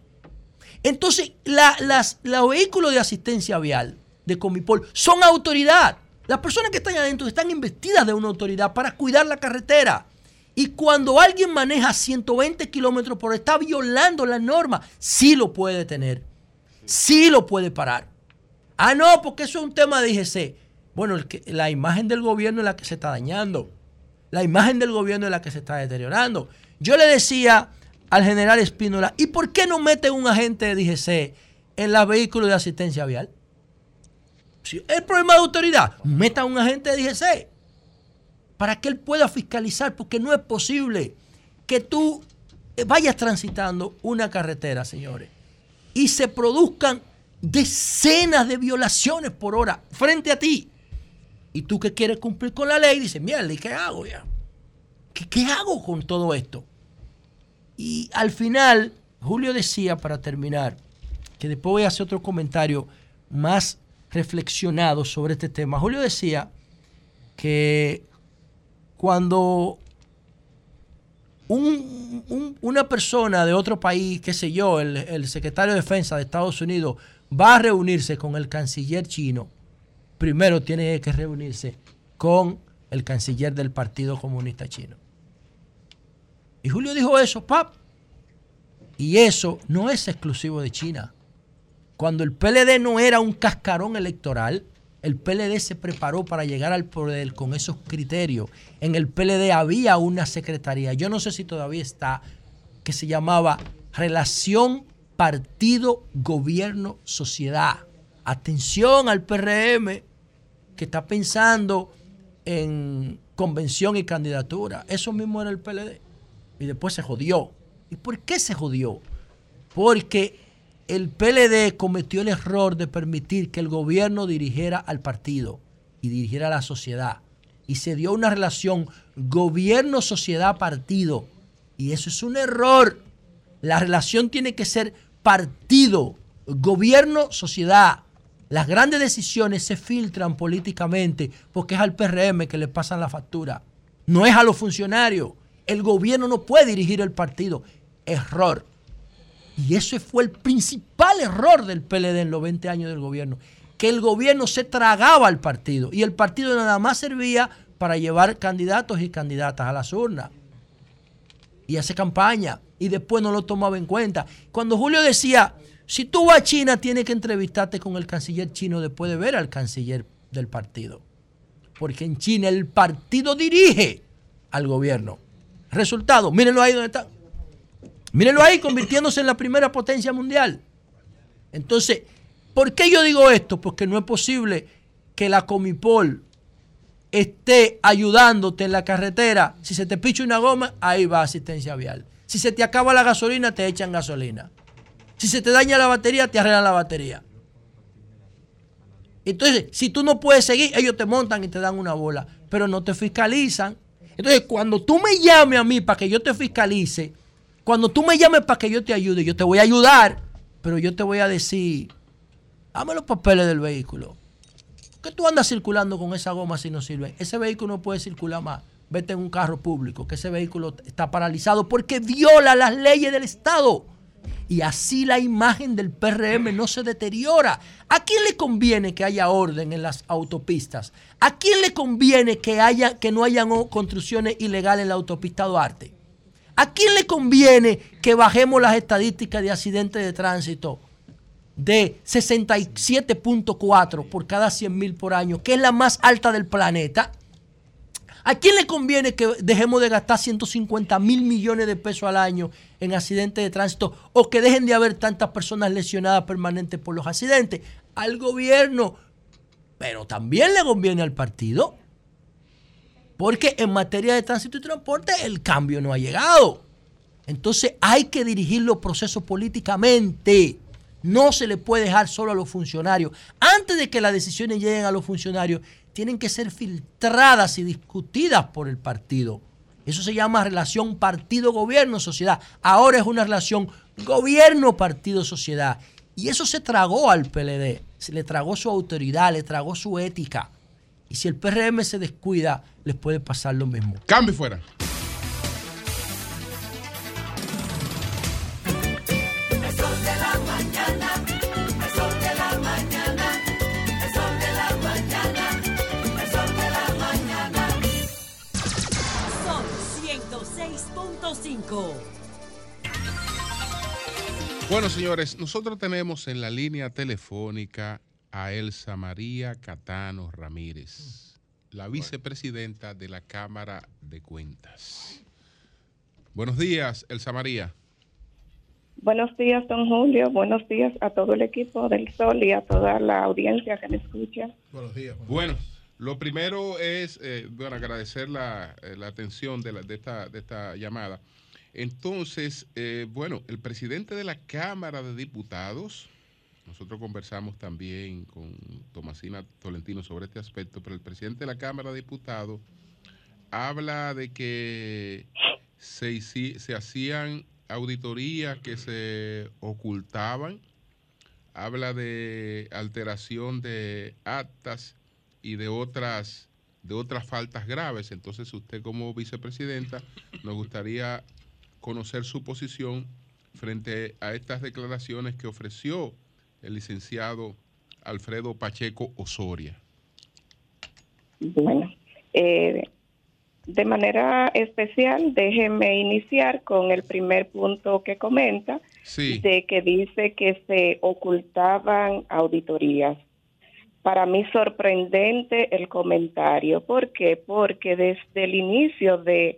Entonces, las, los vehículos de asistencia vial de Comipol son autoridad. Las personas que están adentro están investidas de una autoridad para cuidar la carretera. Y cuando alguien maneja 120 kilómetros por hora, está violando la norma, sí lo puede detener, sí lo puede parar. Ah, no, porque eso es un tema de IGC. Bueno, la imagen del gobierno es la que se está dañando. La imagen del gobierno es la que se está deteriorando. Yo le decía al general Espínola, ¿y por qué no mete un agente de DGC en los vehículos de asistencia vial? Si el problema de autoridad, meta un agente de DGC para que él pueda fiscalizar, porque no es posible que tú vayas transitando una carretera, señores, y se produzcan decenas de violaciones por hora frente a ti. Y tú que quieres cumplir con la ley, dices, mierda, ¿y qué hago ya? ¿Qué, ¿Qué hago con todo esto? Y al final, Julio decía, para terminar, que después voy a hacer otro comentario más reflexionado sobre este tema. Julio decía que cuando una persona de otro país, qué sé yo, el, el, secretario de Defensa de Estados Unidos, va a reunirse con el canciller chino, primero tiene que reunirse con el canciller del Partido Comunista Chino. Y Julio dijo eso, pap. Y eso no es exclusivo de China. Cuando el PLD no era un cascarón electoral, el PLD se preparó para llegar al poder con esos criterios. En el PLD había una secretaría, yo no sé si todavía está, que se llamaba Relación Partido Gobierno Sociedad. Atención al PRM que está pensando en convención y candidatura. Eso mismo era el PLD y después se jodió. ¿Y por qué se jodió? Porque el PLD cometió el error de permitir que el gobierno dirigiera al partido y dirigiera a la sociedad. Y se dio una relación gobierno-sociedad-partido. Y eso es un error. La relación tiene que ser partido, gobierno-sociedad. Las grandes decisiones se filtran políticamente porque es al PRM que le pasan la factura. No es a los funcionarios. El gobierno no puede dirigir el partido. Error. Y ese fue el principal error del PLD en los 20 años del gobierno. Que el gobierno se tragaba al partido. Y el partido nada más servía para llevar candidatos y candidatas a las urnas. Y hace campaña. Y después no lo tomaba en cuenta. Cuando Julio decía, si tú vas a China, tienes que entrevistarte con el canciller chino después de ver al canciller del partido. Porque en China el partido dirige al gobierno. Resultado, mírenlo ahí donde está. Mírenlo ahí convirtiéndose en la primera potencia mundial. Entonces, ¿por qué yo digo esto? Porque no es posible que la Comipol esté ayudándote en la carretera. Si se te picha una goma, ahí va asistencia vial. Si se te acaba la gasolina, te echan gasolina. Si se te daña la batería, te arreglan la batería. Entonces, si tú no puedes seguir, ellos te montan y te dan una bola, pero no te fiscalizan. Entonces, cuando tú me llames a mí para que yo te fiscalice, cuando tú me llames para que yo te ayude, yo te voy a ayudar, pero yo te voy a decir, dame los papeles del vehículo. ¿Qué tú andas circulando con esa goma si no sirve? Ese vehículo no puede circular más. Vete en un carro público, que ese vehículo está paralizado porque viola las leyes del Estado. Y así la imagen del PRM no se deteriora. ¿A quién le conviene que haya orden en las autopistas? ¿A quién le conviene que, haya, que no hayan construcciones ilegales en la autopista Duarte? ¿A quién le conviene que bajemos las estadísticas de accidentes de tránsito de 67.4 por cada 100 mil por año, que es la más alta del planeta? ¿A quién le conviene que dejemos de gastar 150 mil millones de pesos al año en accidentes de tránsito o que dejen de haber tantas personas lesionadas permanentes por los accidentes? Al gobierno, pero también le conviene al partido. Porque en materia de tránsito y transporte el cambio no ha llegado. Entonces hay que dirigir los procesos políticamente. No se le puede dejar solo a los funcionarios. Antes de que las decisiones lleguen a los funcionarios, tienen que ser filtradas y discutidas por el partido. Eso se llama relación partido-gobierno-sociedad. Ahora es una relación gobierno-partido-sociedad. Y eso se tragó al PLD. Se le tragó su autoridad, le tragó su ética. Y si el PRM se descuida, les puede pasar lo mismo. Cambio fuera. 106.5. Bueno, señores, nosotros tenemos en la línea telefónica a Elsa María Catano Ramírez, la vicepresidenta de la Cámara de Cuentas. Buenos días, Elsa María. Buenos días, don Julio. Buenos días a todo el equipo del Sol y a toda la audiencia que me escucha. Buenos días. Bueno, lo primero es, eh, bueno, agradecer la, eh, la atención de, la, de, esta, de esta llamada. Entonces, eh, bueno, el presidente de la Cámara de Diputados, nosotros conversamos también con Tomasina Tolentino sobre este aspecto, pero el presidente de la Cámara de Diputados habla de que se, se hacían auditorías que se ocultaban, habla de alteración de actas y de otras de otras faltas graves. Entonces, usted como vicepresidenta, nos gustaría conocer su posición frente a estas declaraciones que ofreció el licenciado Alfredo Pacheco Osoria. Bueno, eh, de manera especial, déjeme iniciar con el primer punto que comenta, de que dice que se ocultaban auditorías. Para mí sorprendente el comentario. ¿Por qué? Porque desde el inicio de,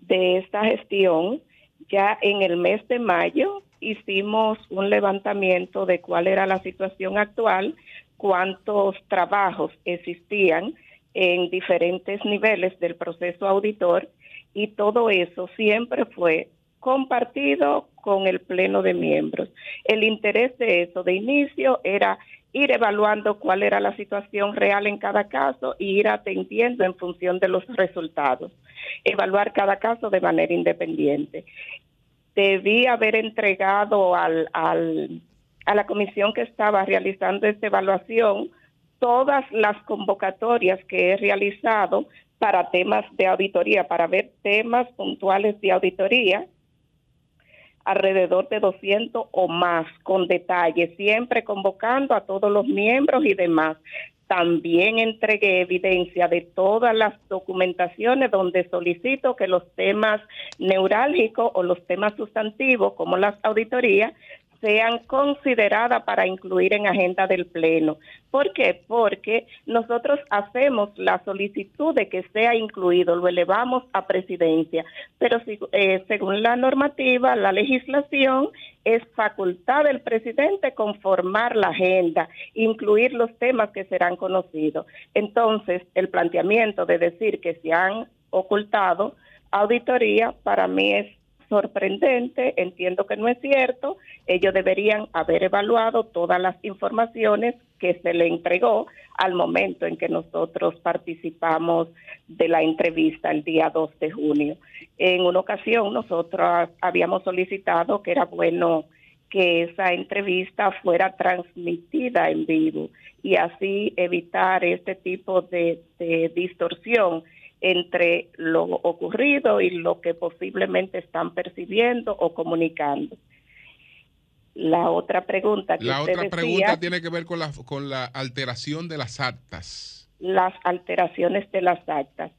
de esta gestión, ya en el mes de mayo hicimos un levantamiento de cuál era la situación actual, cuántos trabajos existían en diferentes niveles del proceso auditor y todo eso siempre fue compartido con el pleno de miembros. El interés de eso de inicio era ir evaluando cuál era la situación real en cada caso y ir atendiendo en función de los resultados. Evaluar cada caso de manera independiente debí haber entregado al, al, a la comisión que estaba realizando esta evaluación todas las convocatorias que he realizado para temas de auditoría, para ver temas puntuales de auditoría, alrededor de 200 o más, con detalle, siempre convocando a todos los miembros y demás. También entregué evidencia de todas las documentaciones donde solicito que los temas neurálgicos o los temas sustantivos, como las auditorías, sean consideradas para incluir en agenda del Pleno. ¿Por qué? Porque nosotros hacemos la solicitud de que sea incluido, lo elevamos a presidencia, pero si, eh, según la normativa, la legislación, es facultad del presidente conformar la agenda, incluir los temas que serán conocidos. Entonces, el planteamiento de decir que se han ocultado auditoría para mí es sorprendente, entiendo que no es cierto, ellos deberían haber evaluado todas las informaciones que se le entregó al momento en que nosotros participamos de la entrevista el día 2 de junio. En una ocasión nosotros habíamos solicitado que era bueno que esa entrevista fuera transmitida en vivo y así evitar este tipo de, de distorsión entre lo ocurrido y lo que posiblemente están percibiendo o comunicando. La otra pregunta que La otra pregunta tiene que ver con la, con la alteración de las actas. Las alteraciones de las actas.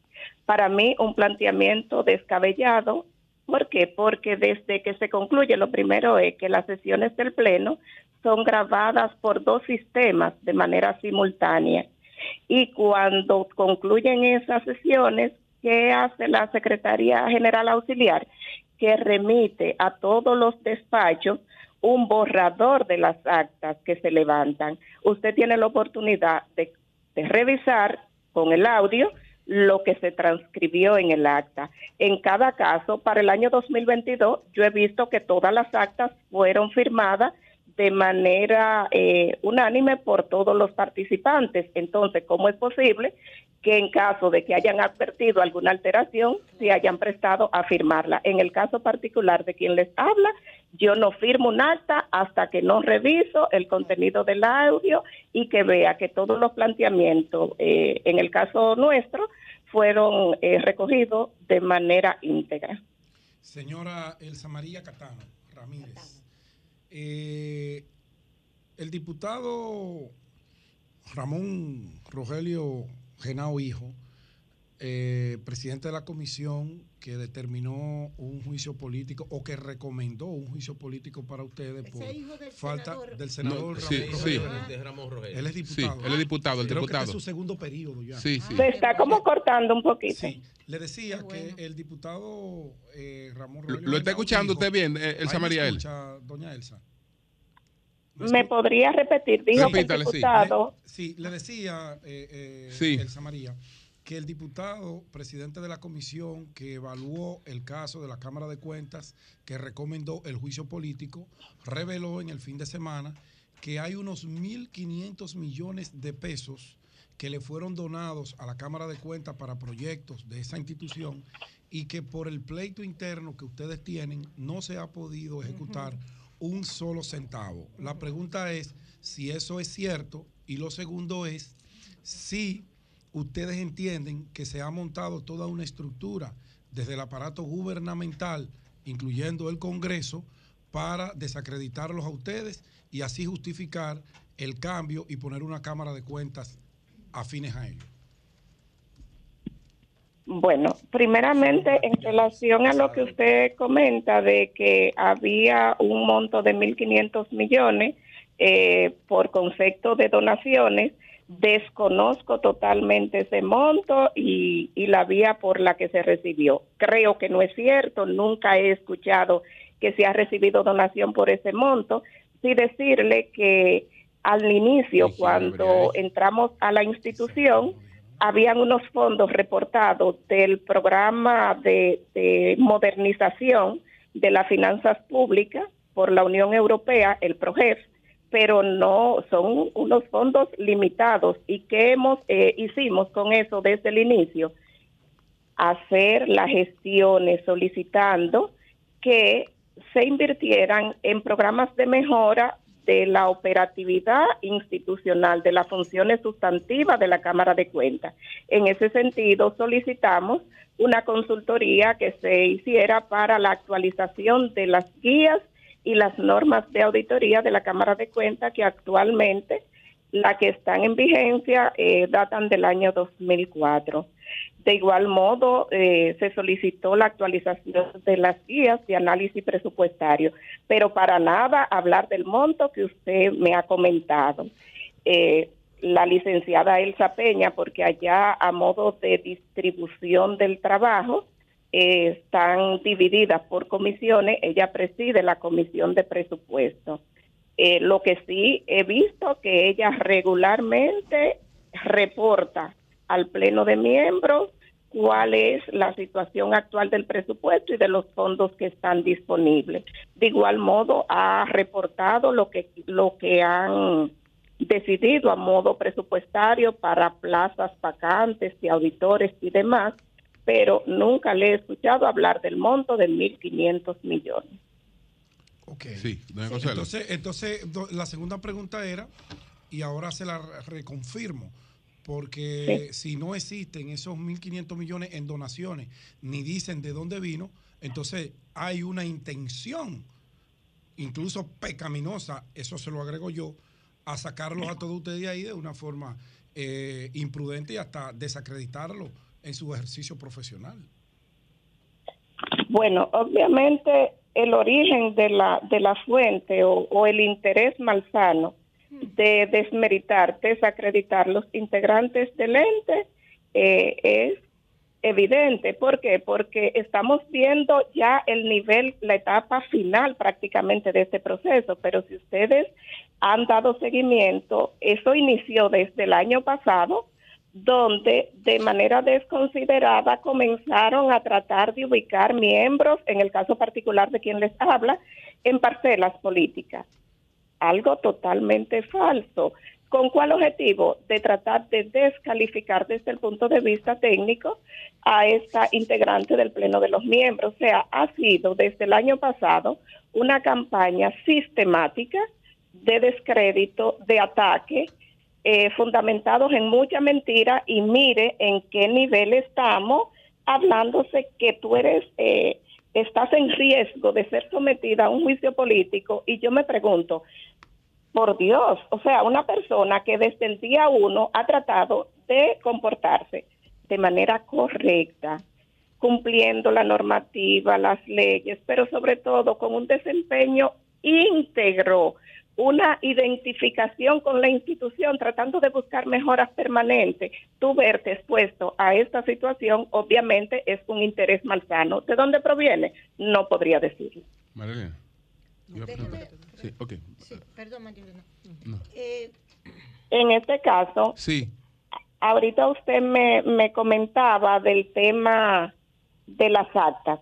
Para mí, un planteamiento descabellado. ¿Por qué? Porque desde que se concluye, lo primero es que las sesiones del Pleno son grabadas por dos sistemas de manera simultánea y cuando concluyen esas sesiones, ¿qué hace la Secretaría General Auxiliar? Que remite a todos los despachos un borrador de las actas que se levantan. Usted tiene la oportunidad de, revisar con el audio lo que se transcribió en el acta. En cada caso, para el año 2022, yo he visto que todas las actas fueron firmadas de manera eh, unánime por todos los participantes. Entonces, ¿cómo es posible que en caso de que hayan advertido alguna alteración, se hayan prestado a firmarla? En el caso particular de quien les habla, yo no firmo un acta hasta que no reviso el contenido del audio y que vea que todos los planteamientos, eh, en el caso nuestro, fueron eh, recogidos de manera íntegra. Señora Elsa María Catano Ramírez. Eh, el diputado Ramón Rogelio Genao Hijo, eh, presidente de la comisión que determinó un juicio político o que recomendó un juicio político para ustedes por falta del senador Ramón, Rogelio. Él es diputado. él es diputado, el diputado. Este es su segundo periodo ya. Se está como cortando un poquito. Le decía que el diputado eh, Ramón ¿Lo está escuchando usted bien, eh, Elsa María escucha, doña Elsa? ¿Me, podría repetir? Dijo que el diputado... Sí. Le, decía, eh, eh, Elsa María, que el diputado presidente de la comisión que evaluó el caso de la Cámara de Cuentas, que recomendó el juicio político, reveló en el fin de semana que hay unos 1.500 millones de pesos que le fueron donados a la Cámara de Cuentas para proyectos de esa institución y que por el pleito interno que ustedes tienen no se ha podido ejecutar un solo centavo. La pregunta es si eso es cierto y lo segundo es si ustedes entienden que se ha montado toda una estructura desde el aparato gubernamental, incluyendo el Congreso, para desacreditarlos a ustedes y así justificar el cambio y poner una Cámara de Cuentas afines a ello? Bueno, primeramente en relación a lo que usted comenta de que había un monto de 1.500 millones eh, por concepto de donaciones, desconozco totalmente ese monto y, y la vía por la que se recibió. Creo que no es cierto, nunca he escuchado que se ha recibido donación por ese monto. Sí decirle que al inicio, cuando entramos a la institución, habían unos fondos reportados del programa de, modernización de las finanzas públicas por la Unión Europea, el PROGEF, pero no son unos fondos limitados. ¿Y qué hemos, eh, hicimos con eso desde el inicio? Hacer las gestiones solicitando que se invirtieran en programas de mejora de la operatividad institucional, de las funciones sustantivas de la Cámara de Cuentas. En ese sentido, solicitamos una consultoría que se hiciera para la actualización de las guías y las normas de auditoría de la Cámara de Cuentas que actualmente las que están en vigencia eh, datan del año 2004. De igual modo, eh, se solicitó la actualización de las guías de análisis presupuestario, pero para nada hablar del monto que usted me ha comentado. Eh, la licenciada Elsa Peña, porque allá a modo de distribución del trabajo eh, están divididas por comisiones, ella preside la comisión de presupuesto. lo que sí he visto que ella regularmente reporta al pleno de miembros cuál es la situación actual del presupuesto y de los fondos que están disponibles. De igual modo, ha reportado lo que, lo que han decidido a modo presupuestario para plazas vacantes y auditores y demás, pero nunca le he escuchado hablar del monto de 1.500 millones. Ok. Sí, entonces, entonces, la segunda pregunta era, y ahora se la reconfirmo porque si no existen esos 1.500 millones en donaciones, ni dicen de dónde vino, entonces hay una intención, incluso pecaminosa, eso se lo agrego yo, a sacarlos a todos ustedes de ahí de una forma eh, imprudente y hasta desacreditarlo en su ejercicio profesional. Bueno, obviamente el origen de la, de la fuente o, el interés malsano de desmeritar, desacreditar los integrantes del ente eh, es evidente. ¿Por qué? Porque estamos viendo ya el nivel, la etapa final prácticamente de este proceso, pero si ustedes han dado seguimiento, eso inició desde el año pasado, donde de manera desconsiderada comenzaron a tratar de ubicar miembros, en el caso particular de quien les habla, en parcelas políticas algo totalmente falso. ¿Con cuál objetivo? De tratar de descalificar desde el punto de vista técnico a esta integrante del Pleno de los Miembros. O sea, ha sido desde el año pasado una campaña sistemática de descrédito, de ataque, eh, fundamentados en mucha mentira y mire en qué nivel estamos hablándose que tú eres, eh, estás en riesgo de ser sometida a un juicio político. Y yo me pregunto, por Dios, o sea, una persona que desde el día uno ha tratado de comportarse de manera correcta, cumpliendo la normativa, las leyes, pero sobre todo con un desempeño íntegro, una identificación con la institución, tratando de buscar mejoras permanentes, tú verte expuesto a esta situación, obviamente es un interés malsano. ¿De dónde proviene? No podría decirlo. María. Sí, ok. perdón, eh, en este caso, sí. ahorita usted me, me comentaba del tema de las actas,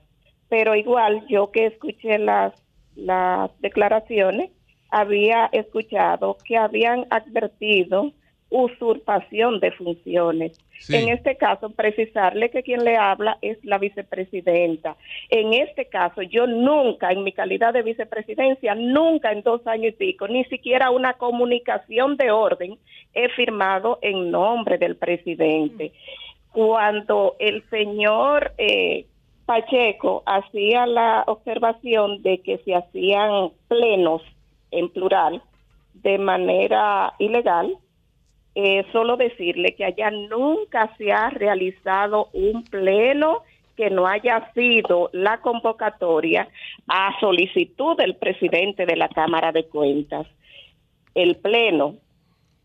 pero igual yo que escuché las, las declaraciones, había escuchado que habían advertido usurpación de funciones. En este caso, precisarle que quien le habla es la vicepresidenta. En este caso, yo nunca, en mi calidad de vicepresidencia, nunca en dos años y pico, ni siquiera una comunicación de orden he firmado en nombre del presidente. Cuando el señor eh, Pacheco hacía la observación de que se hacían plenos en plural de manera ilegal, eh, solo decirle que allá nunca se ha realizado un pleno que no haya sido la convocatoria a solicitud del presidente de la Cámara de Cuentas. El pleno,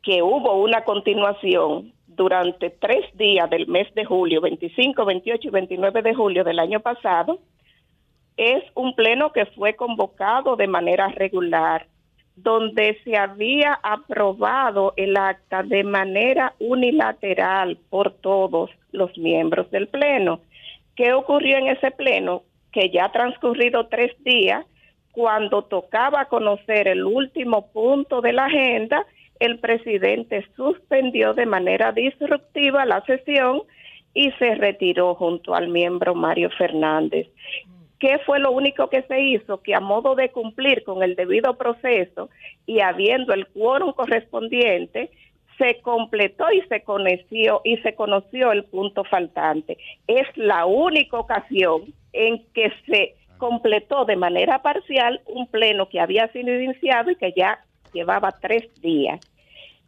que hubo una continuación durante tres días del mes de julio, 25, 28 y 29 de julio del año pasado, es un pleno que fue convocado de manera regular donde se había aprobado el acta de manera unilateral por todos los miembros del Pleno. ¿Qué ocurrió en ese Pleno? Que ya ha transcurrido tres días, cuando tocaba conocer el último punto de la agenda, el presidente suspendió de manera disruptiva la sesión y se retiró junto al miembro Mario Fernández. ¿Qué fue lo único que se hizo? Que a modo de cumplir con el debido proceso y habiendo el quórum correspondiente, se completó y se conoció y se conoció el punto faltante. Es la única ocasión en que se completó de manera parcial un pleno que había sido iniciado y que ya llevaba tres días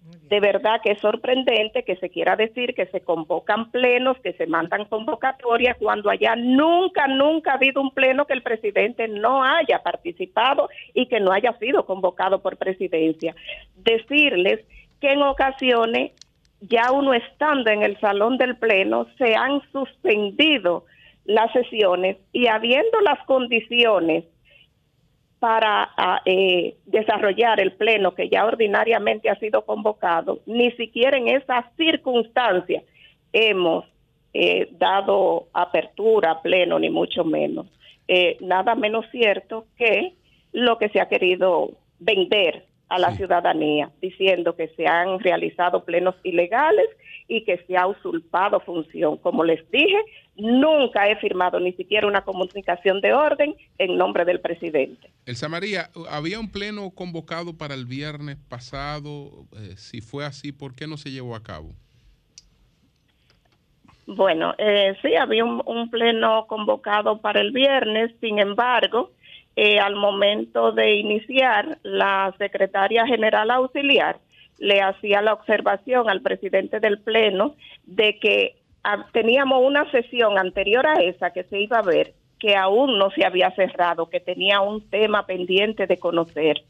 de verdad que es sorprendente que se quiera decir que se convocan plenos, que se mandan convocatorias, cuando allá nunca, nunca ha habido un pleno que el presidente no haya participado y que no haya sido convocado por presidencia. Decirles que en ocasiones, ya uno estando en el salón del pleno, se han suspendido las sesiones y habiendo las condiciones para ah, eh, desarrollar el pleno que ya ordinariamente ha sido convocado, ni siquiera en esas circunstancias hemos eh, dado apertura pleno, ni mucho menos. Eh, nada menos cierto que lo que se ha querido vender a la ciudadanía, diciendo que se han realizado plenos ilegales y que se ha usurpado función. Como les dije, nunca he firmado ni siquiera una comunicación de orden en nombre del presidente. Elsa María, había un pleno convocado para el viernes pasado. Eh, si fue así, ¿por qué no se llevó a cabo? Bueno, eh, sí, había un, pleno convocado para el viernes, sin embargo, eh, al momento de iniciar, la secretaria general auxiliar le hacía la observación al presidente del Pleno de que ah, teníamos una sesión anterior a esa que se iba a ver que aún no se había cerrado, que tenía un tema pendiente de conocer.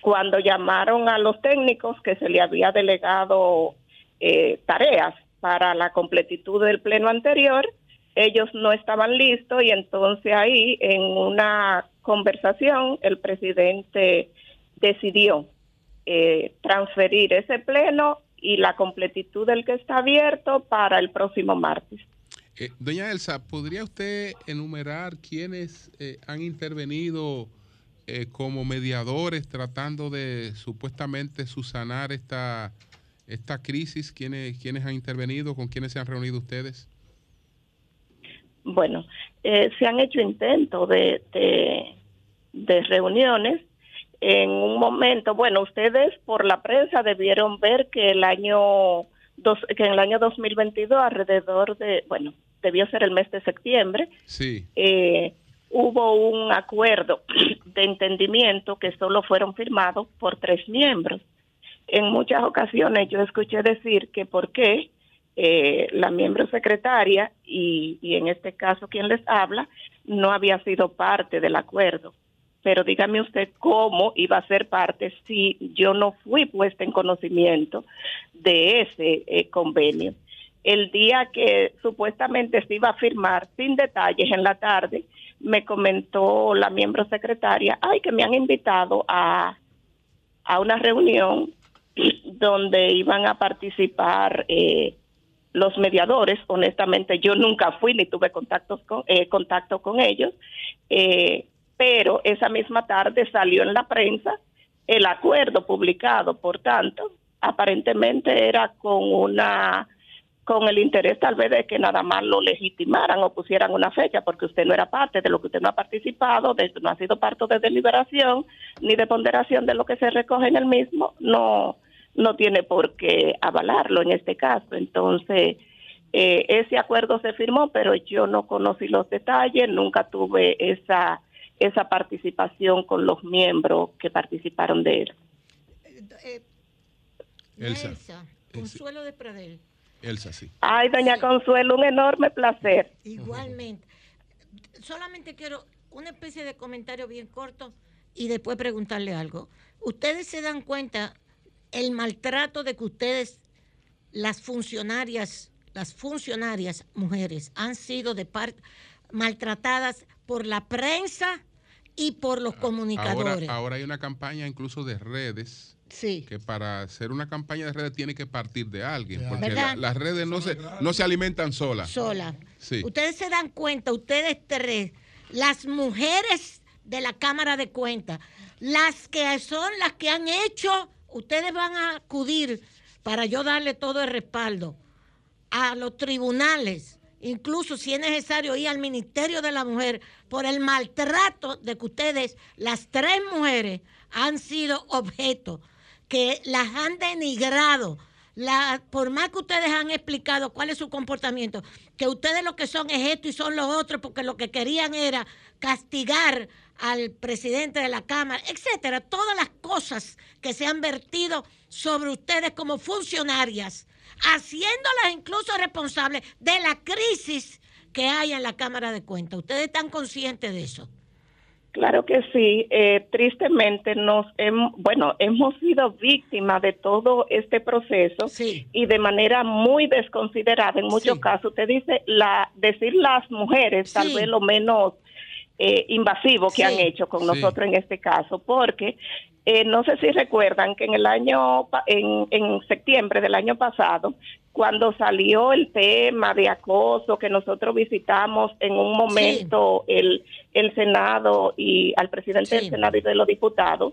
Cuando llamaron a los técnicos que se le había delegado eh, tareas para la completitud del pleno anterior, ellos no estaban listos y entonces ahí en una conversación el presidente decidió eh, transferir ese pleno y la completitud del que está abierto para el próximo martes. Eh, doña Elsa, ¿podría usted enumerar quiénes eh, han intervenido como mediadores tratando de supuestamente susanar esta, esta crisis? ¿Quiénes, ¿Quiénes han intervenido? ¿Con quiénes se han reunido ustedes? Bueno, se han hecho intentos de, de, de reuniones en un momento, bueno, ustedes por la prensa debieron ver que el año dos, que en el año 2022 alrededor de, bueno, debió ser el mes de septiembre, sí. Eh, hubo un acuerdo de entendimiento que solo fueron firmados por tres miembros. En muchas ocasiones yo escuché decir que por qué eh, la miembro secretaria y, en este caso quien les habla no había sido parte del acuerdo pero dígame usted cómo iba a ser parte si yo no fui puesta en conocimiento de ese eh, convenio. El día que supuestamente se iba a firmar sin detalles en la tarde, me comentó la miembro secretaria, ay, que me han invitado a, a una reunión donde iban a participar eh, los mediadores. Honestamente, yo nunca fui ni tuve contactos con, eh, contacto con ellos, eh, pero esa misma tarde salió en la prensa el acuerdo publicado. Por tanto, aparentemente era con una con el interés tal vez de que nada más lo legitimaran o pusieran una fecha, porque usted no era parte de lo que usted no ha participado, de, no ha sido parte de deliberación ni de ponderación de lo que se recoge en el mismo, no, no tiene por qué avalarlo en este caso. Entonces, eh, ese acuerdo se firmó, pero yo no conocí los detalles, nunca tuve esa, esa participación con los miembros que participaron de él. Eh, Elsa, Consuelo de Pradel. Elsa, sí. Ay, doña Consuelo, un enorme placer. Igualmente. Solamente quiero una especie de comentario bien corto y después preguntarle algo. Ustedes se dan cuenta el maltrato de que ustedes, las funcionarias, las funcionarias mujeres, han sido de parte maltratadas por la prensa y por los comunicadores. Ahora, hay una campaña incluso de redes. Sí. Que para hacer una campaña de redes tiene que partir de alguien, porque las redes no se, no se alimentan solas. Sola. Sí. Ustedes se dan cuenta, ustedes tres, las mujeres de la Cámara de Cuentas, las que son las que han hecho ustedes van a acudir para yo darle todo el respaldo a los tribunales, incluso si es necesario ir al Ministerio de la Mujer por el maltrato de que ustedes, las tres mujeres, han sido objeto, que las han denigrado. Por más que ustedes han explicado cuál es su comportamiento, que ustedes lo que son es esto y son los otros, porque lo que querían era castigar al presidente de la Cámara, etcétera, todas las cosas que se han vertido sobre ustedes como funcionarias, haciéndolas incluso responsables de la crisis que hay en la Cámara de Cuentas. ¿Ustedes están conscientes de eso? Claro que sí. Eh, tristemente nos hemos, bueno, hemos sido víctimas de todo este proceso y de manera muy desconsiderada. En muchos casos, usted dice la decir las mujeres, tal vez lo menos eh, invasivo que han hecho con nosotros en este caso, porque eh, no sé si recuerdan que en el año, en, en septiembre del año pasado, cuando salió el tema de acoso que nosotros visitamos en un momento el, el Senado y al presidente del Senado y de los diputados,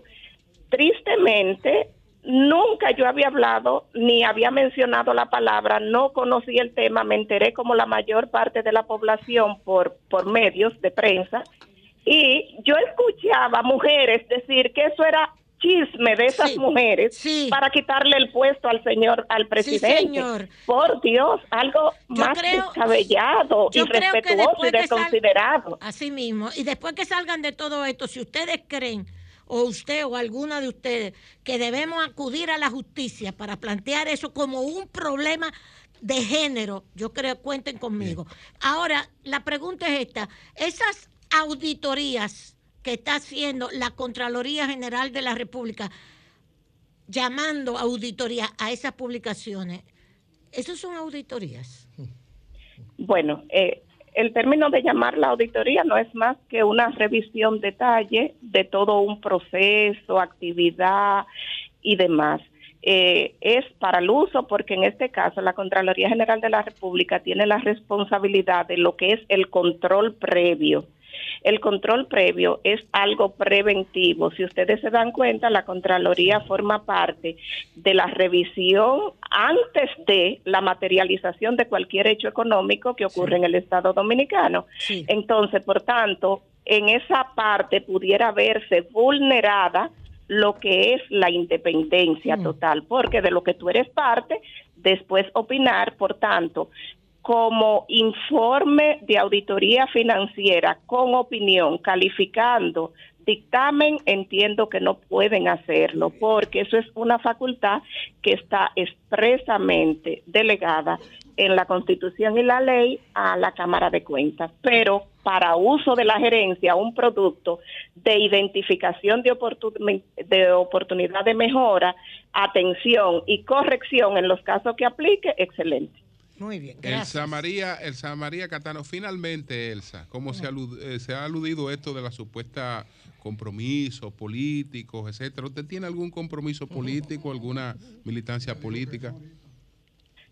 tristemente Nunca yo había hablado ni había mencionado la palabra, no conocí el tema, me enteré como la mayor parte de la población por, por medios de prensa y yo escuchaba mujeres decir que eso era chisme de esas mujeres para quitarle el puesto al señor, al presidente. Por Dios, algo más descabellado, irrespetuoso y desconsiderado. así mismo. Y después que salgan de todo esto, si ustedes creen o usted o alguna de ustedes que debemos acudir a la justicia para plantear eso como un problema de género, yo creo, cuenten conmigo. Ahora, la pregunta es esta, esas auditorías que está haciendo la Contraloría General de la República, llamando auditoría a esas publicaciones, ¿esas son auditorías? Bueno, eh, el término de llamar la auditoría no es más que una revisión detalle de todo un proceso, actividad y demás. Eh, es para el uso porque en este caso la Contraloría General de la República tiene la responsabilidad de lo que es el control previo el control previo es algo preventivo. Si ustedes se dan cuenta, la Contraloría forma parte de la revisión antes de la materialización de cualquier hecho económico que ocurre en el Estado dominicano. Entonces, por tanto, en esa parte pudiera verse vulnerada lo que es la independencia mm. total, porque de lo que tú eres parte, después opinar, por tanto, como informe de auditoría financiera con opinión, calificando dictamen, entiendo que no pueden hacerlo, porque eso es una facultad que está expresamente delegada en la Constitución y la ley a la Cámara de Cuentas, pero para uso de la gerencia un producto de identificación de, de oportunidad de mejora, atención y corrección en los casos que aplique, excelente. Muy bien, gracias. Elsa María, Elsa María Catano, finalmente, Elsa, ¿cómo se, eh, se ha aludido esto de la supuesta compromisos políticos, etcétera? ¿Usted tiene algún compromiso político, alguna militancia política?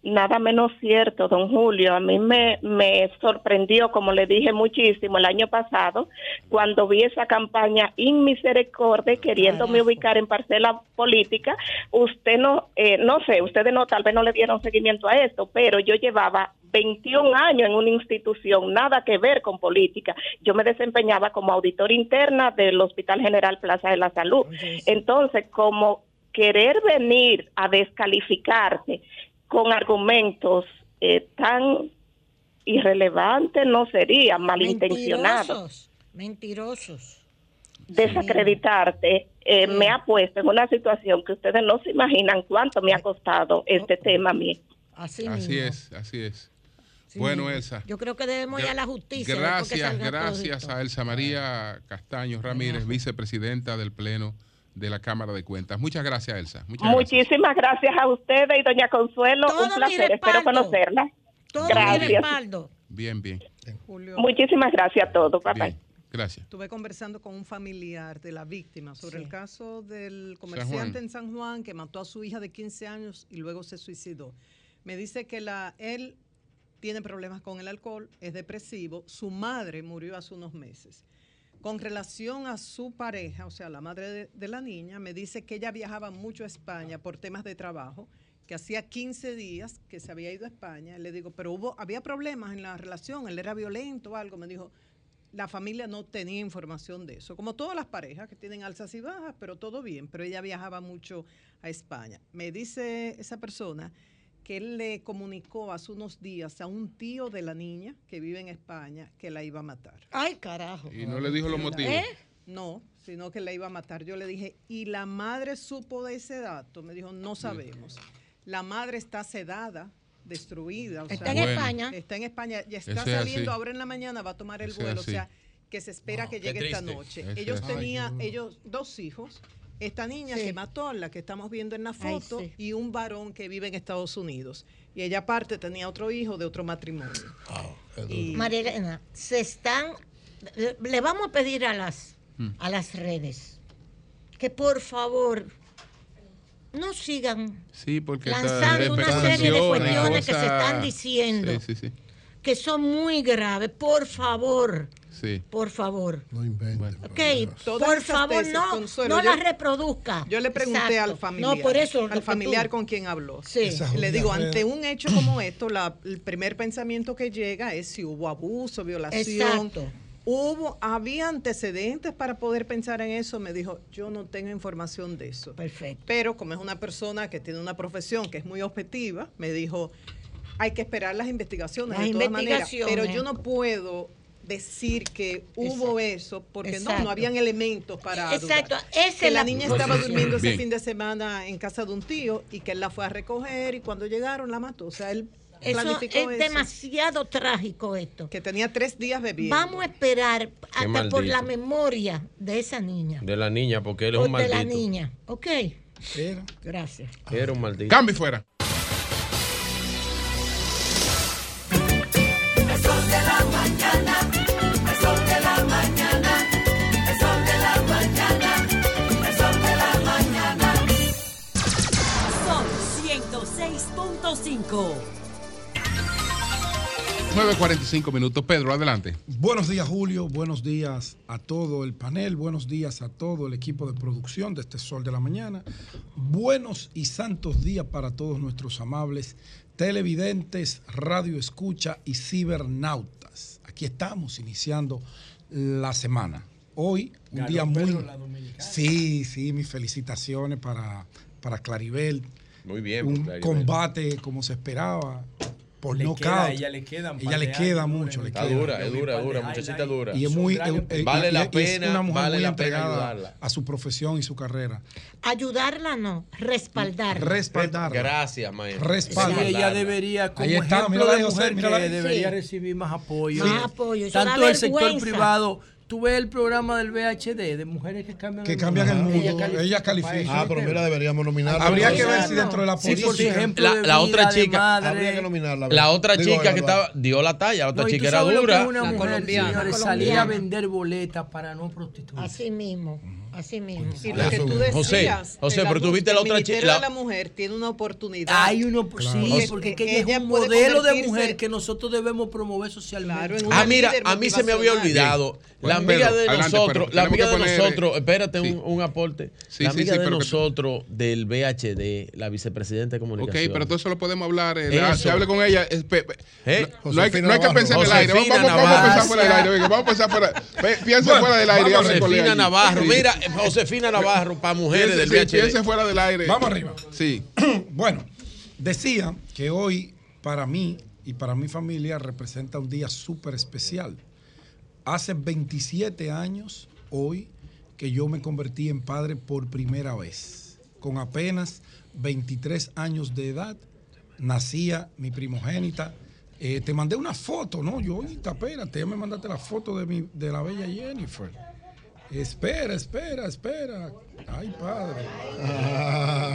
Nada menos cierto, don Julio. A mí me, me sorprendió, como le dije muchísimo el año pasado, cuando vi esa campaña Inmisericordia queriéndome ubicar en parcela política. Usted no, eh, no sé, ustedes no, tal vez no le dieron seguimiento a esto, pero yo llevaba 21 años en una institución, nada que ver con política. Yo me desempeñaba como auditor interna del Hospital General Plaza de la Salud. Entonces, como querer venir a descalificarte con argumentos eh, tan irrelevantes no serían malintencionados. Mentirosos. Desacreditarte eh, me ha puesto en una situación que ustedes no se imaginan cuánto me ha costado este tema a mí. Así, es, así es. bueno, Elsa. Yo creo que debemos ir a la justicia. Gracias, gracias a Elsa María Castaño Ramírez, vicepresidenta del Pleno de la Cámara de Cuentas. Muchas gracias, Elsa. Muchísimas gracias. a ustedes y doña Consuelo. Un placer, espero conocerla. gracias. Bien, bien. Muchísimas gracias a todos. Bye, Gracias. Estuve conversando con un familiar de la víctima sobre el caso del comerciante en San Juan que mató a su hija de 15 años y luego se suicidó. Me dice que la, él tiene problemas con el alcohol, es depresivo, su madre murió hace unos meses con relación a su pareja, o sea, la madre de, la niña, me dice que ella viajaba mucho a España por temas de trabajo, que hacía 15 días que se había ido a España. Le digo, pero hubo, había problemas en la relación, él era violento o algo. Me dijo, la familia no tenía información de eso. Como todas las parejas que tienen alzas y bajas, pero todo bien. Pero ella viajaba mucho a España. Me dice esa persona que él le comunicó hace unos días a un tío de la niña que vive en España que la iba a matar. Ay, carajo. ¿Y no le dijo los motivos? ¿Eh? No, sino que la iba a matar. Yo le dije, ¿y la madre supo de ese dato? Me dijo, no sabemos. La madre está sedada, destruida. está en España. Está en España. Ya está saliendo ahora en la mañana, va a tomar el vuelo. O sea, que se espera que llegue esta noche. ellos tenían, ellos, dos hijos esta niña que mató, la que estamos viendo en la foto, y un varón que vive en Estados Unidos. Y ella aparte tenía otro hijo de otro matrimonio. María Elena, se están, le vamos a pedir a las, mm. a las redes que por favor no sigan lanzando una serie de cuestiones que se están diciendo que son muy graves. Por favor, por favor. No inventen. por favor, no, no la reproduzca. Yo le pregunté al familiar, por eso, al familiar con quien habló. Le digo, ante un hecho como esto, el primer pensamiento que llega es si hubo abuso, violación. Hubo, había antecedentes para poder pensar en eso. Me dijo, yo no tengo información de eso. Perfecto. Pero como es una persona que tiene una profesión que es muy objetiva, me dijo, hay que esperar las investigaciones de todas maneras. Pero yo no puedo decir que hubo eso porque no, no habían elementos para Exacto, que la, niña estaba durmiendo ese fin de semana en casa de un tío y que él la fue a recoger y cuando llegaron la mató. O sea, él eso es demasiado trágico esto. Que tenía tres días bebiendo. Vamos a esperar hasta por la memoria de esa niña. De la niña, porque él es un maldito. De la niña, ok. Gracias. Era un maldito. Cambio fuera. 9.45 minutos. Pedro, adelante. Buenos días, Julio. Buenos días a todo el panel. Buenos días a todo el equipo de producción de este Sol de la Mañana. Buenos y santos días para todos nuestros amables televidentes, radio escucha y cibernautas. Aquí estamos iniciando la semana. Hoy, un día muy... Sí, sí, mis felicitaciones para, para Claribel. Muy bien. Un combate como se esperaba. por Le no queda- ella le quedan ella le queda años, mucho. le Está queda. dura, es dura, es dura, muchachita dura. Y es muy. eh, Vale y- la y es pena, una mujer vale muy la pena entregada ayudarla. a su profesión y su carrera. Ayudarla no, respaldarla. Respaldarla. Gracias, maestro. Respaldarla. Sí, ella debería, como Ahí está, ejemplo mírala de ahí, José, mujer, mírala que ahí. debería Sí. recibir más apoyo. Más apoyo, Tanto el sector privado. Tú ves el programa del VHD de mujeres que cambian Que cambian el mundo. Ella para califica. Ah, pero mira, deberíamos nominarla. Habría que ver si dentro de la Sí, por política. ejemplo, La- de la otra chica-. Habría que nominarla. La otra Digo, chica que estaba dio la talla, la otra No, chica era dura. una La mujer, colombiana. señores, La salir a colombiana. vender boletas para no prostituirse. Así mismo, así mismo. Y lo que tú decías, José, José, el pero tú adulto- viste la otra chica- de la mujer tiene una oportunidad. Hay uno, sí, Porque porque es que ella es un modelo de mujer que nosotros debemos promover socialmente. en una Ah, mira, a mí se me había olvidado. La Bueno, amiga Pedro, de adelante, nosotros, la amiga que de poner, nosotros, espérate sí. un, un aporte. Sí, la sí, amiga sí, de pero que- nosotros del VHD, la vicepresidenta de Ok, comunicación. pero todo eso lo podemos hablar. eh, Eso. se hable con ella. es- pe- pe- ¿Eh? No, no hay, que- no hay que pensar en el aire. Vamos, Josefina vamos, vamos a pensar fuera del aire. vamos a pensar fuera. Piensa fuera del aire. Josefina. Navarro, Sí. mira, Josefina Navarro para mujeres del sí, VHD. piense fuera del aire. Vamos arriba. Sí. Bueno, decía que hoy para mí y para mi familia representa un día súper especial. Hace 27 años, hoy, que yo me convertí en padre por primera vez. Con apenas 23 años de edad, nacía mi primogénita. Eh, te mandé una foto, ¿no? Yo, ahorita, espérate, ya me mandaste la foto de, mi, de la bella Jennifer. Espera, espera, espera. Ay, padre.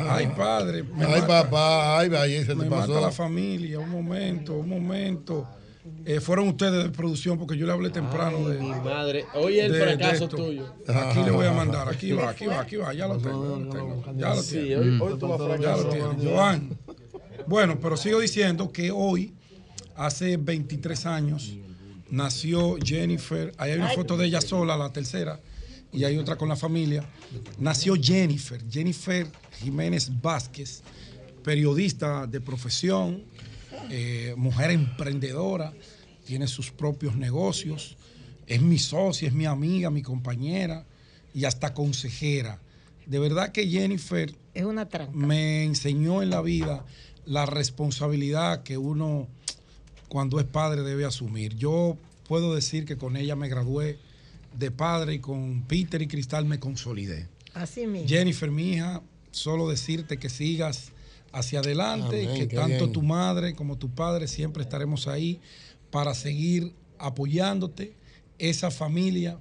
Ay, padre. me Ay, mata. papá, ay, ahí se te Me mata pasó. la familia. Un momento, un momento. Eh, fueron ustedes de producción porque yo le hablé temprano de. Mi madre, hoy es el de- de fracaso esto. tuyo. Aquí le voy a mandar. Aquí va, aquí va, aquí va. Ya lo tengo. Ya lo tengo. Ya lo Sí, tengo. hoy, hoy tú a Ya lo tiene. Joan. Bueno, pero sigo diciendo que hoy, hace 23 años, nació Jennifer. Ahí hay una foto de ella sola, la tercera, y hay otra con la familia. Nació Jennifer, Jennifer Jiménez Vázquez, periodista de profesión, eh, mujer emprendedora, tiene sus propios negocios, es mi socia, es mi amiga, mi compañera y hasta consejera. De verdad que Jennifer Es una me enseñó en la vida la responsabilidad que uno cuando es padre debe asumir. Yo puedo decir que con ella me gradué de padre y con Peter y Cristal me consolidé. Así mismo. Jennifer, mi hija, solo decirte que sigas hacia adelante, Amén, que tanto bien. tu madre como tu padre siempre estaremos ahí para seguir apoyándote. Esa familia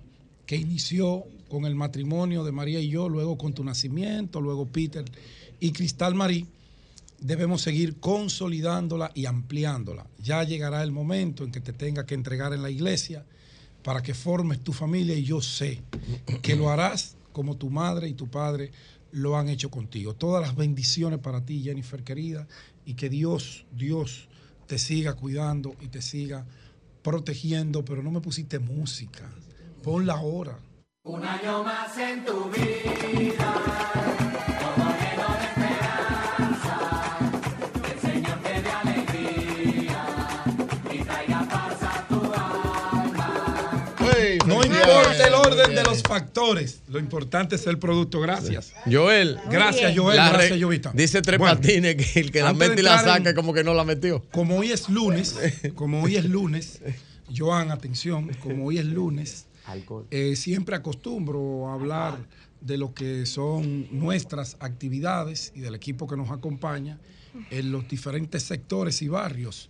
que inició con el matrimonio de María y yo, luego con tu nacimiento, luego Peter y Cristal Marí, debemos seguir consolidándola y ampliándola. Ya llegará el momento en que te tenga que entregar en la iglesia para que formes tu familia y yo sé que lo harás como tu madre y tu padre lo han hecho contigo. Todas las bendiciones para ti, Jennifer querida, y que Dios, Dios te siga cuidando y te siga protegiendo, pero no me pusiste música. Ponla ahora. Un año más en tu vida, de los factores, lo importante es el producto. Gracias. Joel. Gracias, Joel. La Gracias, Jovita. Dice Tres Bueno, Patines que el que la mete y la entrar en- saca como que no la metió. Como hoy es lunes, como hoy es lunes, Joan, atención, como hoy es lunes, eh, siempre acostumbro a hablar de lo que son nuestras actividades y del equipo que nos acompaña en los diferentes sectores y barrios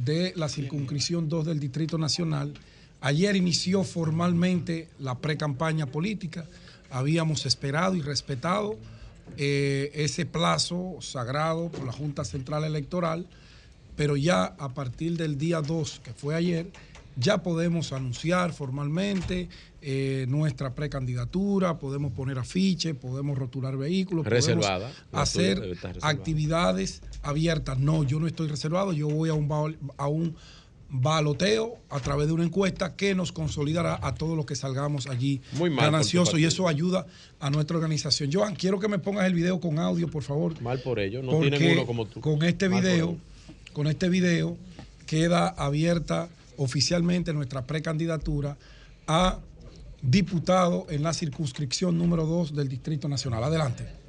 de la circunscripción 2 del Distrito Nacional. Ayer inició formalmente la pre-campaña política. Habíamos esperado y respetado eh, ese plazo sagrado por la Junta Central Electoral, pero ya a partir del día 2, que fue ayer, ya podemos anunciar formalmente eh, nuestra precandidatura, podemos poner afiches, podemos rotular vehículos, Reservada. podemos hacer actividades abiertas. No, yo no estoy reservado, yo voy a un, baol- a un baloteo a través de una encuesta que nos consolidará a todos los que salgamos allí Muy mal gananciosos y eso ayuda a nuestra organización. Joan, quiero que me pongas el video con audio, por favor. Mal por ello, no tienen uno como tú. Con este Mal video, con este video queda abierta oficialmente nuestra precandidatura a diputado en la circunscripción número 2 del Distrito Nacional. Adelante.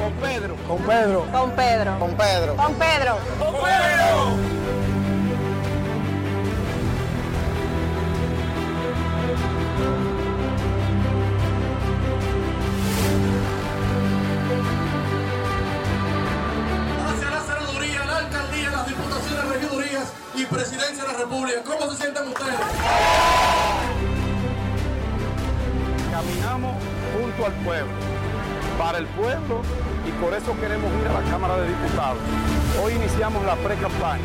Con Con Pedro. Con Pedro. Con Pedro. Con Pedro. Con Pedro. hacia la senaduría, la alcaldía, las diputaciones, regidurías y presidencia de la República. ¿Cómo se sienten ustedes? Caminamos junto al pueblo, para el pueblo y por eso queremos ir a la Cámara de Diputados. Hoy iniciamos la pre-campaña,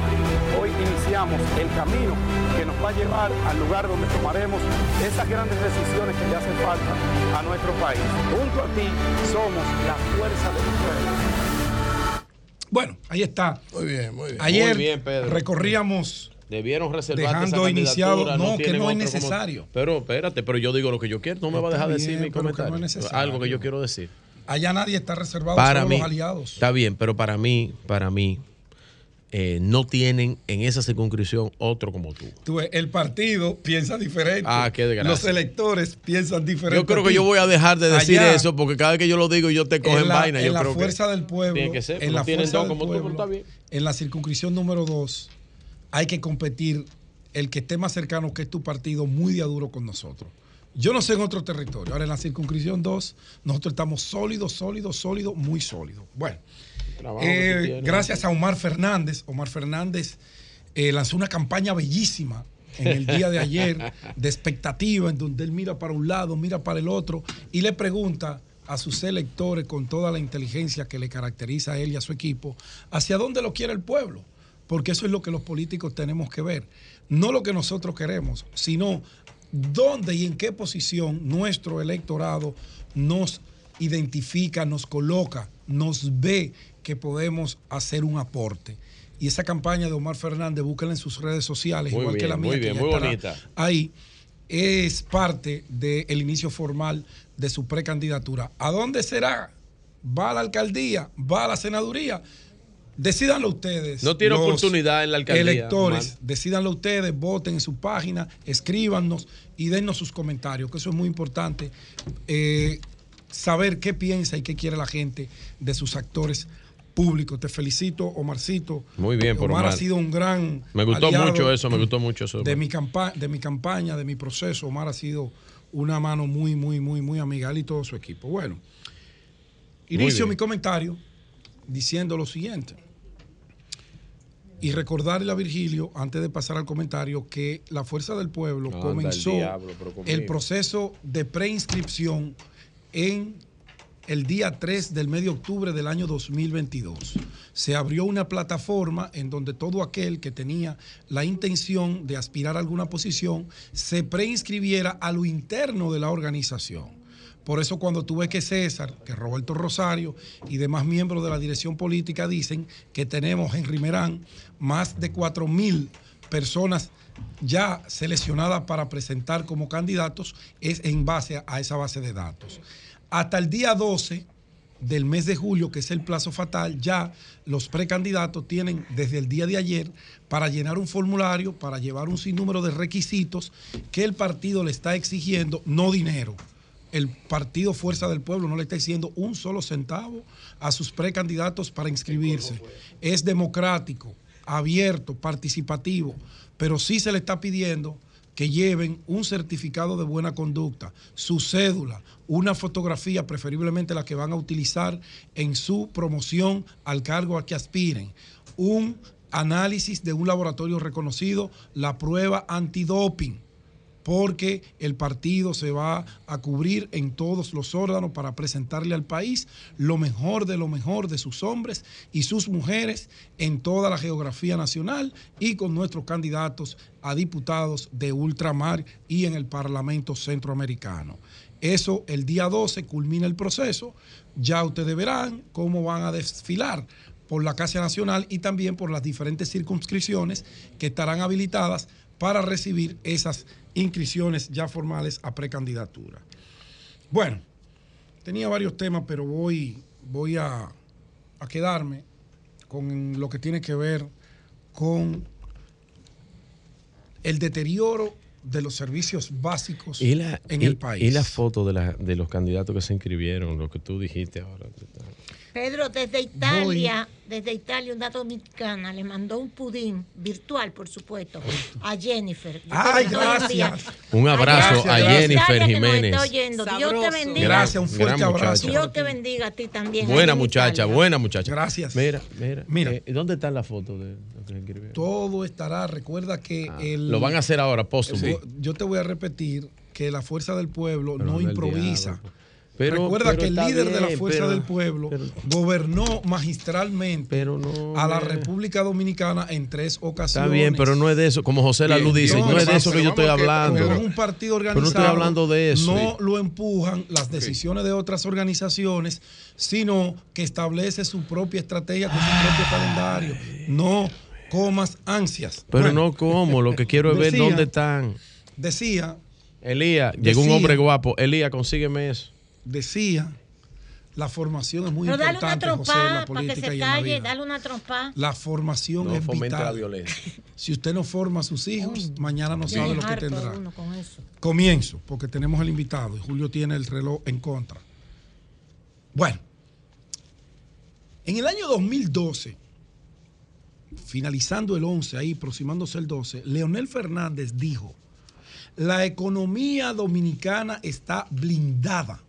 hoy iniciamos el camino que nos va a llevar al lugar donde tomaremos esas grandes decisiones que le hacen falta a nuestro país. Junto a ti somos la fuerza del pueblo. Bueno, ahí está. Muy bien, muy bien. Ayer Muy bien, Pedro. recorríamos Debieron reservar Dejando iniciado- no, que no es como- necesario. Pero espérate, pero yo digo lo que yo quiero. No me va a dejar decir mi no comentario. Algo que yo quiero decir. Allá nadie está reservado, Para solo mí, los aliados. está bien, pero para mí, para mí, eh, no tienen en esa circunscripción otro como tú. Tú el partido piensa diferente. Ah, qué desgracia. Los electores piensan diferente. Yo creo que yo voy a dejar de decir Allá, eso porque cada vez que yo lo digo yo te cogen en la, vaina. en Yo la creo que fuerza del pueblo, Tiene que ser, en la tienen fuerza dos del como tú, pero pueblo, está bien. en la circunscripción número dos, hay que competir el que esté más cercano, que es tu partido, muy de a duro con nosotros. Yo no sé en otro territorio. Ahora en la circunscripción 2, nosotros estamos sólidos, sólidos, sólidos, muy sólidos. Bueno, eh, gracias a Omar Fernández. Omar Fernández eh, lanzó una campaña bellísima en el día de ayer de expectativa, en donde él mira para un lado, mira para el otro y le pregunta a sus electores con toda la inteligencia que le caracteriza a él y a su equipo, hacia dónde lo quiere el pueblo, porque eso es lo que los políticos tenemos que ver, no lo que nosotros queremos, sino dónde y en qué posición nuestro electorado nos identifica, nos coloca, nos ve que podemos hacer un aporte. Y esa campaña de Omar Fernández, búsquenla en sus redes sociales, Muy igual que la mía, muy que bien, ya muy bonita. ahí, es parte del inicio formal de su precandidatura. ¿A dónde será? ¿Va a la alcaldía? ¿Va a la senaduría? Decídanlo ustedes. No tiene oportunidad en la alcaldía, Electores, Omar. decídanlo ustedes, voten en su página, escríbanos y dennos sus comentarios, que eso es muy importante. eh, saber qué piensa y qué quiere la gente de sus actores públicos. Te felicito, Omarcito. Muy bien, por Omar ha Omar. sido un gran. Me gustó mucho eso, me gustó mucho eso. de mi, campa de mi campaña, de mi proceso. Omar ha sido una mano muy, muy, muy, muy amigable y todo su equipo. Bueno, inicio mi comentario diciendo lo siguiente. Y recordarle a Virgilio, antes de pasar al comentario, que la Fuerza del Pueblo el comenzó diablo, el proceso de preinscripción en el día 3 del mes de octubre del año 2022. Se abrió una plataforma en donde todo aquel que tenía la intención de aspirar a alguna posición se preinscribiera a lo interno de la organización. Por eso cuando tú ves que César, que Roberto Rosario y demás miembros de la dirección política dicen que tenemos en Rimerán más de 4 mil personas ya seleccionadas para presentar como candidatos, es en base a esa base de datos. Hasta el día 12 del mes de julio, que es el plazo fatal, ya los precandidatos tienen desde el día de ayer para llenar un formulario, para llevar un sinnúmero de requisitos que el partido le está exigiendo, no dinero. El partido Fuerza del Pueblo no le está exigiendo un solo centavo a sus precandidatos para inscribirse. Es democrático, abierto, participativo, pero sí se le está pidiendo que lleven un certificado de buena conducta, su cédula, una fotografía, preferiblemente la que van a utilizar en su promoción al cargo a que aspiren, un análisis de un laboratorio reconocido, la prueba antidoping, porque el partido se va a cubrir en todos los órganos para presentarle al país lo mejor de lo mejor de sus hombres y sus mujeres en toda la geografía nacional y con nuestros candidatos a diputados de ultramar y en el Parlamento Centroamericano. Eso el día 12 culmina el proceso, ya ustedes verán cómo van a desfilar por la Casa Nacional y también por las diferentes circunscripciones que estarán habilitadas para recibir esas inscripciones ya formales a precandidatura. Bueno, tenía varios temas, pero voy, voy a, a quedarme con lo que tiene que ver con el deterioro de los servicios básicos la, en y- el país. y la foto de, la- de los candidatos que se inscribieron, lo que tú dijiste ahora. Pedro, desde Italia, desde Italia, una dominicana le mandó un pudín virtual, por supuesto, a Jennifer. Ay, gracias. Un abrazo Gracias, a gracias. Jennifer Italia que nos Jiménez. está oyendo. Dios te bendiga. Gracias, un fuerte gran abrazo. Dios te bendiga a ti también. Buena muchacha, Italia. buena muchacha. Gracias. Mira, mira. Mira. eh, ¿Dónde está la foto de lo que? Todo estará, recuerda que el... Ah, Lo van a hacer ahora, póstumo. Yo- te voy a repetir que la fuerza del pueblo no improvisa. diablo. Pero- Recuerda pero que el líder de la fuerza pero- del pueblo gobernó magistralmente a la República Dominicana en tres ocasiones. Está bien, pero no es de eso. Como José Lalu dice, no, no, es de eso que yo estoy hablando. pero es un partido organizado. no estoy hablando de eso. No lo empujan las decisiones de otras organizaciones, sino que establece su propia estrategia con su propio calendario. No comas ansias. Pero Bueno, no como, lo que quiero es ver decía- dónde están. Decía, Elías, llegó un hombre guapo. Elías, consígueme eso. Decía, la formación es muy Pero dale una importante, José, en la trompada para que política se y en la calle, vida. dale una trompada. La formación No es vital. la violencia. Si usted no forma a sus hijos, mañana no sabe lo que tendrá. uno con eso. Comienzo, porque tenemos el invitado y Julio tiene el reloj en contra. Bueno, en el año 2012, finalizando el 11, ahí aproximándose el 12, Leonel Fernández dijo, la economía dominicana está blindada.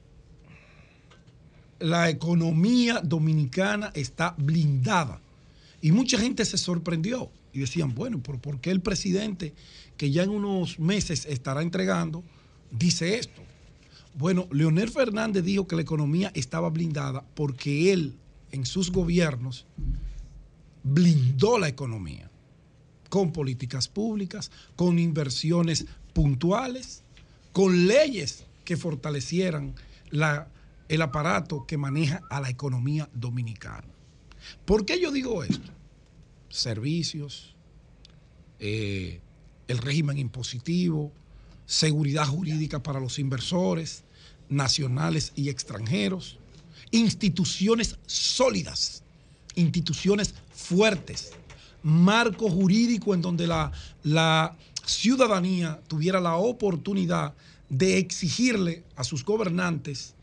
La economía dominicana está blindada. Y mucha gente se sorprendió y decían, bueno, ¿pero ¿por qué el presidente, que ya en unos meses estará entregando, dice esto? Bueno, Leonel Fernández dijo que la economía estaba blindada porque él, en sus gobiernos, blindó la economía con políticas públicas, con inversiones puntuales, con leyes que fortalecieran la- el aparato que maneja a la economía dominicana. ¿Por qué yo digo esto? Servicios, eh, el régimen impositivo, seguridad jurídica para los inversores nacionales y extranjeros, instituciones sólidas, instituciones fuertes, marco jurídico en donde la, la ciudadanía tuviera la oportunidad de exigirle a sus gobernantes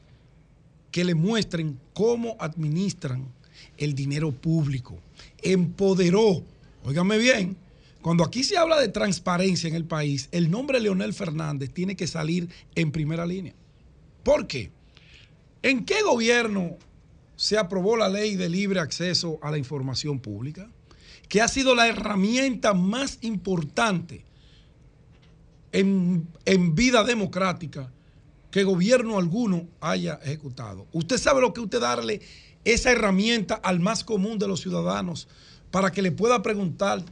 que le muestren cómo administran el dinero público. Empoderó, óigame bien, cuando aquí se habla de transparencia en el país, el nombre Leonel Fernández tiene que salir en primera línea. ¿Por qué? ¿En qué gobierno se aprobó la ley de libre acceso a la información pública? Que ha sido la herramienta más importante en, en vida democrática que gobierno alguno haya ejecutado. Usted sabe lo que usted darle esa herramienta al más común de los ciudadanos para que le pueda preguntar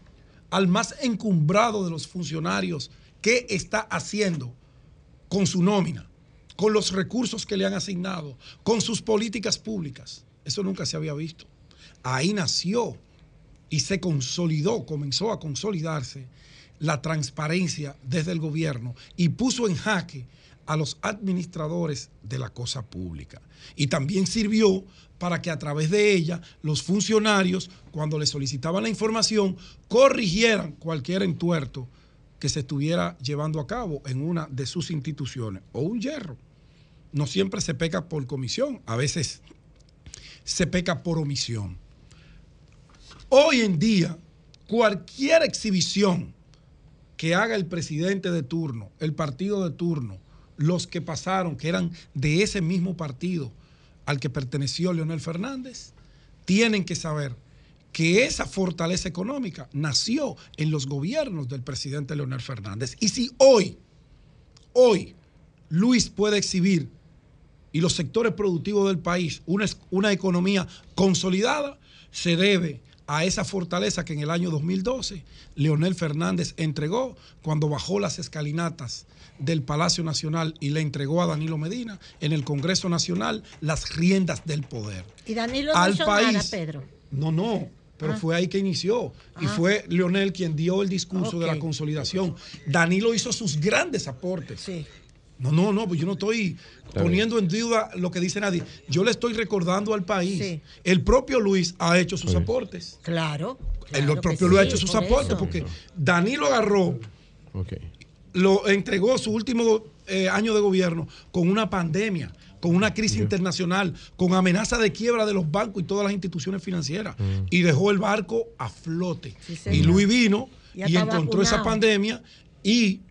al más encumbrado de los funcionarios qué está haciendo con su nómina, con los recursos que le han asignado, con sus políticas públicas. Eso nunca se había visto. Ahí nació y se consolidó, comenzó a consolidarse la transparencia desde el gobierno y puso en jaque a los administradores de la cosa pública. Y también sirvió para que a través de ella los funcionarios, cuando le solicitaban la información, corrigieran cualquier entuerto que se estuviera llevando a cabo en una de sus instituciones o un hierro. No siempre se peca por comisión, a veces se peca por omisión. Hoy en día, cualquier exhibición que haga el presidente de turno, el partido de turno, los que pasaron, que eran de ese mismo partido al que perteneció Leonel Fernández, tienen que saber que esa fortaleza económica nació en los gobiernos del presidente Leonel Fernández. Y si hoy, hoy, Luis puede exhibir y los sectores productivos del país una, una economía consolidada, se debe a esa fortaleza que en el año 2012 Leonel Fernández entregó cuando bajó las escalinatas del Palacio Nacional y le entregó a Danilo Medina en el Congreso Nacional las riendas del poder. Y Danilo no Al hizo país. nada, Pedro. No, no, pero Ah. fue ahí que inició. Y Ah. fue Leonel quien dio el discurso de la consolidación. Danilo hizo sus grandes aportes. Sí. No, no, no, pues yo no estoy poniendo en duda lo que dice nadie. Yo le estoy recordando al país. Sí. El propio Luis ha hecho sus aportes. Claro. el propio Luis ha hecho sus por aportes eso. porque Danilo agarró Ok. Lo entregó su último eh, año de gobierno con una pandemia, con una crisis internacional, con amenaza de quiebra de los bancos y todas las instituciones financieras. Mm. Y dejó el barco a flote. y Luis vino Ya y encontró esa pandemia y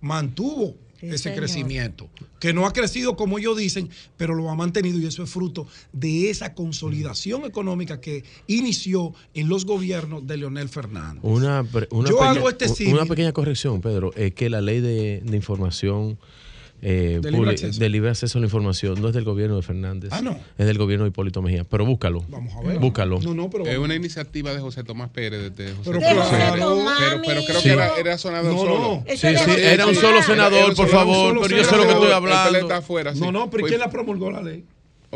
mantuvo ese señor. crecimiento, que no ha crecido como ellos dicen, pero lo ha mantenido y eso es fruto de esa consolidación económica que inició en los gobiernos de Leonel Fernández. Una, una Yo pequeña, hago este una pequeña corrección, Pedro, es que la ley de, de información eh, De libre de libre acceso a la información no es del gobierno de Fernández. Ah, no. Es del gobierno de Hipólito Mejía. Pero búscalo. Vamos a ver. Búscalo. No, no, pero Es una iniciativa de José Tomás Pérez. De, José Pero Tomás. Tomás, pero, pero creo Sí. que era, era sonador No, solo. no. Sí, sí, era un solo senador, por favor, pero yo sé lo que estoy hablando. está afuera, sí. No, no, pero ¿y Fue- quién la promulgó la ley?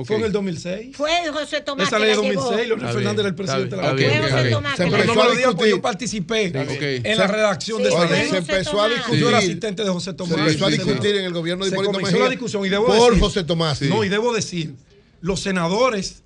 Fue en el 2006. Fue José Tomás Esa ley de la llevó. 2006, Leonel Fernández bien, era el presidente de la República. bien. Tomás Se no empezó me a lo digan porque discutir. yo participé en la redacción Sí, de esa ley. Se empezó a Tomás. Yo era discutir. asistente de José Tomás. Se empezó a discutir en el gobierno de Se Hipólito comenzó Mejía la discusión y debo por decir- José Tomás. No, y debo decir, los senadores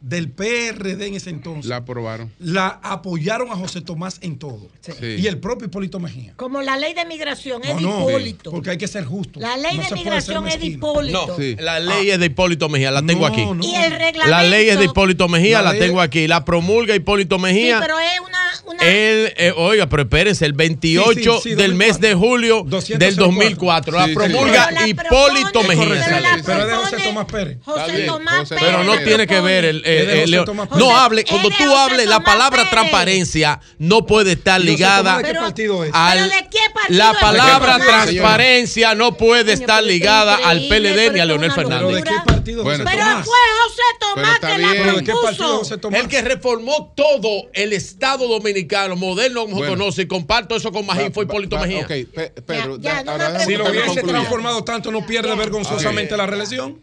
del PRD en ese entonces La aprobaron. la apoyaron a José Tomás en todo. Sí. Y el propio Hipólito Mejía. Como la ley de migración es No, de no, Hipólito. porque hay que ser justo. La ley No de migración es de. Hipólito. No, Sí. la ley es de Hipólito Mejía, la tengo No, aquí. no. Y el reglamento. La ley es de Hipólito Mejía, La tengo aquí. La promulga Hipólito Sí, Mejía. pero es una. una El, eh, oiga, pero espérense, el 28 Sí, sí, sí, del 2004. mes de julio 204. del 2004. Sí, La sí. promulga la Hipólito propone- Mejía. pero la Pero es de José Tomás Pérez. José Tomás Pérez. Pero no tiene que ver el, eh, no hable cuando tú hables la palabra Pérez. transparencia no puede estar ¿Y José ligada Tomás de qué Pero- partido es? al ¿Pero de qué partido la palabra ¿De qué partido, transparencia no puede estar ligada al PLD ni a Leonel esto es una ¿Pero de Fernández. qué locura. partido es Bueno. José Pero fue José Tomás que la bien. ¿Pero de qué partido es propuso. José Tomás? El que reformó todo el Estado dominicano, moderno como se conoce, y comparto eso con Magín, fue Hipólito Va- Mejía. Ok, Pe- Pedro, Ya, ya, da- no ahora me déjame Si lo hubiese transformado tanto, no pierde vergonzosamente la reelección.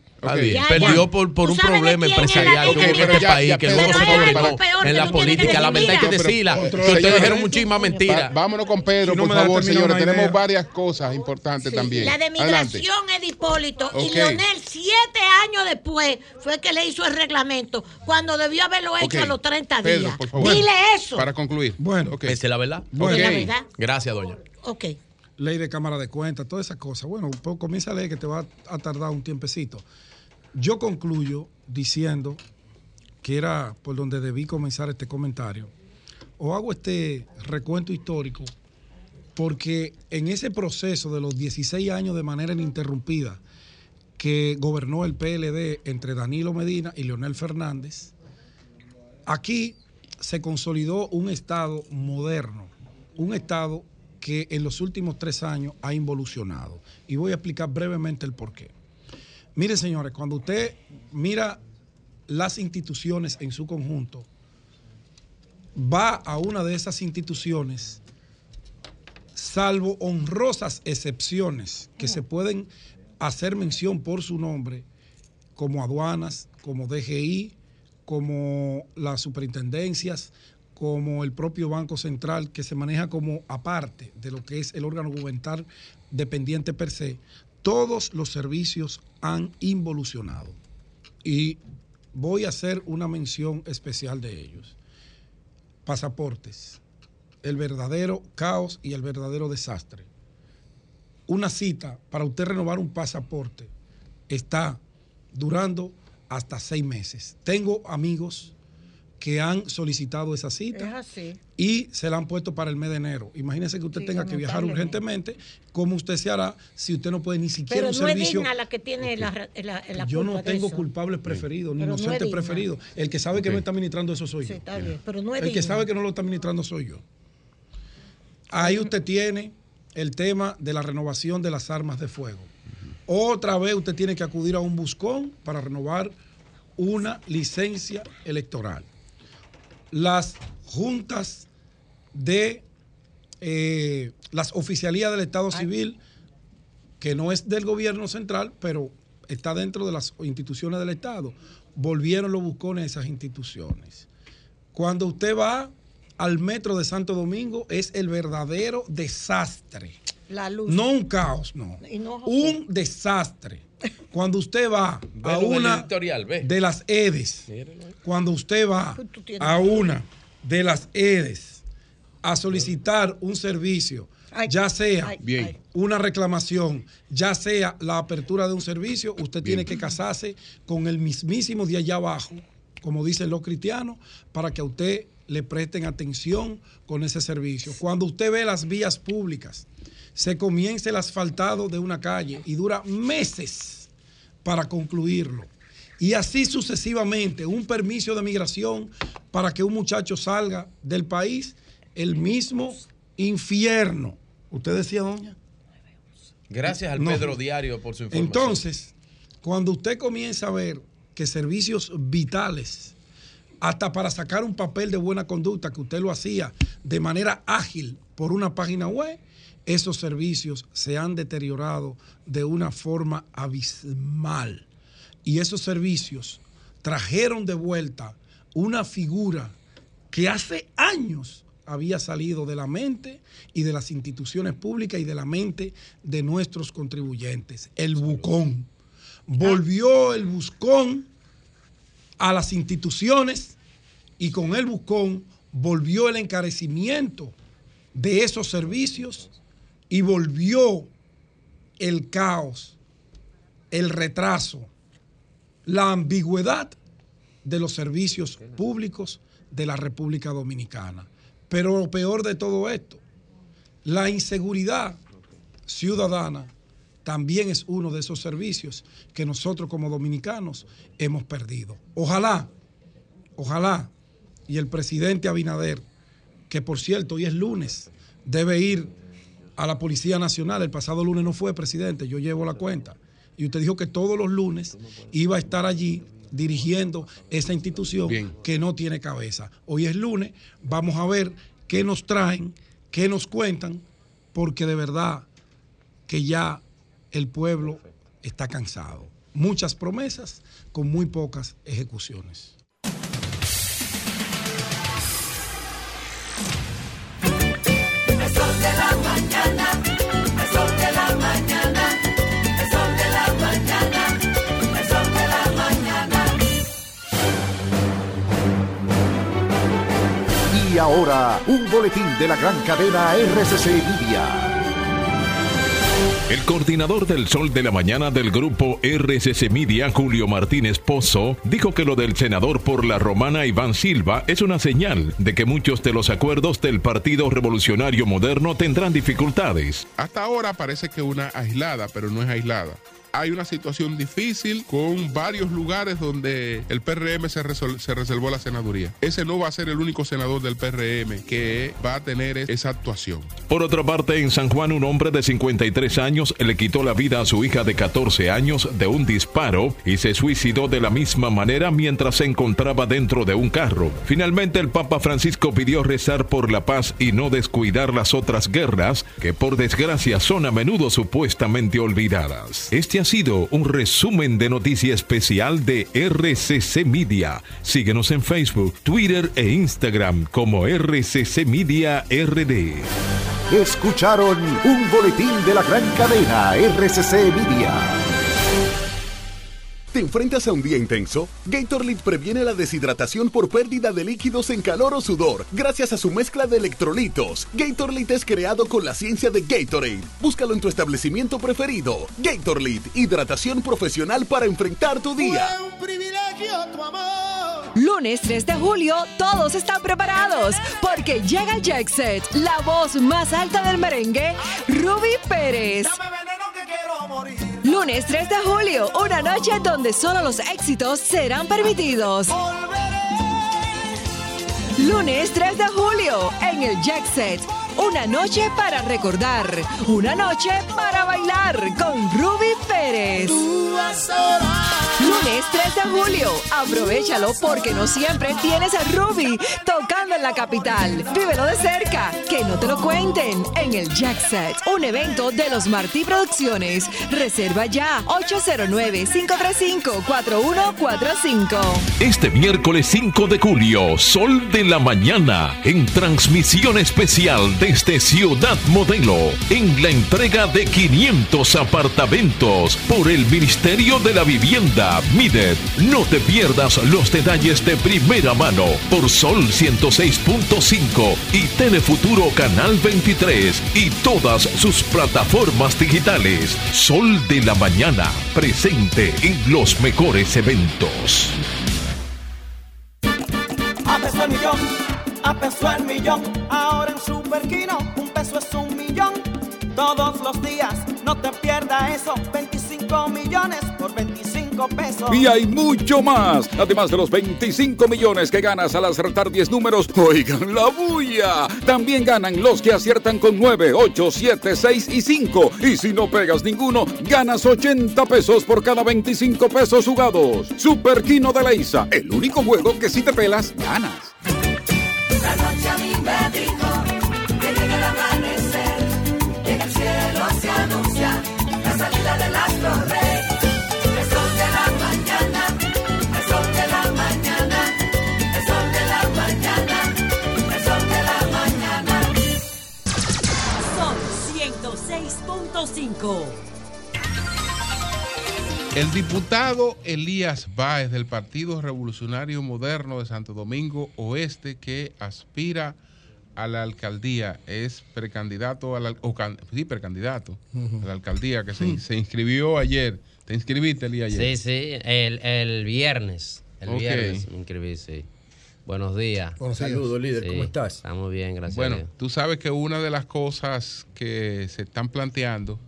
Ya, Perdió ya. por, por ¿Tú un problema empresarial ley que de hubo en este país Ya, que luego se que en la política. La verdad hay que decir. decirla. Que ustedes dijeron muchísimas mentiras. vámonos con Pedro, por favor, señores. Tenemos varias cosas importantes también. La de migración es de Hipólito Ok. y Leonel siete años después fue que le hizo el reglamento cuando debió haberlo hecho a los 30 Pedro, días. Dile eso. Para concluir. Bueno. Ok. Esa es la verdad. Bueno. Es la Ok. verdad. Gracias, doña. Ok. ley de cámara de cuentas, todas esas cosas. Bueno, pues comienza a leer que te va a tardar un tiempecito. Yo concluyo diciendo que era por donde debí comenzar este comentario. O hago este recuento histórico porque en ese proceso de los 16 años de manera ininterrumpida que gobernó el PLD entre Danilo Medina y Leonel Fernández, aquí se consolidó un Estado moderno, un Estado que en los últimos tres años ha involucionado. Y voy a explicar brevemente el porqué. Mire, señores, cuando usted mira las instituciones en su conjunto, va a una de esas instituciones, salvo honrosas excepciones que se pueden hacer mención por su nombre, como aduanas, como DGI, como las superintendencias, como el propio Banco Central, que se maneja como aparte de lo que es el órgano gubernamental dependiente per se, todos los servicios han involucionado. Y voy a hacer una mención especial de ellos. Pasaportes, el verdadero caos y el verdadero desastre. Una cita para usted renovar un pasaporte está durando hasta seis meses. Tengo amigos que han solicitado esa Es cita así. y se la han puesto para el mes de enero. Imagínese que usted Sí, tenga que viajar urgentemente. ¿Cómo usted se hará si usted no puede ni siquiera Pero un no es servicio? digna la que tiene la, la, la Yo no culpa tengo culpables preferidos ni Pero no es inocentes preferidos. El que sabe que no está administrando eso soy Sí, yo. está bien, pero no es El que sabe que no lo está administrando soy yo. Ahí usted tiene el tema de la renovación de las armas de fuego. Otra vez usted tiene que acudir a un buscón para renovar una licencia electoral. Las juntas de eh, las oficialías del Estado Civil, que no es del gobierno central, pero está dentro de las instituciones del Estado, volvieron los buscones a esas instituciones. Cuando usted va al metro de Santo Domingo, es el verdadero desastre. La luz. No un caos, no. Un desastre. Cuando usted va a una de las EDES, cuando usted va a una de las EDES a solicitar un servicio ya sea Bien. una reclamación, ya sea la apertura de un servicio, usted tiene que casarse con el mismísimo de allá abajo, como dicen los cristianos, para que a usted le presten atención con ese servicio. Cuando usted ve las vías públicas, se comienza el asfaltado de una calle y dura meses para concluirlo. Y así sucesivamente, un permiso de migración para que un muchacho salga del país, el mismo infierno. ¿Usted decía, doña? Gracias al No. Pedro Diario por su información. Entonces, cuando usted comienza a ver que servicios vitales, hasta para sacar un papel de buena conducta, que usted lo hacía de manera ágil por una página web, esos servicios se han deteriorado de una forma abismal. Y esos servicios trajeron de vuelta una figura que hace años había salido de la mente y de las instituciones públicas y de la mente de nuestros contribuyentes, el bucón. Volvió el buscón a las instituciones y con el bucón volvió el encarecimiento de esos servicios y volvió el caos, el retraso, la ambigüedad de los servicios públicos de la República Dominicana. Pero lo peor de todo esto, la inseguridad ciudadana también es uno de esos servicios que nosotros como dominicanos hemos perdido. Ojalá, ojalá, y el presidente Abinader, que por cierto hoy es lunes, debe ir a la Policía Nacional. El pasado lunes no fue presidente, yo llevo la cuenta. Y usted dijo que todos los lunes iba a estar allí dirigiendo esa institución que no tiene cabeza. Hoy es lunes, vamos a ver qué nos traen, qué nos cuentan, porque de verdad que ya el pueblo está cansado. Muchas promesas con muy pocas ejecuciones. Y ahora, un boletín de la gran cadena RCC Media. El coordinador del Sol de la Mañana del grupo RCC Media, Julio Martínez Pozo, dijo que lo del senador por la romana Iván Silva es una señal de que muchos de los acuerdos del Partido Revolucionario Moderno tendrán dificultades. Hasta ahora parece que una aislada, pero no es aislada. Hay una situación difícil con varios lugares donde el PRM se, reservó la senaduría. Ese no va a ser el único senador del PRM que va a tener es- esa actuación. Por otra parte, en San Juan, un hombre de 53 años le quitó la vida a su hija de 14 años de un disparo y se suicidó de la misma manera mientras se encontraba dentro de un carro. Finalmente, el Papa Francisco pidió rezar por la paz y no descuidar las otras guerras que por desgracia son a menudo supuestamente olvidadas. Este ha sido un resumen de noticia especial de RCC Media. Síguenos en Facebook, Twitter e Instagram como RCC Media RD. Escucharon un boletín de la gran cadena RCC Media. ¿Te enfrentas a un día intenso? Gatorade previene la deshidratación por pérdida de líquidos en calor o sudor gracias a su mezcla de electrolitos. Gatorade es creado con la ciencia de Gatorade. Búscalo en tu establecimiento preferido. Gatorade, hidratación profesional para enfrentar tu día. un privilegio tu amor. Lunes 3 de julio, todos están preparados porque llega Jet Set, la voz más alta del merengue, Ruby Pérez. Lunes 3 de julio, una noche donde solo los éxitos serán permitidos. Lunes 3 de julio, en el Jet Set, una noche para recordar, una noche para bailar con Ruby Pérez. Lunes 3 de julio, aprovechalo porque no siempre tienes a Ruby tocando en la capital. Vívelo de cerca, que no te lo cuenten en el Jack Set, un evento de los Martí Producciones. Reserva ya 809-535-4145. Este miércoles 5 de julio, Sol de la Mañana, en transmisión especial desde Ciudad Modelo, en la entrega de 500 apartamentos por el Ministerio de la Vivienda Midet. No te pierdas los detalles de primera mano por Sol 106.5 y Telefuturo Canal 23 y todas sus plataformas digitales. Sol de la Mañana, presente en los mejores eventos. A peso el millón. Ahora en Superquino, un peso es un millón. Todos los días, no te pierdas eso. 25 millones por 25 pesos. Y hay mucho más. Además de los 25 millones que ganas al acertar 10 números, oigan la bulla. También ganan los que aciertan con 9, 8, 7, 6 y 5. Y si no pegas ninguno, ganas 80 pesos por cada 25 pesos jugados. Super Kino de Leisa, el único juego que si te pelas, ganas. El amanecer. Y en el cielo se anuncia la salida del astro rey. El sol de la mañana, el sol de la mañana, el sol de la mañana, el sol de la mañana. Son 106.5. El diputado Elías Báez del Partido Revolucionario Moderno de Santo Domingo Oeste que aspira a la alcaldía es precandidato a la, o can- sí, precandidato a la alcaldía que se, se inscribió ayer. ¿Te inscribiste, Elías, ayer? Sí, sí, el, el viernes. El viernes me inscribí, sí. Buenos días. Buenos días. Saludos, líder, ¿cómo estás? Estamos bien, gracias. a Bueno, Dios. tú sabes que una de las cosas que se están planteando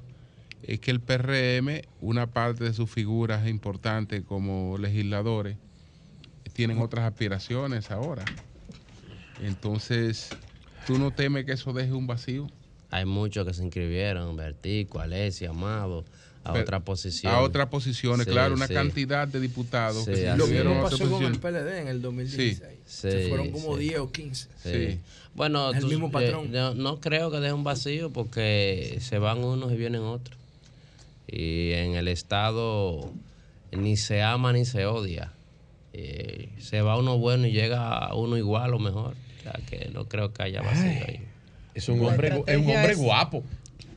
es que el PRM, una parte de sus figuras importantes como legisladores, tienen otras aspiraciones ahora. Entonces, ¿tú no temes que eso deje un vacío? Hay muchos que se inscribieron, Vertico, Alessia, Amado, a Pero- otra posición. A otras posiciones, Sí, claro, una sí. cantidad de diputados Sí, que Lo mismo pasó con el. PLD en el 2016. Sí, Se fueron como sí. 10 o 15. Sí. Bueno, el tú- mismo eh, patrón. yo no creo que deje un vacío porque se van unos y vienen otros. Y en el Estado ni se ama ni se odia. Eh, se va uno bueno y llega uno igual o mejor. Sea que no creo que haya vacío ahí. Es un hombre, es un hombre es- guapo.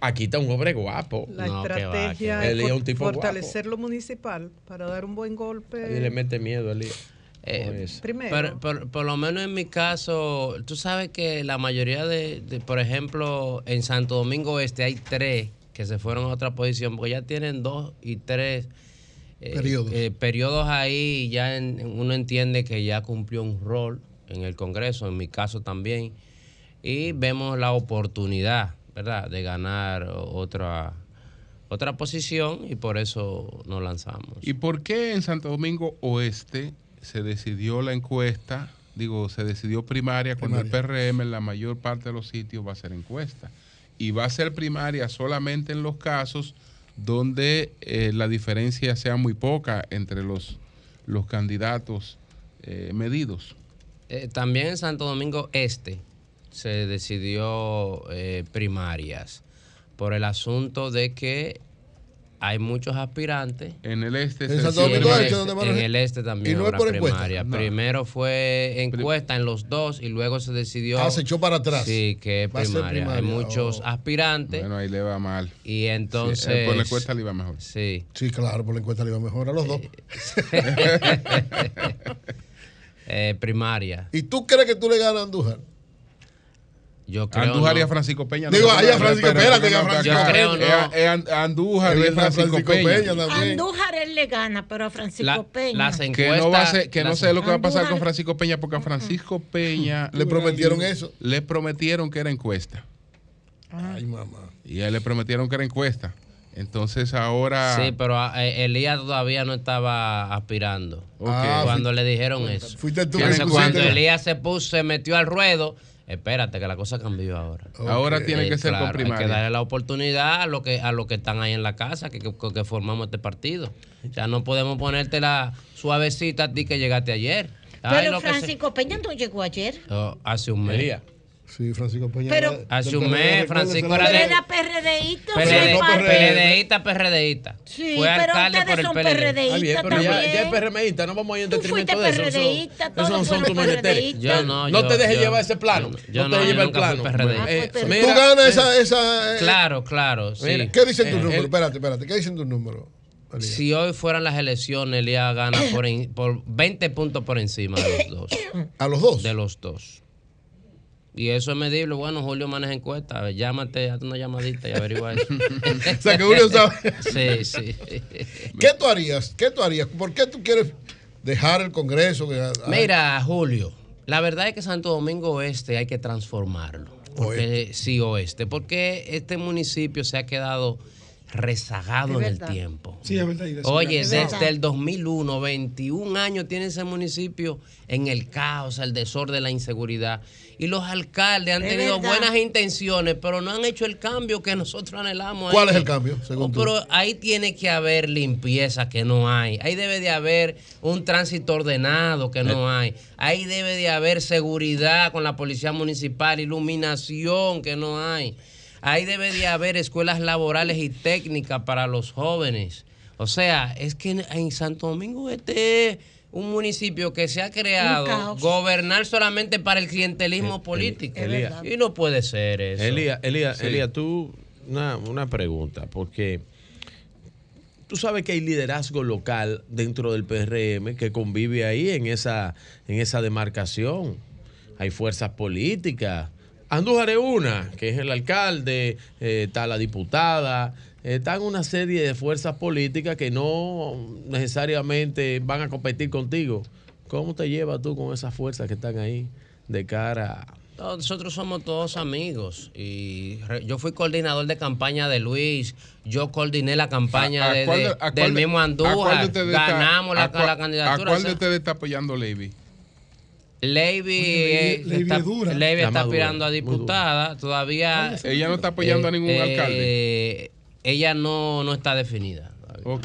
Aquí está un hombre guapo. La No, que va, estrategia que- es Elías es for- un tipo fortalecer lo municipal para dar un buen golpe. Y le mete miedo, Elías. Eh. Primero. Pero, por, por lo menos en mi caso, tú sabes que la mayoría de, de, por ejemplo, en Santo Domingo Este hay tres que se fueron a otra posición, porque ya tienen dos y tres eh, Periodos. eh, periodos ahí, y ya en- uno entiende que ya cumplió un rol en el Congreso, en mi caso también, y vemos la oportunidad, ¿verdad?, de ganar otra, otra posición y por eso nos lanzamos. ¿Y por qué en Santo Domingo Oeste se decidió la encuesta? Digo, se decidió primaria cuando el PRM en la mayor parte de los sitios va a ser encuesta. Y va a ser primaria solamente en los casos donde eh, la diferencia sea muy poca entre los, los candidatos eh, medidos. Eh, también en Santo Domingo Este se decidió eh, primarias por el asunto de que hay muchos aspirantes. En el este ¿En Santo Domingo en el Este, este, donde en el este también ¿Y no es habrá por encuesta? primaria. No. Primero fue encuesta en los dos y luego se decidió. Ah, se echó para atrás. Sí, que es primaria. Hay muchos oh. aspirantes. Bueno, ahí le va mal. Y entonces. Sí, eh, por la encuesta le iba mejor. Sí. Sí, claro, por la encuesta le iba mejor a los dos. Eh, primaria. ¿Y tú crees que tú le ganas a Andújar? Yo creo Andújar y a Francisco Peña. Digo, no, ahí a Francisco, espérate, que a Francisco. Peña. A- es a- Andújar y a Francisco, Peña. Peña también. Andújar él le gana, pero a Francisco La- Peña. las Que encuestas. no, va a ser- que no sé lo que va a pasar con Francisco Peña, porque a Francisco Peña Le prometieron eso. Le prometieron que era encuesta. Ay, mamá. Y a él le prometieron que era encuesta. Entonces ahora. Sí, pero ah, eh, Elías todavía no estaba aspirando. Ah, cuando le dijeron eso. Fuiste tú Entonces, cuando Elías se puso, se metió al ruedo, espérate que la cosa cambió ahora. Ahora tiene que ser con claro, Hay primaria. que darle la oportunidad a los que a los que están ahí en la casa, que, que, que formamos este partido. Ya no podemos ponerte la suavecita a ti que llegaste ayer. Ay, Pero se- Francisco Peña no llegó ayer. Oh, hace un mes. Sí, Francisco Peña. Pero- era- Hace del un PRD, mes, recuérdese Francisco era Pero de- era PRDista. PRD, fue parte- PRDista, PRDista. Sí, Fue pero alcalde ustedes por el son PRD. PRDistas Ah, bien, pero ya, también. ya es PRMista, no vamos a ir en detrimento fuiste de eso. PRDista, todos no son fueron tus menesteres. PRDistas. Yo no, No yo- te dejes yo- llevar ese plano. yo no no, te dejes llevar el plano. Ah, Eh, pues, mira, tú ganas eh, esa. esa eh, Claro, claro, sí. Mira, ¿Qué dicen tus Eh, números? Espérate, espérate. ¿Qué dicen tus números? Si hoy fueran las elecciones, Elías gana por, por 20 puntos por encima de los dos. ¿A los dos? De los dos. Y eso es medible. Bueno, Julio maneja encuesta. Llámate, hazte una llamadita y averigua eso. O sea, que Julio sabe. Sí, sí. ¿Qué tú harías? ¿Qué tú harías? ¿Por qué tú quieres dejar el Congreso? Que- Mira, Julio, la verdad es que Santo Domingo Oeste hay que transformarlo. Porque, sí, oeste. Porque este municipio se ha quedado rezagado en el tiempo. Sí, es verdad. Oye, desde el 2001, 21 años tiene ese municipio en el caos, el desorden, la inseguridad. Y los alcaldes han Es tenido verdad. buenas intenciones, pero no han hecho el cambio que nosotros anhelamos. ¿Cuál ahí. es el cambio, según Oh, tú? pero ahí tiene que haber limpieza que no hay. Ahí debe de haber un tránsito ordenado que no hay. Ahí debe de haber seguridad con la policía municipal, iluminación que no hay. Ahí debe de haber escuelas laborales y técnicas para los jóvenes. O sea, es que en, en Santo Domingo este es un municipio que se ha creado gobernar solamente para el clientelismo político. Elías. y no puede ser eso. Elías, Elías, Sí. Elías, tú, una, una pregunta, porque tú sabes que hay liderazgo local dentro del PRM que convive ahí en esa, en esa demarcación. Hay fuerzas políticas. Andújar es una, que es el alcalde, eh, está la diputada, eh, están una serie de fuerzas políticas que no necesariamente van a competir contigo. ¿Cómo te llevas tú con esas fuerzas que están ahí de cara a Nosotros somos todos amigos y re- yo fui coordinador de campaña de Luis, yo coordiné la campaña ¿A- a de- cuál de- de- a cuál del de- mismo Andújar, ganamos la, a cuál- la candidatura. ¿A cuál o de ustedes está apoyando Levy? Levy, eh, Levy está, es dura. Levy La está aspirando a diputada, todavía... Ella no está apoyando a ningún alcalde. Ella no, no está definida.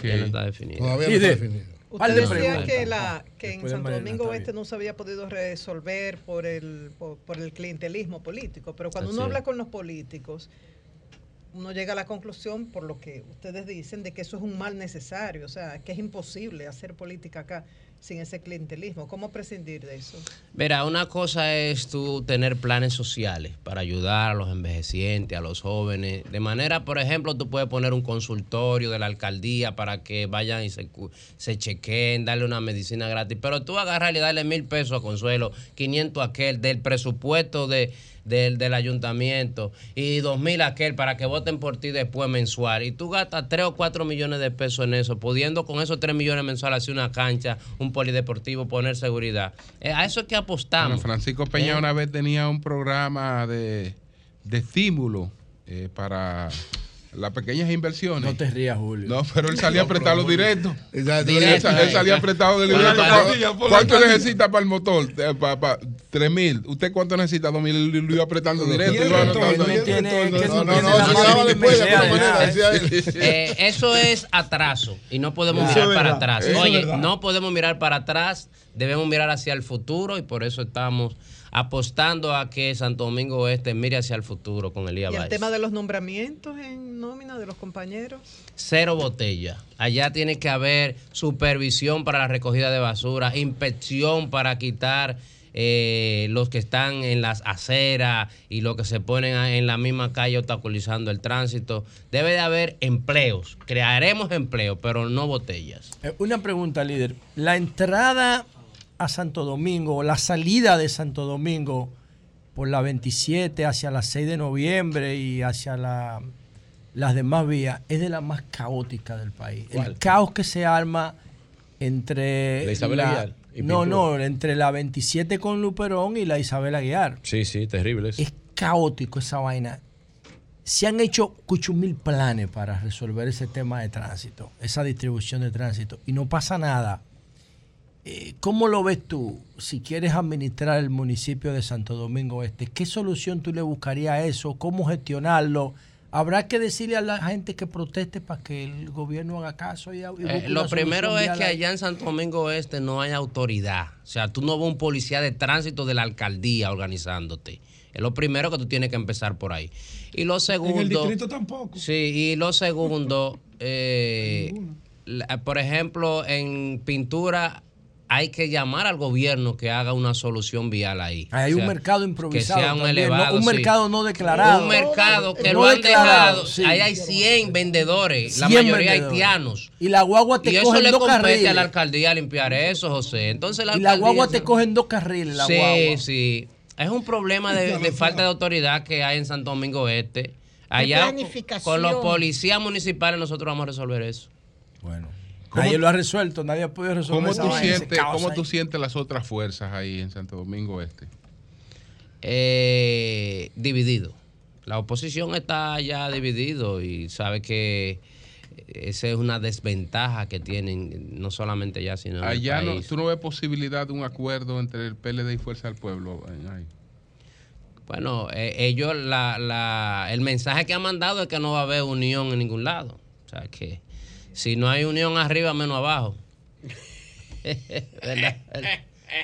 Ella no está definida. Todavía no está definido. Usted de decía que, la, que en Santo Domingo Oeste no se había podido resolver por el, por, por el clientelismo político, pero cuando Así uno es. habla con los políticos, uno llega a la conclusión, por lo que ustedes dicen, de que eso es un mal necesario, o sea, que es imposible hacer política acá sin ese clientelismo. ¿Cómo prescindir de eso? Mira, una cosa es tú tener planes sociales para ayudar a los envejecientes, a los jóvenes. De manera, por ejemplo, tú puedes poner un consultorio de la alcaldía para que vayan y se, se chequeen, darle una medicina gratis. Pero tú agarrarle y darle mil pesos a Consuelo, 500 a aquel, del presupuesto de, del, del ayuntamiento y dos mil aquel para que voten por ti después mensual. Y tú gastas 3 o 4 millones de pesos en eso, pudiendo con esos 3 millones mensuales hacer una cancha, un polideportivo, poner seguridad. Eh, a eso es que apostamos. Bueno, Francisco Peña Eh, una vez tenía un programa de, de estímulo eh, para las pequeñas inversiones. No te rías, Julio. No, pero él salía a prestarlo directo. Sa- él salía Por la libreto. ¿Cuánto- por la ¿Cuánto alcaldía. necesita para el motor? Eh, pa- pa- Tres mil. ¿Usted cuánto necesita? Dos mil. Lo iba apretando directo. No, no no, no, de de. Eh, eso es atraso y no podemos mirar para atrás. Oye, no podemos mirar para atrás, debemos mirar hacia el futuro y por eso estamos apostando a que Santo Domingo Oeste mire hacia el futuro con Elías Y el Valls. tema de los nombramientos en nómina de los compañeros. Cero botella. Allá tiene que haber supervisión para la recogida de basura, inspección para quitar eh, los que están en las aceras y los que se ponen en la misma calle obstaculizando el tránsito. Debe de haber empleos. Crearemos empleos, pero no botellas. Eh, Una pregunta, líder. La entrada a Santo Domingo, o la salida de Santo Domingo por la 27 hacia la 6 de noviembre y hacia la- las demás vías, es de la más caótica del país. ¿Cuál? El caos que se arma entre... La Isabel Aguiar y no, Pintura. no, entre la 27 con Luperón y la Isabel Aguiar. Sí, sí, terrible. eso. Es caótico esa vaina. Se han hecho mil planes para resolver ese tema de tránsito, esa distribución de tránsito, y no pasa nada. Eh, ¿Cómo lo ves tú si quieres administrar el municipio de Santo Domingo Este? ¿Qué solución tú le buscarías a eso? ¿Cómo gestionarlo? ¿Habrá que decirle a la gente que proteste para que el gobierno haga caso? Y, y busque Eh, lo primero es que allá en Santo Domingo Este no hay autoridad. O sea, tú no ves un policía de tránsito de la alcaldía organizándote. Es lo primero que tú tienes que empezar por ahí. Y lo segundo. En el distrito tampoco. Sí, y lo segundo, eh, por ejemplo, en pintura hay que llamar al gobierno que haga una solución vial ahí. Hay O un mercado improvisado. Que sea un también, ¿no? elevado. un sí. mercado no declarado. Un mercado que No lo han declarado, dejado. sí. Ahí hay 100 vendedores, la 100 mayoría vendedores. haitianos. Y la guagua te y eso cogen le dos compete carriles. a la alcaldía limpiar eso, José. Entonces la y la guagua te cogen dos carriles. La sí, guagua. sí. Es un problema de, de falta de autoridad que hay en Santo Domingo Este. Allá con los policías municipales nosotros vamos a resolver eso. Bueno. Nadie lo ha resuelto, nadie ha podido resolver ¿Cómo, esa tú sientes, caos ¿Cómo ahí. tú sientes las otras fuerzas ahí en Santo Domingo Este? Eh, dividido. La oposición está ya dividido y sabe que esa es una desventaja que tienen no solamente ya sino en el Allá no, país. tú no ves posibilidad de un acuerdo entre el PLD y Fuerza del Pueblo. ahí? Bueno, eh, ellos, la, la, el mensaje que han mandado es que no va a haber unión en ningún lado. O sea, que si no hay unión arriba, menos abajo. ¿Verdad?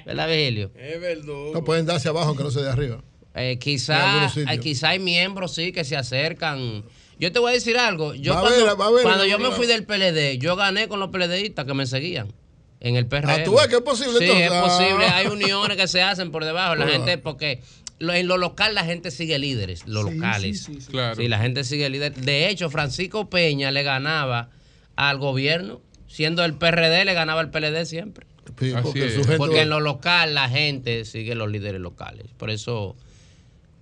¿Verdad, Virgilio? Es verdad. No pueden darse abajo aunque no se de arriba. Eh, quizá, eh, quizá hay miembros, sí, que se acercan. Yo te voy a decir algo. Yo Va a cuando, a haber- cuando yo me fui del PLD, yo gané con los PLDistas que me seguían en el PRM. Ah, ¿tú ves que es posible, Sí, entonces? es Ah. posible. Hay uniones que se hacen por debajo. La gente, porque en lo local la gente sigue líderes, los Sí, locales. sí, sí, sí. Claro. Sí, la gente sigue líderes. De hecho, Francisco Peña le ganaba al gobierno, siendo el PRD, le ganaba al PLD siempre. Sí, porque es. su gente Porque va- en lo local la gente sigue los líderes locales. Por eso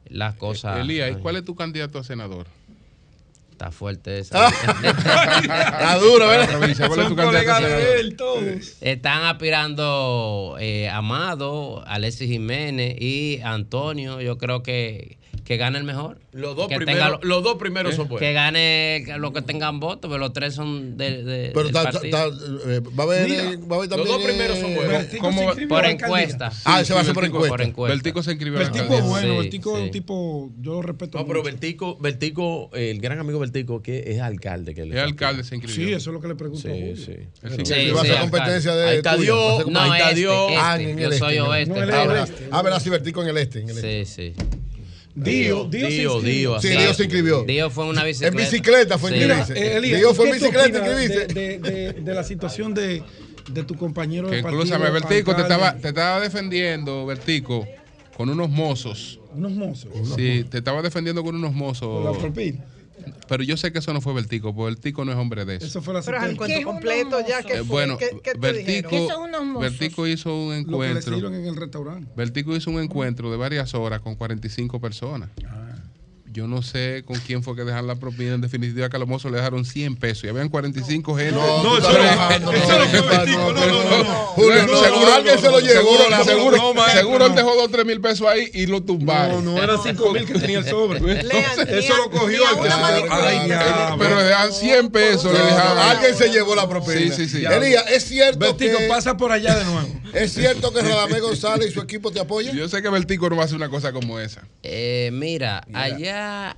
las cosas. Elías, ¿y cuál es tu candidato a senador? Está fuerte esa. Está duro, ¿verdad? La provincia, ¿cuál es tu candidato a senador? Están aspirando eh, Amado, Alexis Jiménez y Antonio. Yo creo que, que gane el mejor. Los dos Que primeros- los dos primeros son buenos. Que gane los que tengan votos, pero los tres son de, de- Pero del eh, va a haber, Mira, va a haber los también. dos primeros son buenos. Vertico ¿Cómo se va- inscribió por encuesta. Ah, se va a hacer por encuesta. por encuesta. Vertico se inscribió Vertico es bueno, Sí, Vertico es sí. un tipo, yo lo respeto No, pero mucho. Vertico, Vertico, el gran amigo Vertico, que es alcalde. Que El alcalde se inscribió. Sí, eso es lo que le pregunto a Sí, sí. Él Sí, sí. va a sí, ser competencia de. Ahí está Dios, Ahí está este, Dios. Ah, este. en Yo el soy este, oeste. no, él es Ah, pero- Ah, Vertico en el este. En el este. Sí, sí. Dio, Dio, Dio. Dio, Sí. Dios se inscribió. Dios fue una En bicicleta. bicicleta fue Sí. inscribirse. Elías, Dios ¿y fue en bicicleta inscribirse. De, de, de, de la situación de, de tu compañero Que de partido. incluso Vertico te estaba, te estaba defendiendo, Vertico, con unos mozos. Unos mozos. Sí, te estaba defendiendo con unos Por la mozos. propina. Pero yo sé que eso no fue Vertico, porque Vertico no es hombre de eso. Eso fue la Pero es el cuento completo ya que Eh, bueno, ¿Qué, qué te Vertico, son unos? Vertico hizo un Lo que le encuentro. en el restaurante. Vertico hizo un encuentro de varias horas con 45 personas. Yo no sé con quién fue que dejaron la propina. En definitiva, que a los mozos le dejaron 100 pesos y habían 45 gente. No, No, eso no- no, no fue no. Julio, seguro alguien se lo llevó. Seguro, la- seguro, él dejó 2 3 mil pesos ahí y lo tumbaron. No, no eran 5 mil que tenía el sobre. Eso lo cogió. Pero le dejan 100 pesos. Alguien se llevó la propina. Sí, sí, sí. Elías, ¿es cierto que pasa por allá de nuevo. Es cierto que Radamés González y su equipo te apoyan? Yo sé que Vertico no va a hacer una cosa como esa. Eh, mira, allá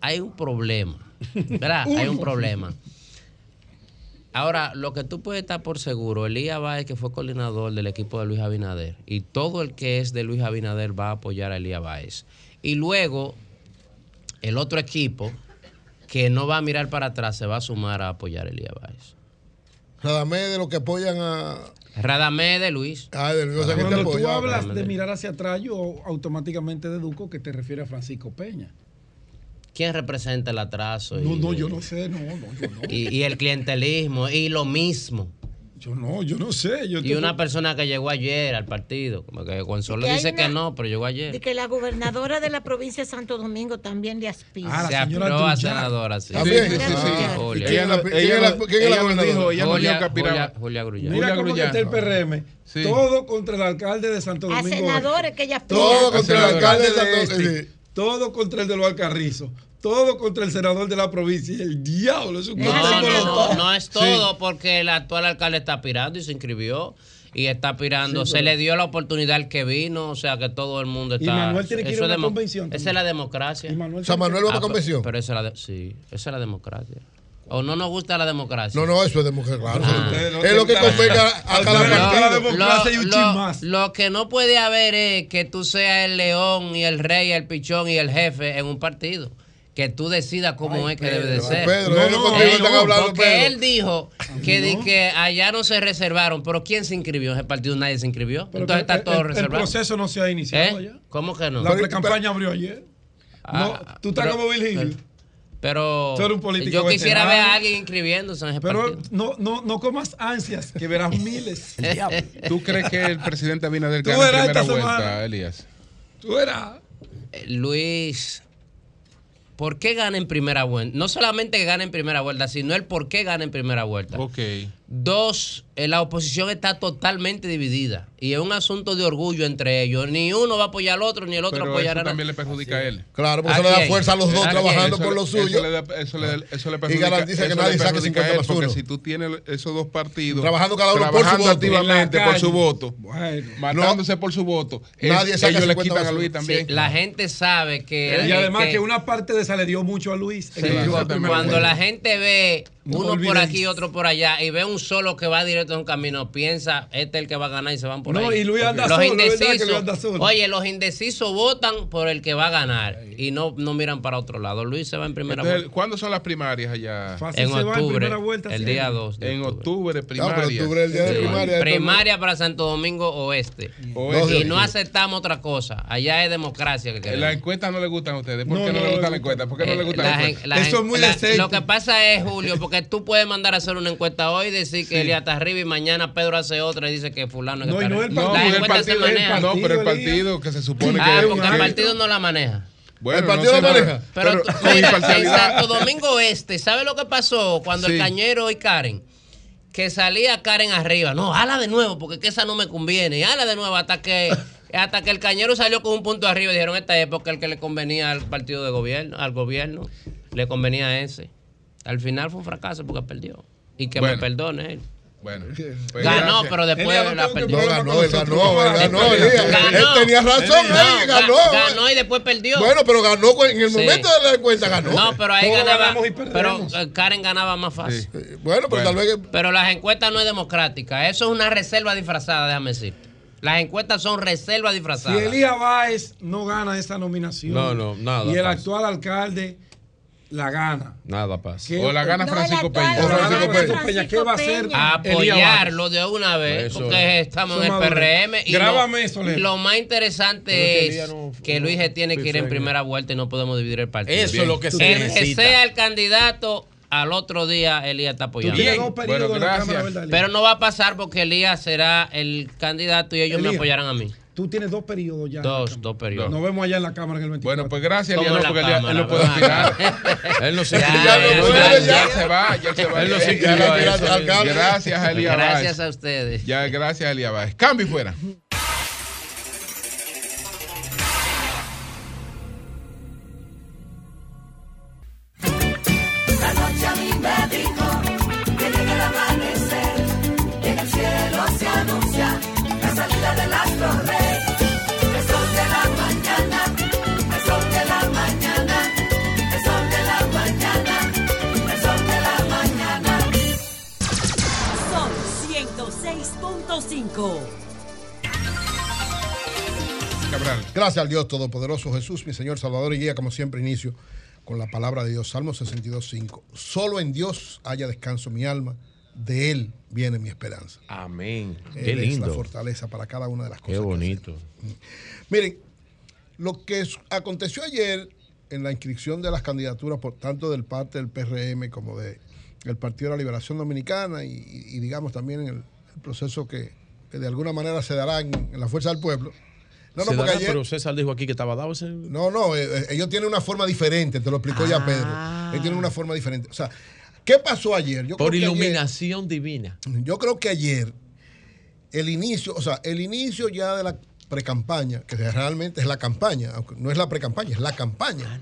hay un problema. ¿Verdad? hay un problema. Ahora, lo que tú puedes estar por seguro, Elías Báez, que fue coordinador del equipo de Luis Abinader, y todo el que es de Luis Abinader va a apoyar a Elías Báez. Y luego, el otro equipo, que no va a mirar para atrás, se va a sumar a apoyar a Elías Báez. Radamés de los que apoyan a. Radamé de Luis. Ah, de Luis, o sea, que te Cuando tú hablas de mirar hacia atrás, yo automáticamente deduzco que te refieres a Francisco Peña. ¿Quién representa el atraso? No, y- no, yo no sé, no, no, yo no. y, y el clientelismo y lo mismo. Yo no, yo no sé. Yo Y una persona que llegó ayer al partido, como que Que hay dice que una- no, pero llegó ayer. De que la gobernadora de la provincia de Santo Domingo también le aspira. Ah, la Se señora aprobó a senadora, sí. También. Sí, sí, sí, sí. Ah, Julia. ¿y ¿Quién es la, quién es la- Ella la nos dijo, gobernadora? ella Julia, dijo que aspiraba. Julia, Julia Grullán. Mira Julia cómo que Grullán. está el PRM. Sí. Todo contra el alcalde de Santo A Domingo. senadores que ella aspira. Todo contra el alcalde de Santo este, todo contra el de los Alcarrizos, todo contra el senador de la provincia. Y el diablo, es un No, no, no, es todo porque el actual alcalde está aspirando y se inscribió y está aspirando. Sí, se pero- le dio la oportunidad al que vino, o sea que todo el mundo Y está. Manuel tiene que ir Eso a es una convención Esa es la democracia. Y Manuel O sea, Manuel va a Ah, la convención. Pero esa es la, de- sí, esa es la democracia. O no nos gusta la democracia. No, no, eso es de mujer, claro. Ah. Es lo que convenga a cada partido. la democracia y un lo, chin más. lo que no puede haber es que tú seas el león y el rey, el pichón y el jefe en un partido. Que tú decidas cómo es que debe de ser. Pedro, No, no, no, hablando, Porque Pedro. él dijo que, di que allá no se reservaron, pero ¿quién se inscribió? En ese partido nadie se inscribió. Pero Entonces está todo el, el reservado. proceso no se ha iniciado ¿Eh? ya. ¿Cómo que no? La pre-campaña abrió ayer. Ah, no, tú estás pero- como Virgilio. Pero Tú eres un político yo quisiera ver a alguien inscribiéndose en ese Pero partido. no, no, no comas ansias, que verás miles. ¿Tú crees que el presidente Abinader gana en primera vuelta. Elías? Tú verás. Eh, Luis, ¿por qué gana en primera vuelta? No solamente que gana en primera vuelta, sino el por qué gana en primera vuelta. Ok. Dos, eh, la oposición está totalmente dividida y es un asunto de orgullo entre ellos. Ni uno va a apoyar al otro, ni el otro Pero apoyará eso también le perjudica a él. Claro, porque eso le da fuerza a los dos trabajando por lo suyo. Eso le, da- eso le- eso le Y perjudica, garantiza que eso nadie saque perjudica a 50 él, más Porque si tú tienes esos dos partidos Trabajando cada uno por su voto. activamente por su voto, matándose por su voto, es- Nadie saca ellos le 50 quitan a Luis también. Sí, la gente sabe que... Y además que- que una parte de esa le dio mucho a Luis. Sí, cuando la gente ve No uno por aquí, otro por allá, y ve un solo que va directo a un camino, piensa, este es el que va a ganar y se van por No, ahí. y Luis anda los solo, indecisos, Luis anda solo. Oye, los indecisos votan por el que va a ganar y no, no miran para otro lado. Luis se va en primera Entonces, vuelta. ¿Cuándo son las primarias allá? Fácil En se va en octubre, primera vuelta, el sí. día 2. En octubre, primarias. pero octubre el día de Sí. primaria. Primaria para Santo Domingo Oeste. Oeste. Y no aceptamos otra cosa. Allá es democracia que En queremos. las encuestas no le gustan a ustedes. ¿Por No, qué no, no, le gusta no, la encuesta? ¿Por qué no Eh, le gusta la la gen- encuesta? la Eso es muy. Lo que pasa es, Julio, porque tú puedes mandar a hacer una encuesta hoy y decir que Elías está arriba y mañana Pedro hace otra y dice que fulano es que No, y está no arriba. el No, partido, el partido, el manejan. no, pero el partido que se supone Ah, que porque el partido no la maneja. Bueno, El partido no lo sé, maneja. Pero, pero mira, en. Santo Domingo Este, ¿sabe lo que pasó cuando Sí. el Cañero y Karen? Que salía Karen arriba. No, hala de nuevo, porque que esa no me conviene. Y hala de nuevo hasta que hasta que el Cañero salió con un punto arriba y dijeron esta época el que le convenía al partido de gobierno, al gobierno, le convenía a ese. Al final fue un fracaso porque perdió. Y que Bueno. me perdone él. Bueno, pues Ganó, gracias. pero después la perdió. No, ganó, él ganó, él ganó. Él tenía razón, ga- ganó. ganó y después perdió. Bueno, pero ganó en el Sí. momento de la encuesta, ganó. No, pero ahí Todos ganaba. y Pero eh, Karen ganaba más fácil. Sí. Eh, Bueno, pero Bueno. tal vez. que- Pero las encuestas no es democrática. Eso es una reserva disfrazada, déjame decir. Las encuestas son reservas Si disfrazadas. Elías Báez no gana esa nominación No, no, nada y el actual alcalde la gana. Nada pasa. ¿Qué- O la gana Francisco Peña. O Francisco Francisco Peña. ¿qué va a hacer? Apoyarlo de una vez, Eso porque estamos Eso en el. PRM. Y Grábame lo, eso, lo más interesante es que Luis tiene que ir en primera vuelta y no podemos dividir el partido. Eso es lo que se El que sea el candidato, al otro día Elías está apoyando. Pero no va a pasar porque Elías será el candidato y ellos me apoyarán a mí. Tú tienes dos periodos ya. Dos, Cámara. dos periodos. Nos vemos allá en la Cámara en el 24. Bueno, pues gracias, Como Elías, en no, la porque Elías- él no puede cámara, opinar. Él no se Ya, inscribió. ya, Ya, ya, no ya. ya se va, ya se va. Él no se Ya, inscribió. Gracias, a Elías Gracias a ustedes. Ya, gracias, Elías Báez. Cambio y fuera. 105. Cabral. Gracias al Dios Todopoderoso Jesús, mi Señor Salvador y guía, como siempre inicio con la palabra de Dios. Salmo 62.5. Solo en Dios haya descanso mi alma, de Él viene mi esperanza. Amén. Qué lindo. Es la fortaleza para cada una de las cosas. Qué bonito. Mm. Miren, lo que aconteció ayer en la inscripción de las candidaturas, por tanto del parte del PRM como de el Partido de la Liberación Dominicana y digamos también en el proceso que, que de alguna manera se dará en, en la Fuerza del Pueblo. No, no, dará, ayer, pero César dijo aquí que estaba dado ese. no, no, eh, eh, ellos tienen una forma diferente, te lo explicó ya Pedro. Ellos tienen una forma diferente. O sea, ¿qué pasó ayer? Yo Por creo que ayer- iluminación divina. yo creo que ayer el inicio, o sea, el inicio ya de la precampaña, que realmente es la campaña, aunque no es la precampaña, es la campaña,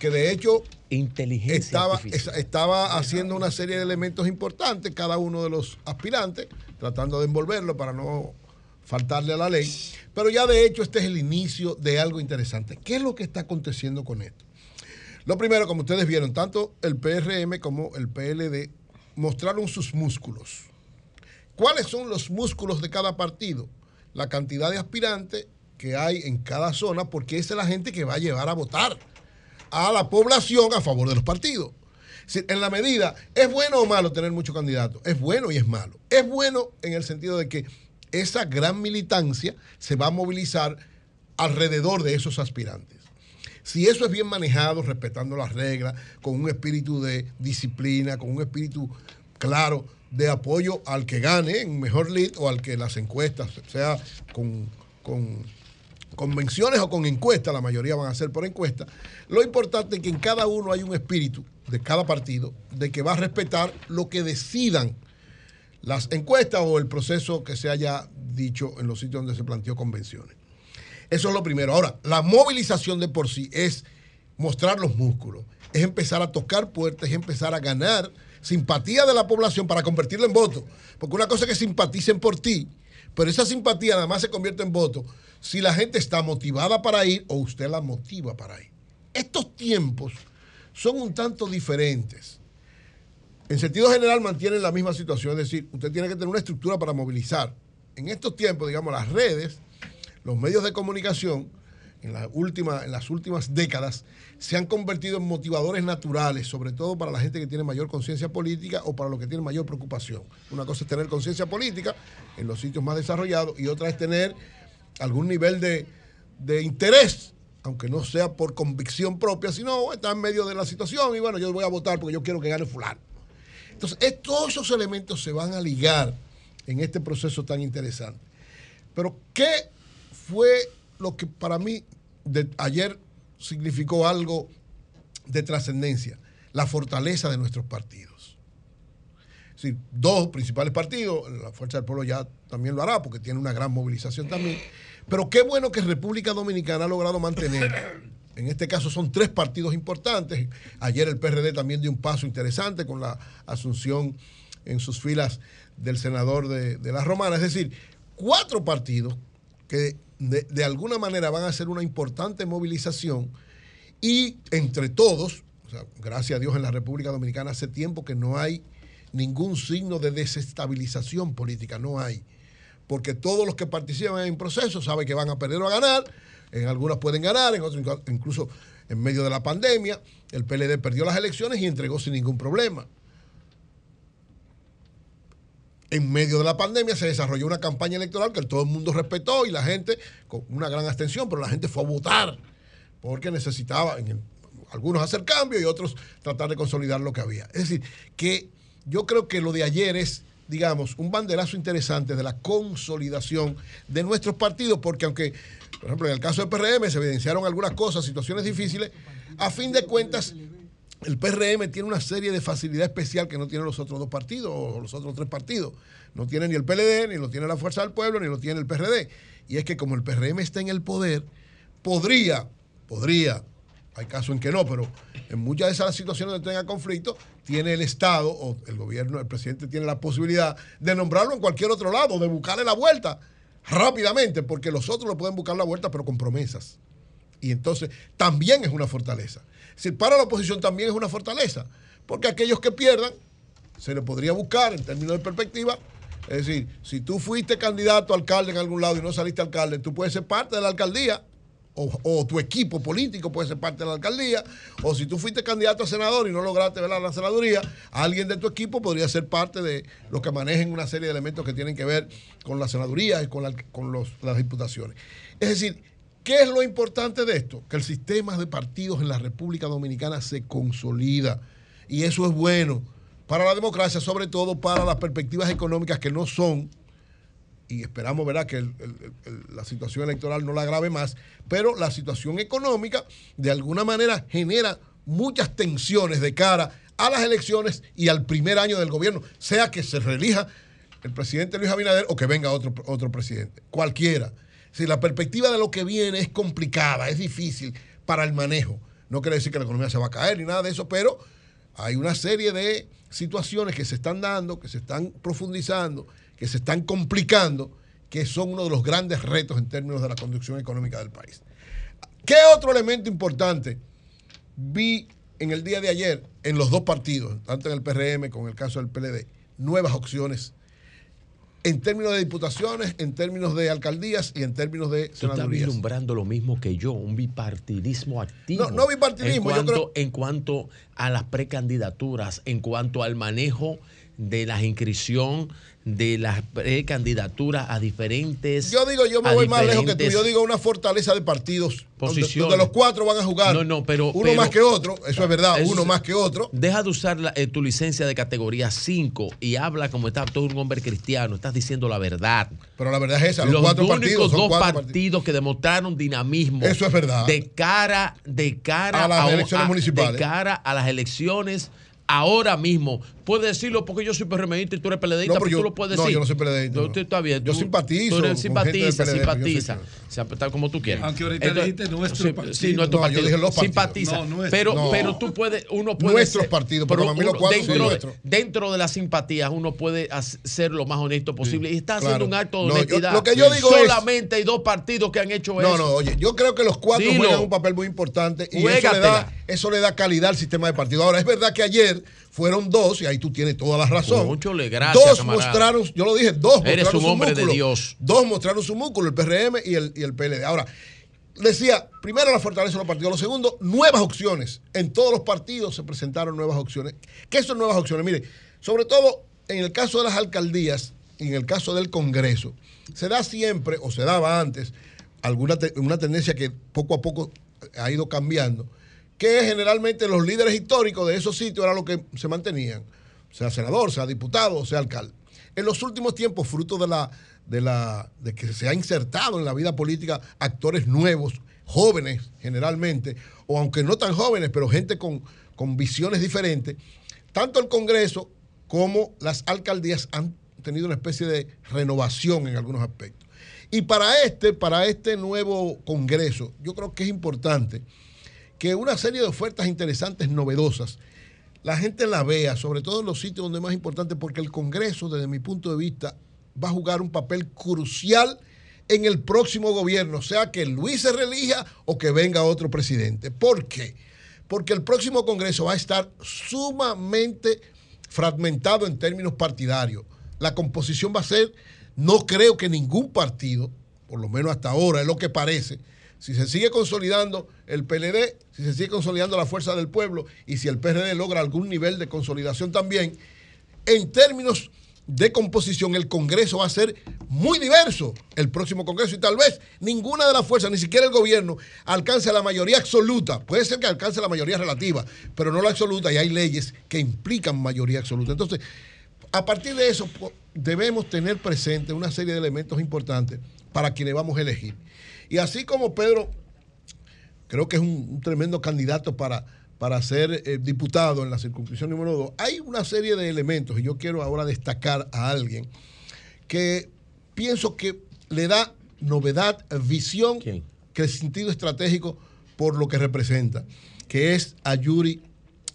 que de hecho Inteligencia estaba, artificial. es- estaba haciendo una serie de elementos importantes, cada uno de los aspirantes, tratando de envolverlo para no faltarle a la ley. Pero ya de hecho este es el inicio de algo interesante. ¿Qué es lo que está aconteciendo con esto? Lo primero, como ustedes vieron, tanto el PRM como el PLD mostraron sus músculos. ¿Cuáles son los músculos de cada partido? La cantidad de aspirantes que hay en cada zona, porque esa es la gente que va a llevar a votar a la población a favor de los partidos. En la medida, ¿es bueno o malo tener muchos candidatos? Es bueno y es malo. Es bueno en el sentido de que esa gran militancia se va a movilizar alrededor de esos aspirantes. Si eso es bien manejado, respetando las reglas, con un espíritu de disciplina, con un espíritu claro de apoyo al que gane en mejor lead o al que las encuestas, sea con, con convenciones o con encuestas, la mayoría van a ser por encuesta, lo importante es que en cada uno hay un espíritu de cada partido de que va a respetar lo que decidan las encuestas o el proceso que se haya dicho en los sitios donde se planteó convenciones. Eso es lo primero. Ahora, la movilización de por sí es mostrar los músculos, es empezar a tocar puertas, es empezar a ganar simpatía de la población para convertirla en voto. Porque una cosa es que simpaticen por ti, pero esa simpatía nada más se convierte en voto si la gente está motivada para ir o usted la motiva para ir. Estos tiempos son un tanto diferentes. En sentido general mantienen la misma situación, es decir, usted tiene que tener una estructura para movilizar. En estos tiempos, digamos, las redes, los medios de comunicación, en, en las últimas décadas, se han convertido en motivadores naturales, sobre todo para la gente que tiene mayor conciencia política o para los que tienen mayor preocupación. Una cosa es tener conciencia política en los sitios más desarrollados y otra es tener algún nivel de, de interés aunque no sea por convicción propia, sino está en medio de la situación y bueno, yo voy a votar porque yo quiero que gane fulano. Entonces, es- todos esos elementos se van a ligar en este proceso tan interesante. Pero, ¿qué fue lo que para mí de ayer significó algo de trascendencia? La fortaleza de nuestros partidos. Es dos principales partidos, la Fuerza del Pueblo ya también lo hará porque tiene una gran movilización también. Pero qué bueno que República Dominicana ha logrado mantener, en este caso son tres partidos importantes. Ayer el PRD también dio un paso interesante con la asunción en sus filas del senador de, de la Romana. Es decir, cuatro partidos que de, de alguna manera van a hacer una importante movilización y entre todos, o sea, gracias a Dios en la República Dominicana hace tiempo que no hay ningún signo de desestabilización política, no hay porque todos los que participan en el proceso saben que van a perder o a ganar, en algunas pueden ganar, en otras incluso en medio de la pandemia, el PLD perdió las elecciones y entregó sin ningún problema. En medio de la pandemia se desarrolló una campaña electoral que todo el mundo respetó y la gente, con una gran abstención, pero la gente fue a votar porque necesitaba algunos hacer cambio y otros tratar de consolidar lo que había. Es decir, que yo creo que lo de ayer es digamos, un banderazo interesante de la consolidación de nuestros partidos, porque aunque, por ejemplo, en el caso del PRM se evidenciaron algunas cosas, situaciones difíciles, a fin de cuentas, el PRM tiene una serie de facilidad especial que no tienen los otros dos partidos o los otros tres partidos. No tiene ni el PLD, ni lo tiene la Fuerza del Pueblo, ni lo tiene el PRD. Y es que como el PRM está en el poder, podría, podría, hay casos en que no, pero en muchas de esas situaciones donde tenga conflicto, tiene el Estado o el gobierno, el presidente tiene la posibilidad de nombrarlo en cualquier otro lado, de buscarle la vuelta rápidamente, porque los otros lo pueden buscar la vuelta, pero con promesas. Y entonces también es una fortaleza. Decir, para la oposición también es una fortaleza, porque aquellos que pierdan se le podría buscar en términos de perspectiva. Es decir, si tú fuiste candidato a alcalde en algún lado y no saliste alcalde, tú puedes ser parte de la alcaldía, o, tu equipo político puede ser parte de la alcaldía, o si tú fuiste candidato a senador y no lograste ver la senaduría, alguien de tu equipo podría ser parte de los que manejen una serie de elementos que tienen que ver con la senaduría y con, las diputaciones. Es decir, ¿qué es lo importante de esto? Que el sistema de partidos en la República Dominicana se consolida y eso es bueno para la democracia, sobre todo para las perspectivas económicas que no son y esperamos ¿verdad? que la situación electoral no la agrave más, pero la situación económica de alguna manera genera muchas tensiones de cara a las elecciones y al primer año del gobierno, sea que se reelija el presidente Luis Abinader o que venga otro, otro presidente, cualquiera. Si la perspectiva de lo que viene es complicada, es difícil para el manejo. No quiere decir que la economía se va a caer ni nada de eso, pero hay una serie de situaciones que se están dando, que se están profundizando, que se están complicando, que son uno de los grandes retos en términos de la conducción económica del país. ¿Qué otro elemento importante vi en el día de ayer en los dos partidos, tanto en el PRM como en el caso del PLD? Nuevas opciones en términos de diputaciones, en términos de alcaldías y en términos de Tú estás senadurías. vislumbrando lo mismo que yo, un bipartidismo activo. No, no bipartidismo, En yo cuanto, creo- en cuanto a las precandidaturas, en cuanto al manejo de la inscripción de las precandidaturas a diferentes. Yo digo, yo me voy más lejos que tú. Yo digo una fortaleza de partidos donde, posiciones. donde los cuatro van a jugar. No, no, pero. uno pero- más que otro, eso es verdad, Eso uno más que otro. Deja de usar la- eh, tu licencia de categoría 5 y habla como está todo un hombre cristiano. Estás diciendo la verdad. Pero la verdad es esa, los cuatro únicos partidos son dos cuatro partidos, que demostraron dinamismo. Eso es verdad. De cara, de cara A las elecciones municipales. De cara a las elecciones. Ahora mismo, puedes decirlo porque yo soy PRMista y tú eres PLDista, No, pero yo- tú lo puedes no, decir. yo no soy PLDista, No, no. tú- está bien. Yo simpatizo Tú eres simpatiza, PLD, yo simpatiza. soy- como tú quieras. Aunque ahorita dijiste nuestro sí, partido. Sí, nuestro No, yo partido. dije los partidos. Simpatiza. No, nuestro. pero, No. pero tú puedes, uno puede Nuestros ser- partidos, pero para mí los cuatro son dentro, de, nuestros. dentro de las simpatías uno puede ser lo más honesto posible y está haciendo claro. un acto de No, yo- honestidad. lo que yo digo es- Solamente hay dos partidos que han hecho eso. No, no, oye, yo creo que los cuatro Dilo. juegan un papel muy importante y eso le, Juégatela. da, eso le da calidad al sistema de partido. Ahora, es verdad que ayer fueron dos, y ahí tú tienes toda la razón. Cónchole, gracias, dos camarada. mostraron, yo lo dije, dos Eres mostraron un su hombre de músculo. Dios. Dos mostraron su músculo, el PRM y el, y el PLD. Ahora, decía, primero la fortaleza de los partidos, lo segundo, nuevas opciones. En todos los partidos se presentaron nuevas opciones. ¿Qué son nuevas opciones? Mire, sobre todo en el caso de las alcaldías y en el caso del Congreso, se da siempre, o se daba antes, alguna te- una tendencia que poco a poco ha ido cambiando, que generalmente los líderes históricos de esos sitios eran los que se mantenían, sea senador, sea diputado, sea alcalde. En los últimos tiempos, fruto de la, de la de que se ha insertado en la vida política actores nuevos, jóvenes generalmente, o aunque no tan jóvenes, pero gente con, con visiones diferentes, tanto el Congreso como las alcaldías han tenido una especie de renovación en algunos aspectos. Y para este, para este nuevo Congreso, yo creo que es importante que una serie de ofertas interesantes, novedosas, la gente la vea, sobre todo en los sitios donde es más importante, porque el Congreso, desde mi punto de vista, va a jugar un papel crucial en el próximo gobierno, sea que Luis se relija o que venga otro presidente. ¿Por qué? Porque el próximo Congreso va a estar sumamente fragmentado en términos partidarios. La composición va a ser, no creo que ningún partido, por lo menos hasta ahora, es lo que parece, si se sigue consolidando el PLD, si se sigue consolidando la fuerza del pueblo y si el PRD logra algún nivel de consolidación también, en términos de composición, el Congreso va a ser muy diverso el próximo Congreso y tal vez ninguna de las fuerzas, ni siquiera el gobierno, alcance la mayoría absoluta. Puede ser que alcance la mayoría relativa, pero no la absoluta y hay leyes que implican mayoría absoluta. Entonces, a partir de eso, debemos tener presente una serie de elementos importantes para quienes vamos a elegir. Y así como Pedro, creo que es un, un tremendo candidato para, para ser eh, diputado en la circunscripción número 2, hay una serie de elementos, y yo quiero ahora destacar a alguien que pienso que le da novedad, visión, que sentido estratégico por lo que representa, que es a Yuri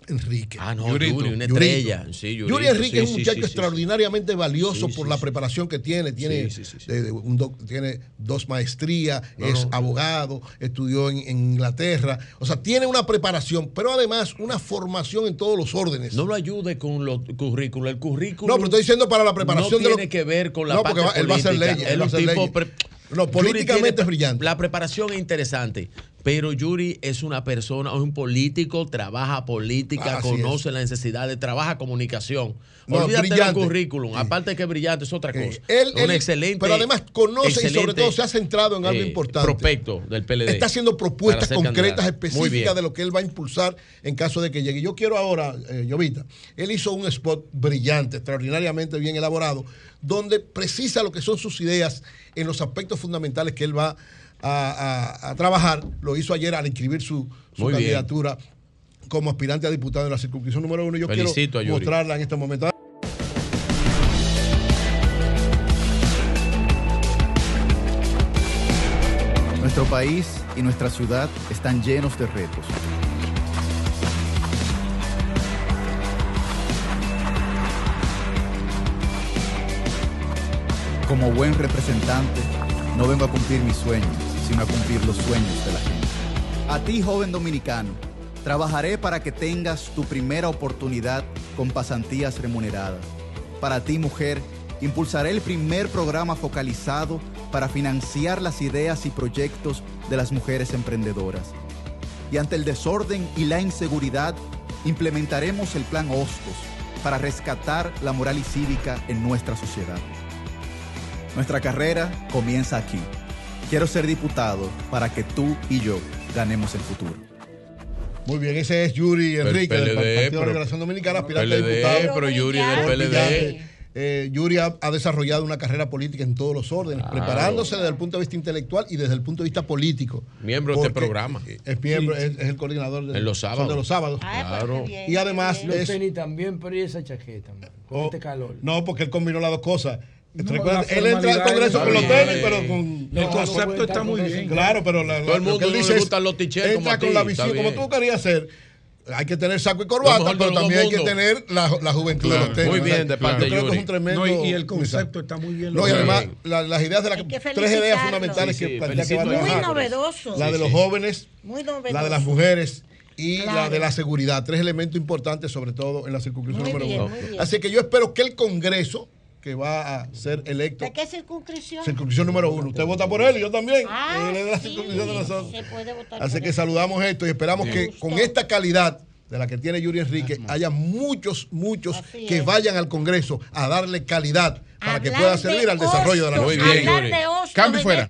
Enrique. Ah, no, Yuri, una estrella. Sí, Yuri Yurito, Enrique sí, es un muchacho sí, sí, extraordinariamente valioso Sí, por sí, la sí. preparación que tiene. Tiene, Sí, sí, sí, de- de un doc- tiene dos maestrías, No, es no. abogado, estudió en, en Inglaterra. O sea, tiene una preparación, pero además una formación en todos los órdenes. No lo ayude con los currículos. El currículum. No, pero estoy diciendo para la preparación no de lo- tiene que ver con la No, parte porque va- él va a hacer política. leyes, Él él va a tipo leyes. pre- No, políticamente es brillante. La preparación es interesante, pero Yuri es una persona, es un político, trabaja política, Así conoce las necesidades, trabaja comunicación. No, Olvídate del currículum. Aparte de que es brillante, es otra cosa. Él- un él- excelente. pero además conoce y sobre todo se ha centrado en algo eh, importante. Prospecto del PLD. Está haciendo propuestas concretas, candidato. Específicas de lo que él va a impulsar en caso de que llegue. Yo quiero ahora, eh, Llovita, él hizo un spot brillante, extraordinariamente bien elaborado, donde precisa lo que son sus ideas en los aspectos fundamentales que él va a, a- a trabajar. Lo hizo ayer al inscribir su, su Muy bien. candidatura como aspirante a diputado en la circunscripción número uno. Yo Felicito quiero mostrarla en este momento. Nuestro país y nuestra ciudad están llenos de retos. Como buen representante, no vengo a cumplir mis sueños, sino a cumplir los sueños de la gente. A ti, joven dominicano, trabajaré para que tengas tu primera oportunidad con pasantías remuneradas. Para ti, mujer, impulsaré el primer programa focalizado para financiar las ideas y proyectos de las mujeres emprendedoras. Y ante el desorden y la inseguridad, implementaremos el Plan Hostos para rescatar la moral y cívica en nuestra sociedad. Nuestra carrera comienza aquí. Quiero ser diputado para que tú y yo ganemos el futuro. Muy bien, ese es Yuri Enrique del Partido de Liberación Dominicana, aspirante a PLD, diputado. pero Yuri del Por PLD. Eh, Yuri ha, ha desarrollado una carrera política en todos los órdenes, Claro. preparándose desde el punto de vista intelectual y desde el punto de vista político. Miembro de este programa. Es miembro, Sí. es, es el coordinador de, En los sábados. de los sábados. Claro. Y además Los es- tenis también, pero y esa chaqueta, man, con Oh, este calor. No, porque él combinó las dos cosas. Recuerda, la él entra al Congreso con los tenis, pero con. El concepto está muy bien. Claro, pero la, Todo el lo mundo que él no dice le gustan los como entra con la visión, como tú querías hacer. Hay que tener saco y corbata, pero también hay que tener la, la juventud de los tenis. Muy bien de parte creo de que es Yuri. un tremendo. No, y, y el concepto está muy bien. No, y además, la- las ideas de que tres ideas fundamentales Sí, que plantea que va a. Muy novedoso. La de los jóvenes, Muy la de las mujeres y Claro. la de la seguridad. Tres elementos importantes, sobre todo en la circunscripción número bien, uno. Así que yo espero que el Congreso, que va a ser electo, ¿De qué circunscripción? circunscripción número uno, usted vota por él y yo también. Ah, Él es de la sí, circunscripción de nosotros. se puede votar Así por que él. saludamos esto y esperamos que con esta calidad de la que tiene Yuri Enrique haya muchos, muchos que vayan al Congreso a darle calidad para que pueda servir al desarrollo de la nación. de hostos Cambio fuera.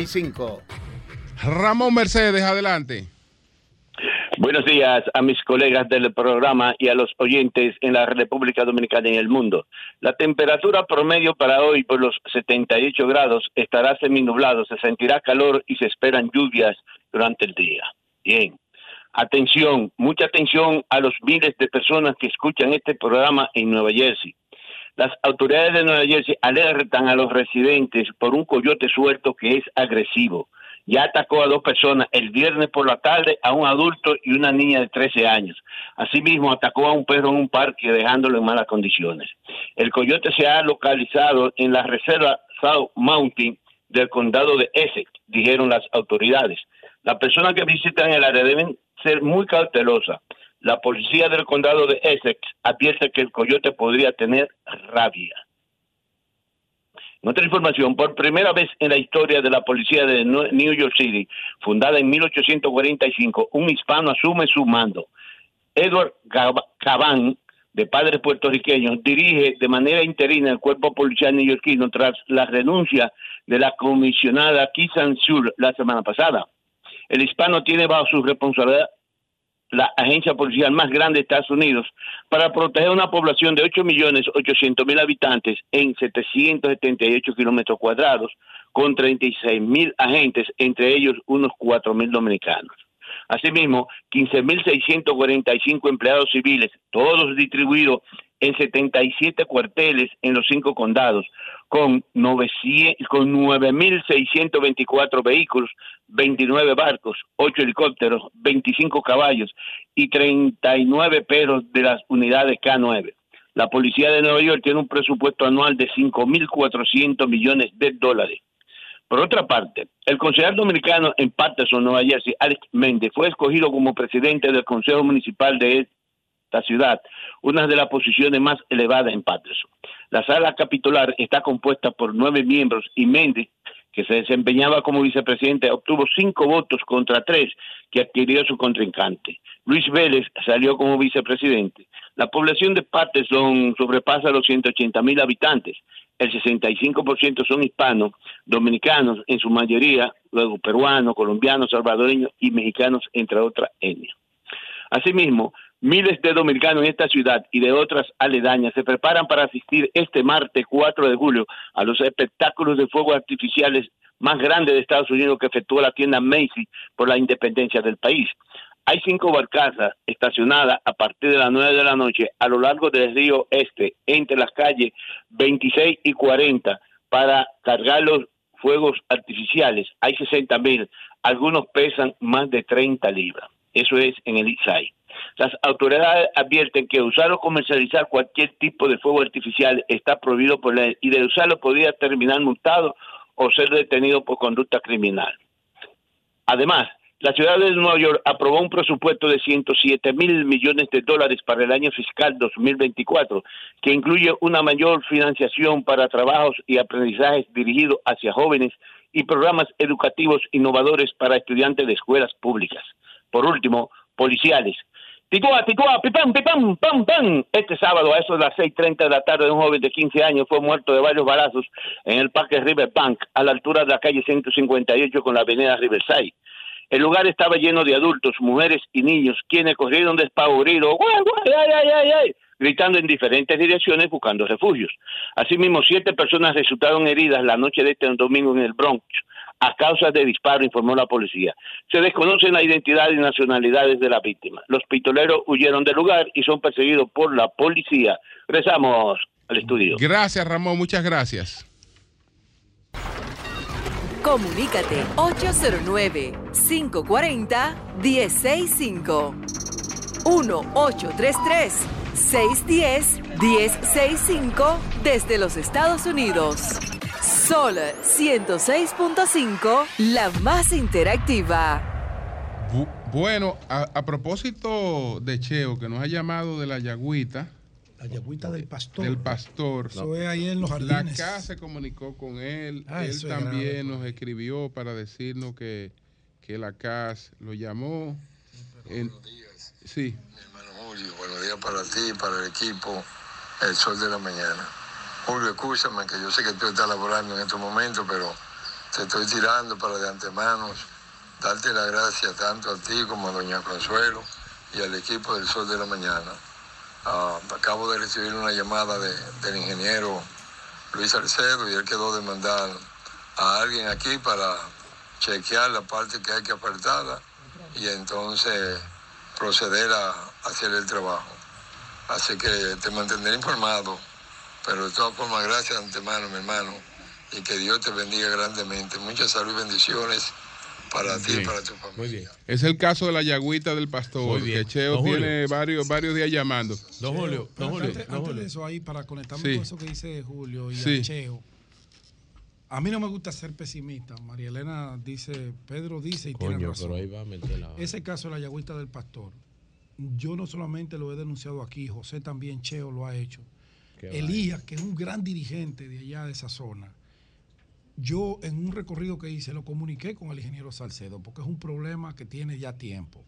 732-745-7575. Ramón Mercedes, adelante. Buenos días a mis colegas del programa y a los oyentes en la República Dominicana y en el mundo. La temperatura promedio para hoy por los 78 grados estará seminublado, se sentirá calor y se esperan lluvias durante el día. Bien. Atención, mucha atención a los miles de personas que escuchan este programa en Nueva Jersey. Las autoridades de Nueva Jersey alertan a los residentes por un coyote suelto que es agresivo. Ya atacó a dos personas el viernes por la tarde, a un adulto y una niña de 13 años. Asimismo, atacó a un perro en un parque dejándolo en malas condiciones. El coyote se ha localizado en la reserva South Mountain del condado de Essex, dijeron las autoridades. Las personas que visitan el área deben ser muy cautelosas. La policía del condado de Essex advierte que el coyote podría tener rabia. Otra información, por primera vez en la historia de la policía de New York City, fundada en 1845, un hispano asume su mando. Edward Caban, de padres puertorriqueños, dirige de manera interina el cuerpo policial neoyorquino tras la renuncia de la comisionada Kisan Sur la semana pasada. El hispano tiene bajo su responsabilidad la agencia policial más grande de Estados Unidos para proteger una población de 8.800.000 habitantes en 778 kilómetros cuadrados con 36.000 agentes, entre ellos unos 4.000 dominicanos. Asimismo, 15.645 empleados civiles, todos distribuidos en 77 cuarteles en los cinco condados, con, 900 con 9.624 vehículos, 29 barcos, 8 helicópteros, 25 caballos y 39 perros de las unidades K9. La policía de Nueva York tiene un presupuesto anual de 5.400 millones de dólares. Por otra parte, el concejal dominicano en Patterson, Nueva Jersey, Alex Méndez, fue escogido como presidente del Consejo Municipal de esta ciudad, una de las posiciones más elevadas en Patterson. La sala capitular está compuesta por nueve miembros y Méndez, que se desempeñaba como vicepresidente, obtuvo cinco votos contra tres que adquirió su contrincante. Luis Vélez salió como vicepresidente. La población de Patterson sobrepasa los 180 mil habitantes. El 65% son hispanos, dominicanos en su mayoría, luego peruanos, colombianos, salvadoreños y mexicanos, entre otras etnias. Asimismo, miles de dominicanos en esta ciudad y de otras aledañas se preparan para asistir este martes 4 de julio a los espectáculos de fuegos artificiales más grandes de Estados Unidos que efectúa la tienda Macy por la independencia del país. Hay cinco barcazas estacionadas a partir de las 9 de la noche a lo largo del río Este, entre las calles 26 y 40, para cargar los fuegos artificiales. Hay 60 mil, algunos pesan más de 30 libras. Eso es en el ISAI. Las autoridades advierten que usar o comercializar cualquier tipo de fuego artificial está prohibido por ley y de usarlo podría terminar multado o ser detenido por conducta criminal. Además, la ciudad de Nueva York aprobó un presupuesto de 107 mil millones de dólares para el año fiscal 2024, que incluye una mayor financiación para trabajos y aprendizajes dirigidos hacia jóvenes y programas educativos innovadores para estudiantes de escuelas públicas. Por último, policiales. Ticua, ticua, pipam, pipam, pam, pam. Este sábado, a eso de las 6.30 de la tarde, un joven de 15 años fue muerto de varios balazos en el parque Riverbank, a la altura de la calle 158 con la avenida Riverside. El lugar estaba lleno de adultos, mujeres y niños, quienes corrieron despavoridos, ¡guay, guay, ay, ay, ay, ay! Gritando en diferentes direcciones buscando refugios. Asimismo, siete personas resultaron heridas la noche de este domingo en el Bronx a causa de disparo, informó la policía. Se desconocen la identidad y nacionalidades de la víctima. Los pistoleros huyeron del lugar y son perseguidos por la policía. Regresamos al estudio. Gracias, Ramón. Muchas gracias. Comunícate 809-540-1065. 1-833-610-1065 desde los Estados Unidos. Sol 106.5, la más interactiva. Bu- bueno, a, a propósito de Cheo, que nos ha llamado de la Yagüita. La yagüita del pastor. Del pastor. Eso es ahí en los La jardines. CA se comunicó con él. Ah, él también grave, nos escribió para decirnos que, que la CAS lo llamó. En- sí. Julio, buenos días para ti, para el equipo, el sol de la mañana. Julio, escúchame que yo sé que tú estás laborando en estos momentos, pero te estoy tirando para de antemano darte las gracias tanto a ti como a Doña Consuelo y al equipo del sol de la mañana. Ah, acabo de recibir una llamada de- del ingeniero Luis Salcedo y él quedó de mandar a alguien aquí para chequear la parte que hay que apartarla y entonces proceder a hacer el trabajo. Así que te mantendré informado, pero de todas formas gracias de antemano, mi hermano, y que Dios te bendiga grandemente. Mucha salud y bendiciones para ti y para tu familia. Muy bien. Es el caso de la Yagüita del pastor, Muy bien. que Cheo tiene varios, varios días llamando. Don Julio, don Julio, antes, don antes Julio. de eso ahí, para conectarme Sí. con eso que dice Julio y Sí. a Cheo. A mí no me gusta ser pesimista. María Elena dice, Pedro dice y tiene Coño, razón. pero ahí va a meter la... Ese caso de la yagüita del pastor, yo no solamente lo he denunciado aquí, José también, Cheo lo ha hecho. Qué Elías, que es un gran dirigente de allá de esa zona, yo en un recorrido que hice lo comuniqué con el ingeniero Salcedo, porque es un problema que tiene ya tiempo.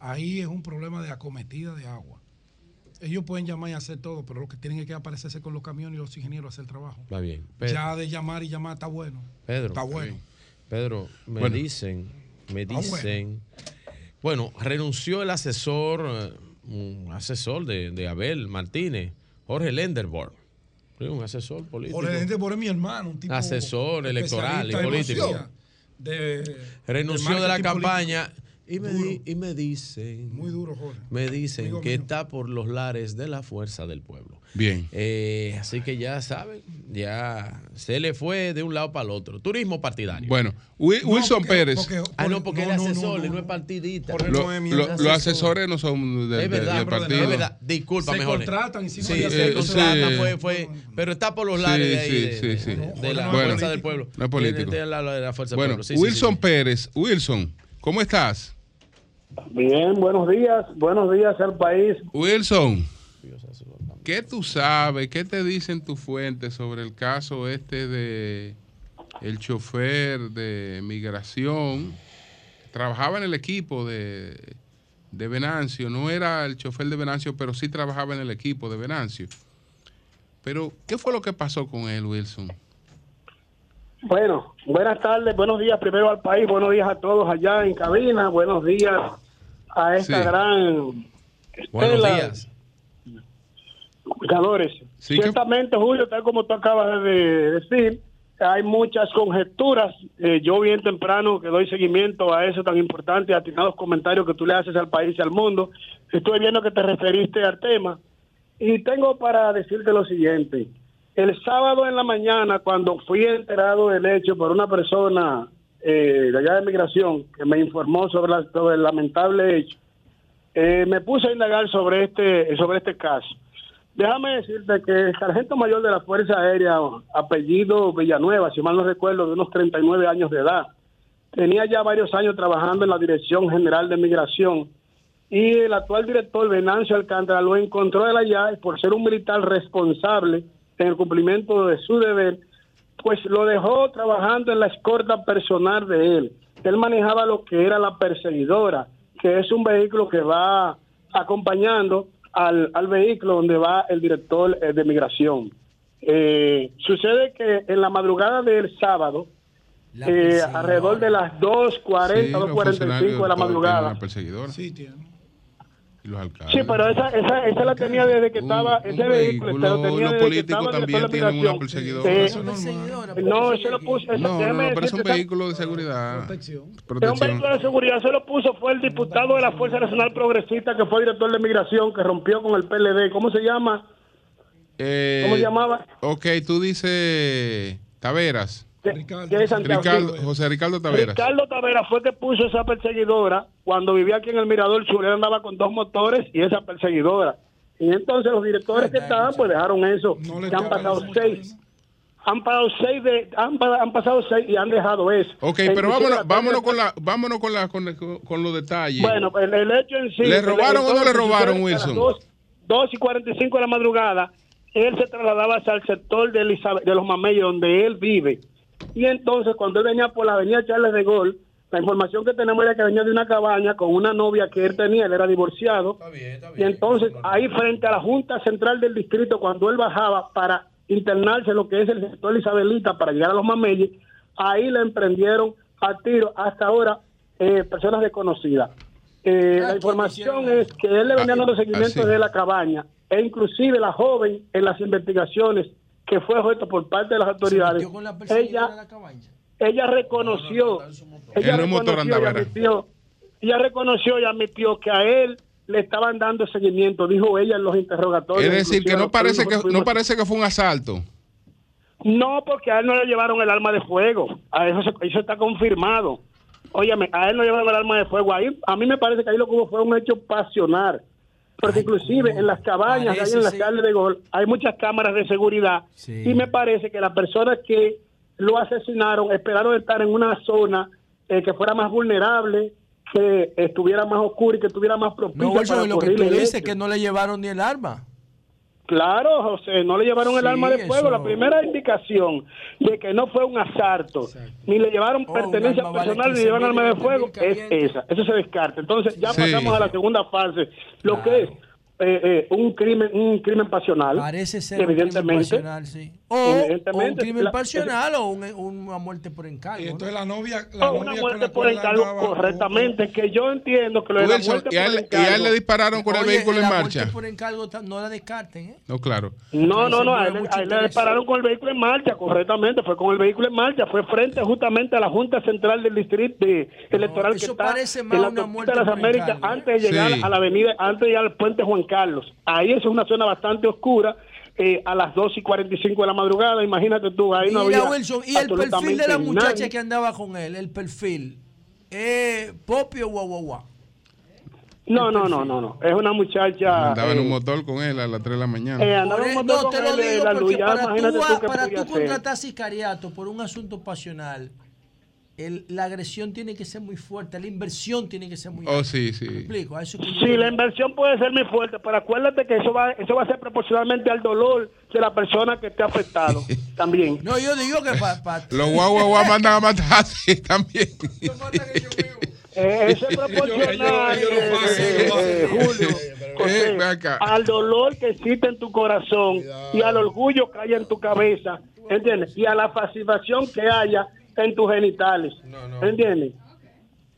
Ahí es un problema de acometida de agua. Ellos pueden llamar y hacer todo, pero lo que tienen es que aparecerse con los camiones y los ingenieros a hacer el trabajo. Va bien. Pedro, Ya de llamar y llamar está bueno. Pedro, Está bueno. Pedro, me Bueno. dicen, me Está bueno. Bueno. renunció el asesor, eh, un asesor de, de Abel Martínez, Jorge Lenderborg. Un asesor político. Jorge Endebor es mi hermano, un tipo Asesor electoral y político. De, renunció de, la campaña político. Y me, di- y me dicen. Muy duro, Jorge. Me dicen Amigo que mío. está por los lares de la fuerza del pueblo. Bien. Eh, así que ya saben, ya se le fue de un lado para el otro. Turismo partidario. Bueno, Wi- Wilson Pérez. ah, no, porque él es asesor, él no es partidista. Lo- lo- los asesores no son de- es de- verdad, del brother, partido. es verdad. Disculpa, Se mejor. contratan y si no sí, hay se Eh, contrata, sí. fue, fue, pero está por los Sí, lares de ahí, sí, de, sí, de- sí. de la fuerza del pueblo. No es político. Tiene- tiene la, la fuerza del Bueno, pueblo. Sí, sí, Wilson sí, sí. Pérez. Wilson, ¿cómo estás? Bien, buenos días, buenos días al país. Wilson, ¿qué tú sabes? ¿Qué te dicen tus fuentes sobre el caso este de el chofer de migración? Trabajaba en el equipo de, de Venancio, no era el chofer de Venancio, pero sí trabajaba en el equipo de Venancio. Pero, ¿qué fue lo que pasó con él, Wilson? Bueno, buenas tardes, buenos días primero al país, buenos días a todos allá en cabina, buenos días a esta Sí. gran Buenos estela días. que- Ciertamente, Julio, tal como tú acabas de decir, hay muchas conjeturas. Eh, yo bien temprano que doy seguimiento a eso tan importante, a atinados comentarios que tú le haces al país y al mundo. Estoy viendo que te referiste al tema. Y tengo para decirte lo siguiente. El sábado en la mañana, cuando fui enterado del hecho por una persona eh, de allá de migración que me informó sobre, el lamentable hecho, eh, me puse a indagar sobre este, sobre este caso. Déjame decirte que el sargento mayor de la Fuerza Aérea, apellido Villanueva, si mal no recuerdo, de unos 39 años de edad, tenía ya varios años trabajando en la Dirección General de Migración y el actual director Venancio Alcántara lo encontró de allá y por ser un militar responsable en el cumplimiento de su deber, pues lo dejó trabajando en la escorta personal de él. Él manejaba lo que era la perseguidora, que es un vehículo que va acompañando al, al vehículo donde va el director eh, de migración. Eh, sucede que en la madrugada del sábado, eh, alrededor de las 2.40, Sí, los 2.45 funcionarios de la madrugada, una perseguidora. Sí, tiene. Y los alcaldes. Sí, pero esa, esa, esa la tenía desde que estaba, ese vehículo, vehículo, lo tenía los políticos también tienen una perseguidora. Eh, Eso es no, eso lo puso, eso, No, no, no, pero es un vehículo de seguridad. Es un Protección. vehículo de seguridad, se lo puso, fue el diputado de la Fuerza Nacional Progresista que fue director de migración, que rompió con el PLD. ¿Cómo se llama? Eh, ¿Cómo se llamaba? Ok, tú dices Taveras. Santiago. Ricardo, José Ricardo Taveras. Ricardo Tavera fue que puso esa perseguidora cuando vivía aquí en el Mirador Sur. Él andaba con dos motores y esa perseguidora. Y entonces los directores que estaban, pues dejaron eso. que han pasado seis. Han pasado seis de, han, han pasado seis y han dejado eso. Ok, pero vámonos, la- vámonos con la, vámonos con la, con, con- los detalles. Bueno, el, el hecho en sí. ¿Le robaron o no le robaron, Wilson? Dos, dos y 45 de la madrugada, él se trasladaba hacia el sector de, Elizabeth- de los Mameyes, donde él vive. Y entonces, cuando él venía por la avenida Charles de Gaulle, la información que tenemos era que venía de una cabaña con una novia que él tenía, él era divorciado. Y entonces, ahí frente a la Junta Central del Distrito, cuando él bajaba para internarse en lo que es el sector Isabelita para llegar a los Mameyes, ahí le emprendieron a tiro hasta ahora eh, personas desconocidas. Eh, la información es que él le venía dando seguimiento así. de la cabaña e inclusive la joven en las investigaciones que fue objeto por parte de las autoridades, ella, ella reconoció, ella reconoció y admitió, ella reconoció y admitió que a él le estaban dando seguimiento, dijo ella en los interrogatorios. Es decir, que no parece que, no parece que fue un asalto. no, porque a él no le llevaron el arma de fuego. A eso, se- eso está confirmado. Óyeme, a él no le llevaron el arma de fuego. Ahí, a mí me parece que ahí lo que hubo fue un hecho pasional. Porque inclusive en las cabañas, Parece, en la sí. calle de Gol, hay muchas cámaras de seguridad. Sí. Y me parece que las personas que lo asesinaron esperaron estar en una zona eh, que fuera más vulnerable, que estuviera más oscura y que estuviera más propicia No, para lo que tú dices, hecho. que no le llevaron ni el arma. Claro, José, no le llevaron el arma de fuego. eso- La primera indicación de que no fue un asalto, ni le llevaron Oh, pertenencia arma vale personal, ni 15 llevaron arma de fuego, 20 mil es esa. Eso se descarta. Entonces ya Sí. pasamos a la segunda fase, lo que es eh, eh, un crimen un crimen pasional. Parece ser un crimen evidentemente. pasional, sí. O, o un Evidentemente, crimen la- pasional o un- una muerte por encargo. Y entonces la novia, la una novia muerte por encargo, andaba- correctamente, que yo entiendo que lo de la muerte y a por él, y a él encargo- le dispararon con el vehículo en la marcha. muerte por encargo no la descarten, ¿eh? No, claro. No, no, no, a él, mucho a él le dispararon con el vehículo en marcha, correctamente, fue con el vehículo en marcha, fue frente justamente a la Junta Central del Distrito de- Electoral que eso está parece más en la una autopista muerte de las Américas ¿eh? antes de llegar Sí. a la avenida, antes de llegar al puente Juan Carlos. Ahí eso es una zona bastante oscura, eh, a las 2 y 45 de la madrugada, imagínate tú, ahí no Mira, había Wilson, y el perfil de la muchacha nadie. que andaba con él, el perfil, ¿eh, Popi o guau, guau, guau? No, no, no, no, no, es una muchacha... Andaba en un eh, motor con él a las 3 de la mañana. eh, andaba en un motor No, con te lo él digo porque para tú, tú para tú contratar sicariato por un asunto pasional, el- la agresión tiene que ser muy fuerte, la inversión tiene que ser muy Oh, alta. sí, sí. ¿Me explico? A eso es que yo- Sí, la inversión puede ser muy fuerte, pero acuérdate que eso va, eso va a ser proporcionalmente al dolor de la persona que esté afectado también. No, yo digo que para... Los guau guau guau mandan a matar sí, también. Eso es proporcional, eh, hacen, eh, eh. Julio, al dolor que existe en tu corazón y al orgullo que haya en tu cabeza, ¿entiendes? Y a la fascinación que haya en tus genitales, ¿entiendes?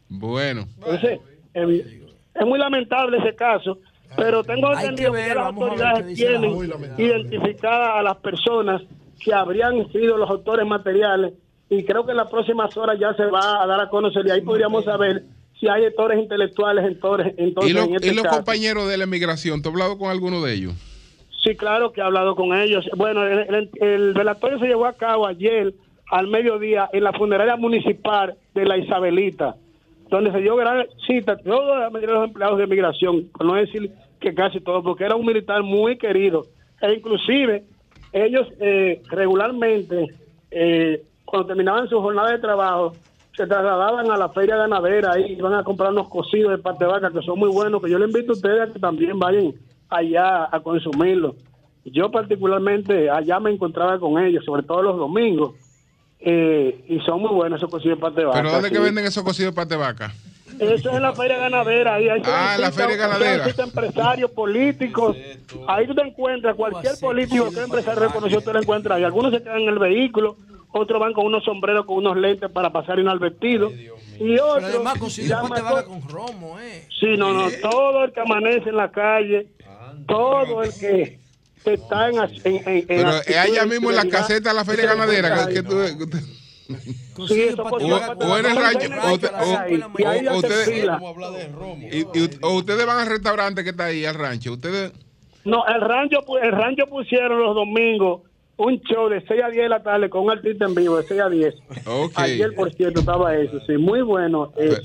Bueno. Entonces, es muy lamentable ese caso, pero tengo Hay entendido que que, las autoridades la tienen identificadas a las personas que habrían sido los autores materiales y creo que en las próximas horas ya se va a dar a conocer y ahí podríamos saber si hay autores intelectuales entonces, entonces ¿Y, los- en este y los caso. compañeros de la emigración? ¿Tú has hablado con alguno de ellos? Sí, claro que he hablado con ellos. Bueno, el, el- el velatorio se llevó a cabo ayer al mediodía en la funeraria municipal de la Isabelita, donde se dio gran cita de los empleados de migración, por no decir que casi todos, porque era un militar muy querido. E inclusive ellos eh, regularmente, eh, cuando terminaban su jornada de trabajo, se trasladaban a la feria ganadera y iban a comprar unos cocidos de parte de vaca que son muy buenos, que yo le invito a ustedes a que también vayan allá a consumirlos. Yo particularmente allá me encontraba con ellos, sobre todo los domingos, eh, y son muy buenos esos cocidos de parte de vaca. ¿Pero dónde que sí. venden esos cocidos de pate vaca? Eso es en la feria ganadera. Ahí, Ah, en la feria ganadera. empresarios políticos. Ahí tú te encuentras cualquier político que empresario reconocido, tú lo encuentras ahí. Algunos se quedan en el vehículo, otros van con unos sombreros, con unos lentes para pasar inadvertidos. Y Pero otros. además consigue ya pate más vaca co- con romo, ¿eh? Sí, no, no. Todo el que amanece en la calle, todo el que está en. en, en- en Pero es actitud allá de mismo en la caseta de la feria ganadera que, que tú... Sí, eso o, o en el vaca. rancho o, o- ustedes y- y- o ustedes van al restaurante que está ahí al rancho ustedes No, el rancho, el rancho pusieron los domingos un show de 6 a 10 de la tarde con un artista en vivo de 6 a 10. Ok. Ayer, por cierto, estaba eso, sí, muy bueno. eh.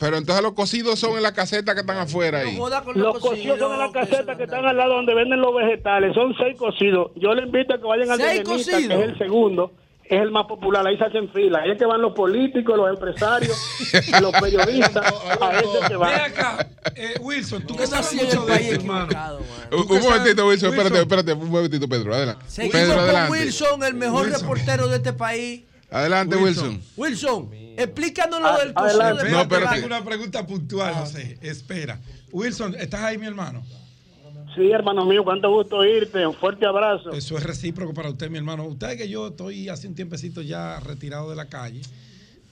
Pero entonces los cocidos son en la caseta que están afuera ahí los cocidos son en la caseta que están al lado donde venden los vegetales. Son seis cocidos. Yo le invito a que vayan al de ¿Seis Nenita, que cocidos? es el segundo. Es el más popular. Ahí se hacen fila. Ahí es que van los políticos, los empresarios, los periodistas. A ese que Ven van. acá, eh, Wilson, tú que ¿Qué sabes nació en mucho el de hermano. un, un momentito Wilson espérate espérate un momentito Pedro adelante Seguimos Pedro con adelante Wilson, el mejor reportero de este país. adelante Wilson Wilson, explícanos lo Ah, del cocido de No, vaca. Tengo una pregunta puntual, José. Espera. Wilson, ¿estás ahí, mi hermano? Sí, hermano mío, cuánto gusto oírte. Un fuerte abrazo. Eso es recíproco para usted, mi hermano. Usted que yo estoy hace un tiempecito ya retirado de la calle.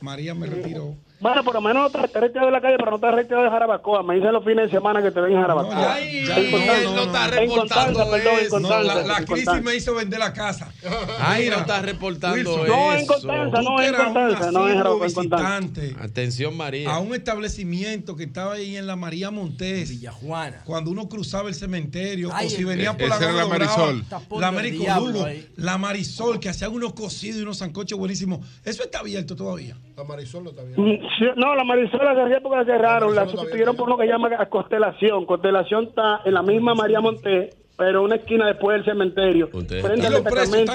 María me retiró. Bueno, por lo menos no te retirado de la calle, pero no te retirado de Jarabacoa. Me dicen los fines de semana que te ven en Jarabacoa. Ay, él no está en reportando perdón, en eso. No, la, la en crisis Constanza. me hizo vender la casa. Ay, Mira, no estás reportando Wilson, No, en eso. Constanza, no, en Constanza, no, en Jarabacoa, Atención, María. a un establecimiento que estaba ahí en la María Montés. Villajuana. Cuando uno cruzaba el cementerio, Ay, o si venía por la la Marisol. La ahí. la Marisol, que hacían unos cocidos y unos sancochos buenísimos. Eso está abierto todavía. La Marisol no está bien. Mm, No, la Marisol la cerré porque la cerraron, la sustituyeron por uno que llama Constelación. Constelación está en la misma María Monté, pero una esquina después del cementerio. Ustedes Frente al destacamento.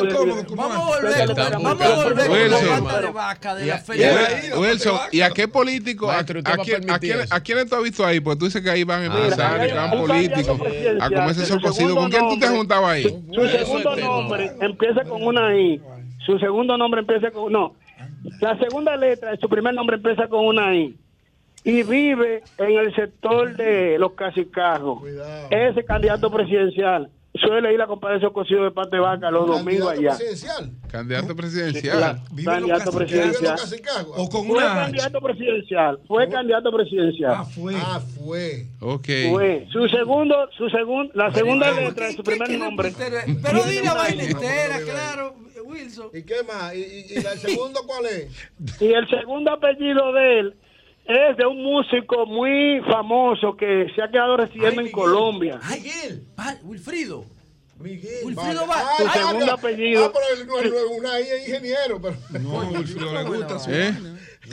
Vamos a volver, vamos a volver con Wilson. la de vaca de la y- feria. La Wilson, ¿y a qué político, a, Maestro, ¿usted a a quién, a, quién, a tú has visto ahí? Pues tú dices que ahí van Mira, empresarios, hay van políticos a comerse esos cocidos. ¿Con quién tú te has juntado ahí? Su segundo nombre empieza con una I. Su segundo nombre empieza con. No. La segunda letra de su primer nombre empieza con una I. Y vive en el sector de los cacicajos. Ese candidato presidencial suele ir a comprar esos cocidos de pate de vaca los domingos allá. presidencial. Candidato presidencial. Candidato presidencial. O con Fue una H. candidato presidencial. Fue candidato presidencial. Ah, fue. Ah, fue. Ok. Fue. Su segundo, su segundo, la segunda letra de ¿qué- su qué- primer qué nombre. Pero di la vaina entera, claro, Wilson. ¿Y qué más? ¿Y, y, y el segundo cuál es? Y el segundo apellido de él es de un músico muy famoso que se ha quedado residiendo en Colombia. Miguel. Ah, Wilfrido. Miguel. Wilfrido vale. va- Ah, Su ah, segundo apellido. Ah, pero él no es no es una I es ingeniero, pero. No, Wilfrido le gusta su ¿Eh?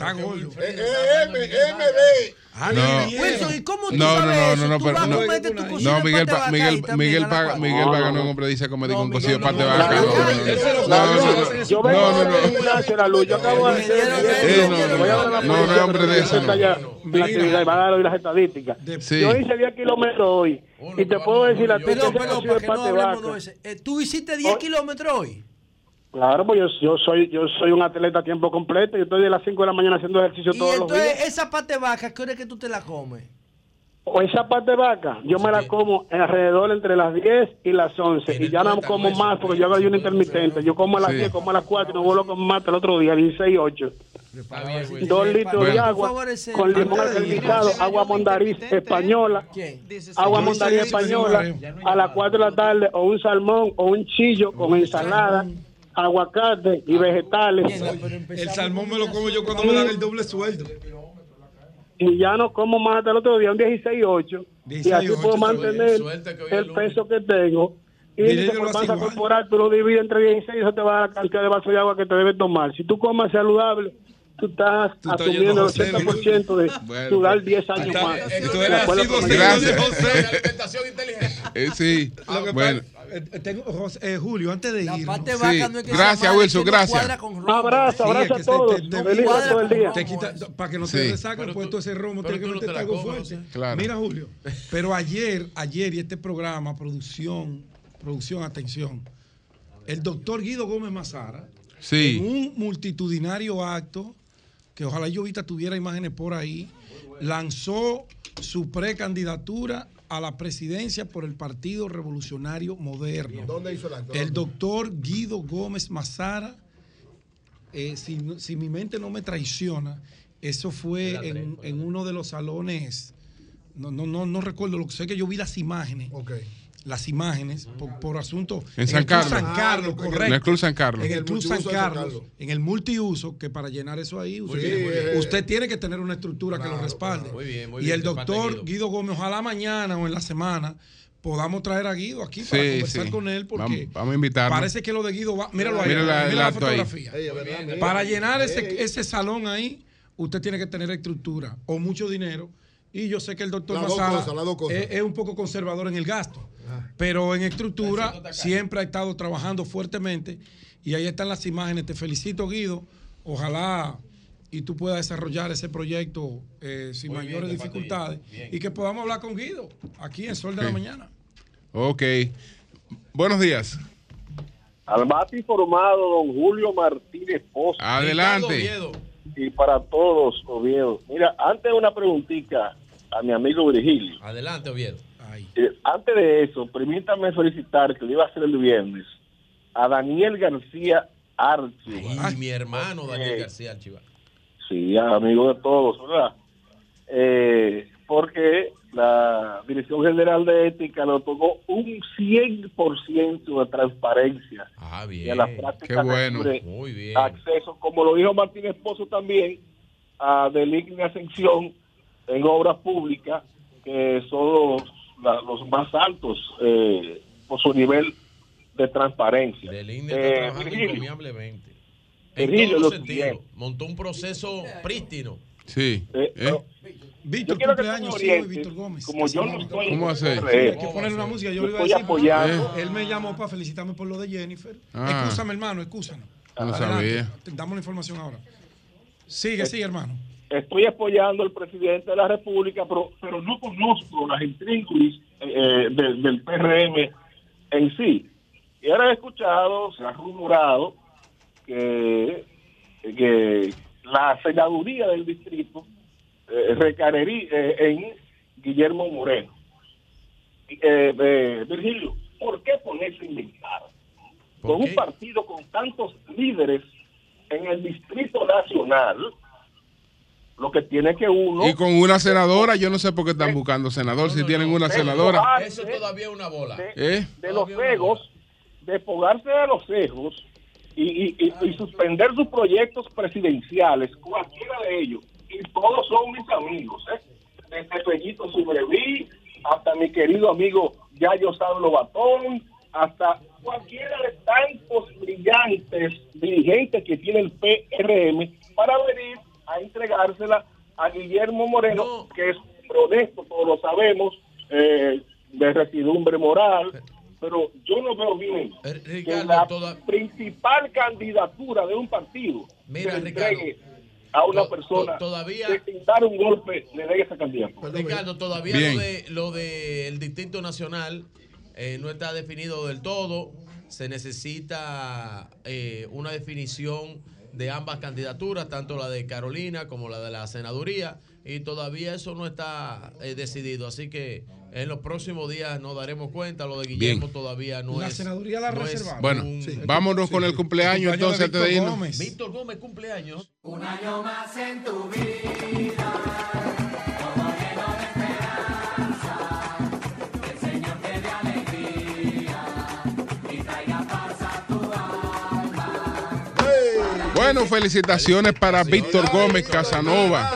Está gordo. Eh, eh, MB. Ah, No. Wilson, ¿y cómo tú No, no, sabes no, eso? no, no, no. No, de Miguel, de Miguel, Miguel. Miguel No, Vaga no, no no. dice como digo No, un cocido de no, parte de no, vaca. no, No, no, no, no. No, no, no. Yo vengo No, no, no. gimnasio, la luz. Yo acabo de hacer. Eh, no, no, no, no, no, hombre de pero eso, no. va a dar hoy las estadísticas. Yo hice 10 kilómetros hoy. Y te puedo decir a ti que de no de vaca. Eh, ¿Tú hiciste 10 Hoy- kilómetros hoy? Claro, pues yo, yo soy yo soy un atleta a tiempo completo. Yo estoy de las 5 de la mañana haciendo ejercicio todos los días. entonces, esa pata de vaca, ¿qué hora es que tú te la comes? O esa parte de vaca, yo me la como alrededor entre las 10 y las 11. Y ya no como más porque yo hago ayuno intermitente. Yo como a las Sí. 10, como a las 4 y no vuelvo a comer más hasta el otro día, 16 y 8. Dos litros de agua con limón alcalizado, agua mondariz española, ¿Quién? agua mondariz española a las 4 de la tarde o un salmón o un chillo con ensalada aguacate y vegetales. El salmón me lo como yo cuando me dan el doble sueldo. Y ya no como más hasta el otro día, un 16.8. Y así 16.8, puedo mantener el peso que tengo. Y así masa corporal, tú lo divides entre 16 y eso te va a dar la cantidad de vasos de agua que te debes tomar. Si tú comes saludable, tú estás Tú estás asumiendo el a José, 80% de Bueno, sudar 10 años Está- más. tú De eres así, José, el- Gracias. Alimentación inteligente. Eh, sí. Que Bueno. pasa- eh, eh, tengo, eh, Julio, antes de ir. Sí. vaca no es que Gracias, Wilson, gracias. Abrazo, abrazo a todos. Para que no Sí. te resaquen, pues todo ese romo tiene que meterte algo fuerte. Claro. Mira, Julio, pero ayer, ayer y este programa, producción, producción, atención, el doctor Guido Gómez Mazara, Sí. en un multitudinario acto, que ojalá yo ahorita tuviera imágenes por ahí, lanzó su precandidatura a la presidencia por el Partido Revolucionario Moderno. ¿Dónde hizo el acto? El doctor Guido Gómez Mazara, eh, si, si mi mente no me traiciona, eso fue en, en uno de los salones, no, no, no, no recuerdo, lo que sé que yo vi las imágenes. Las imágenes por, por asunto. En San el Club Carlos. San Carlos, Ah, correcto. en el Club San Carlos. En el el Club San Carlos, en el multiuso, que para llenar eso ahí, usted, Muy tiene, bien, muy bien. usted tiene que tener una estructura que lo respalde. Muy bien, muy y el doctor Guido. Guido Gómez, ojalá mañana o en la semana podamos traer a Guido aquí para Sí, conversar sí. con él porque Vamos, vamos a invitarlo. parece que lo de Guido va, míralo ahí, Mira la- mira ahí. fotografía. Mira. Para llenar ese, ese salón ahí, usted tiene que tener estructura o mucho dinero. Y yo sé que el doctor cosas. es, es un poco conservador en el gasto, pero en estructura siempre ha estado trabajando fuertemente. Y ahí están las imágenes. Te felicito, Guido. Ojalá y tú puedas desarrollar ese proyecto eh, sin Muy mayores dificultades. Bien. y que podamos hablar con Guido aquí en Sol de la. Mañana. Ok. Buenos días. Al más informado, don Julio Martínez Pozo. Adelante. Y para todos, Oviedo. Mira, antes una preguntita a mi amigo Virgilio. Adelante, Oviedo. Eh, antes de eso, permítame felicitar, que lo iba a hacer el viernes, a Daniel García Archie. Ay, mi hermano Daniel Eh, García Archivar. Sí, amigo de todos, ¿verdad? Eh, porque la Dirección General de Ética le otorgó un 100% de transparencia Ah, y bien. a las prácticas Qué bueno. de libre Muy bien. acceso, como lo dijo Martín Esposo también, a deligne ascensión en obras públicas, que son los, la- los más altos eh, por su nivel de transparencia. El INE Eh, está trabajando Virgilio, encomiablemente. En Virgilio, lo sentidos. siguiente. Montó un proceso prístino. Sí. Eh, ¿Eh? Víctor, Yo cumpleaños, sí, Víctor Gómez. como yo no estoy ¿Cómo hace? Sí, hay que ponerle una música. Yo le iba a decir. apoyando. Él me llamó para felicitarme por lo de Jennifer. Ah. Excúsame, hermano, excúsanos. No sabía. Damos la información ahora. Sigue, sigue, hermano. Estoy apoyando al presidente de la República, pero, pero no conozco las intrínculas eh, del, del PRM en sí. Y ahora he escuchado, se ha rumorado que, que la senaduría del distrito eh, recaería eh, en Guillermo Moreno. Eh, eh, Virgilio, ¿por qué ponerse a inventar? ¿Por Con un partido con tantos líderes en el Distrito Nacional, lo que tiene que uno... Y con una senadora, yo no sé por qué están buscando senador si tienen una senadora. Eso todavía es una bola. ¿Eh? de los egos, despojarse de los egos y, y- y- y suspender sus proyectos presidenciales, cualquiera de ellos, y todos son mis amigos, ¿eh? desde Pellito Subreví hasta mi querido amigo Yayo Sablo Batón, hasta cualquiera de tantos brillantes dirigentes que tiene el PRM para venir a entregársela a Guillermo Moreno, que es honesto, todos lo sabemos, eh, de residumbre moral, pero yo no veo bien que Ricardo, la toda- principal candidatura de un partido Mira, se Ricardo, a una to- persona to- todavía- que dar un golpe le dé esa candidatura. Ricardo, todavía Bien. lo de lo del Distrito Nacional eh, no está definido del todo. Se necesita eh, una definición de ambas candidaturas, tanto la de Carolina como la de la senaduría, y todavía eso no está eh, decidido. Así que en los próximos días nos daremos cuenta. Lo de Guillermo Bien. todavía no La es. senaduría la no es reservaron. Bueno, un- vámonos con el cumpleaños Cumpleaños entonces de antes de irnos. Gómez. Víctor Gómez cumpleaños. Un año más en tu vida, Bueno, felicitaciones para Víctor Gómez Casanova.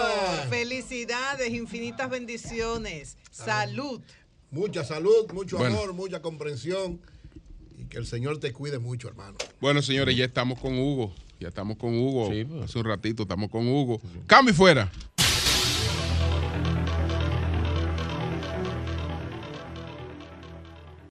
Felicidades, infinitas bendiciones. Salud. Mucha salud, mucho Bueno. amor, mucha comprensión. Y que el Señor te cuide mucho, hermano. Bueno, señores, ya estamos con Hugo. Ya estamos con Hugo. pues. Hace un ratito estamos con Hugo. Cambio y fuera.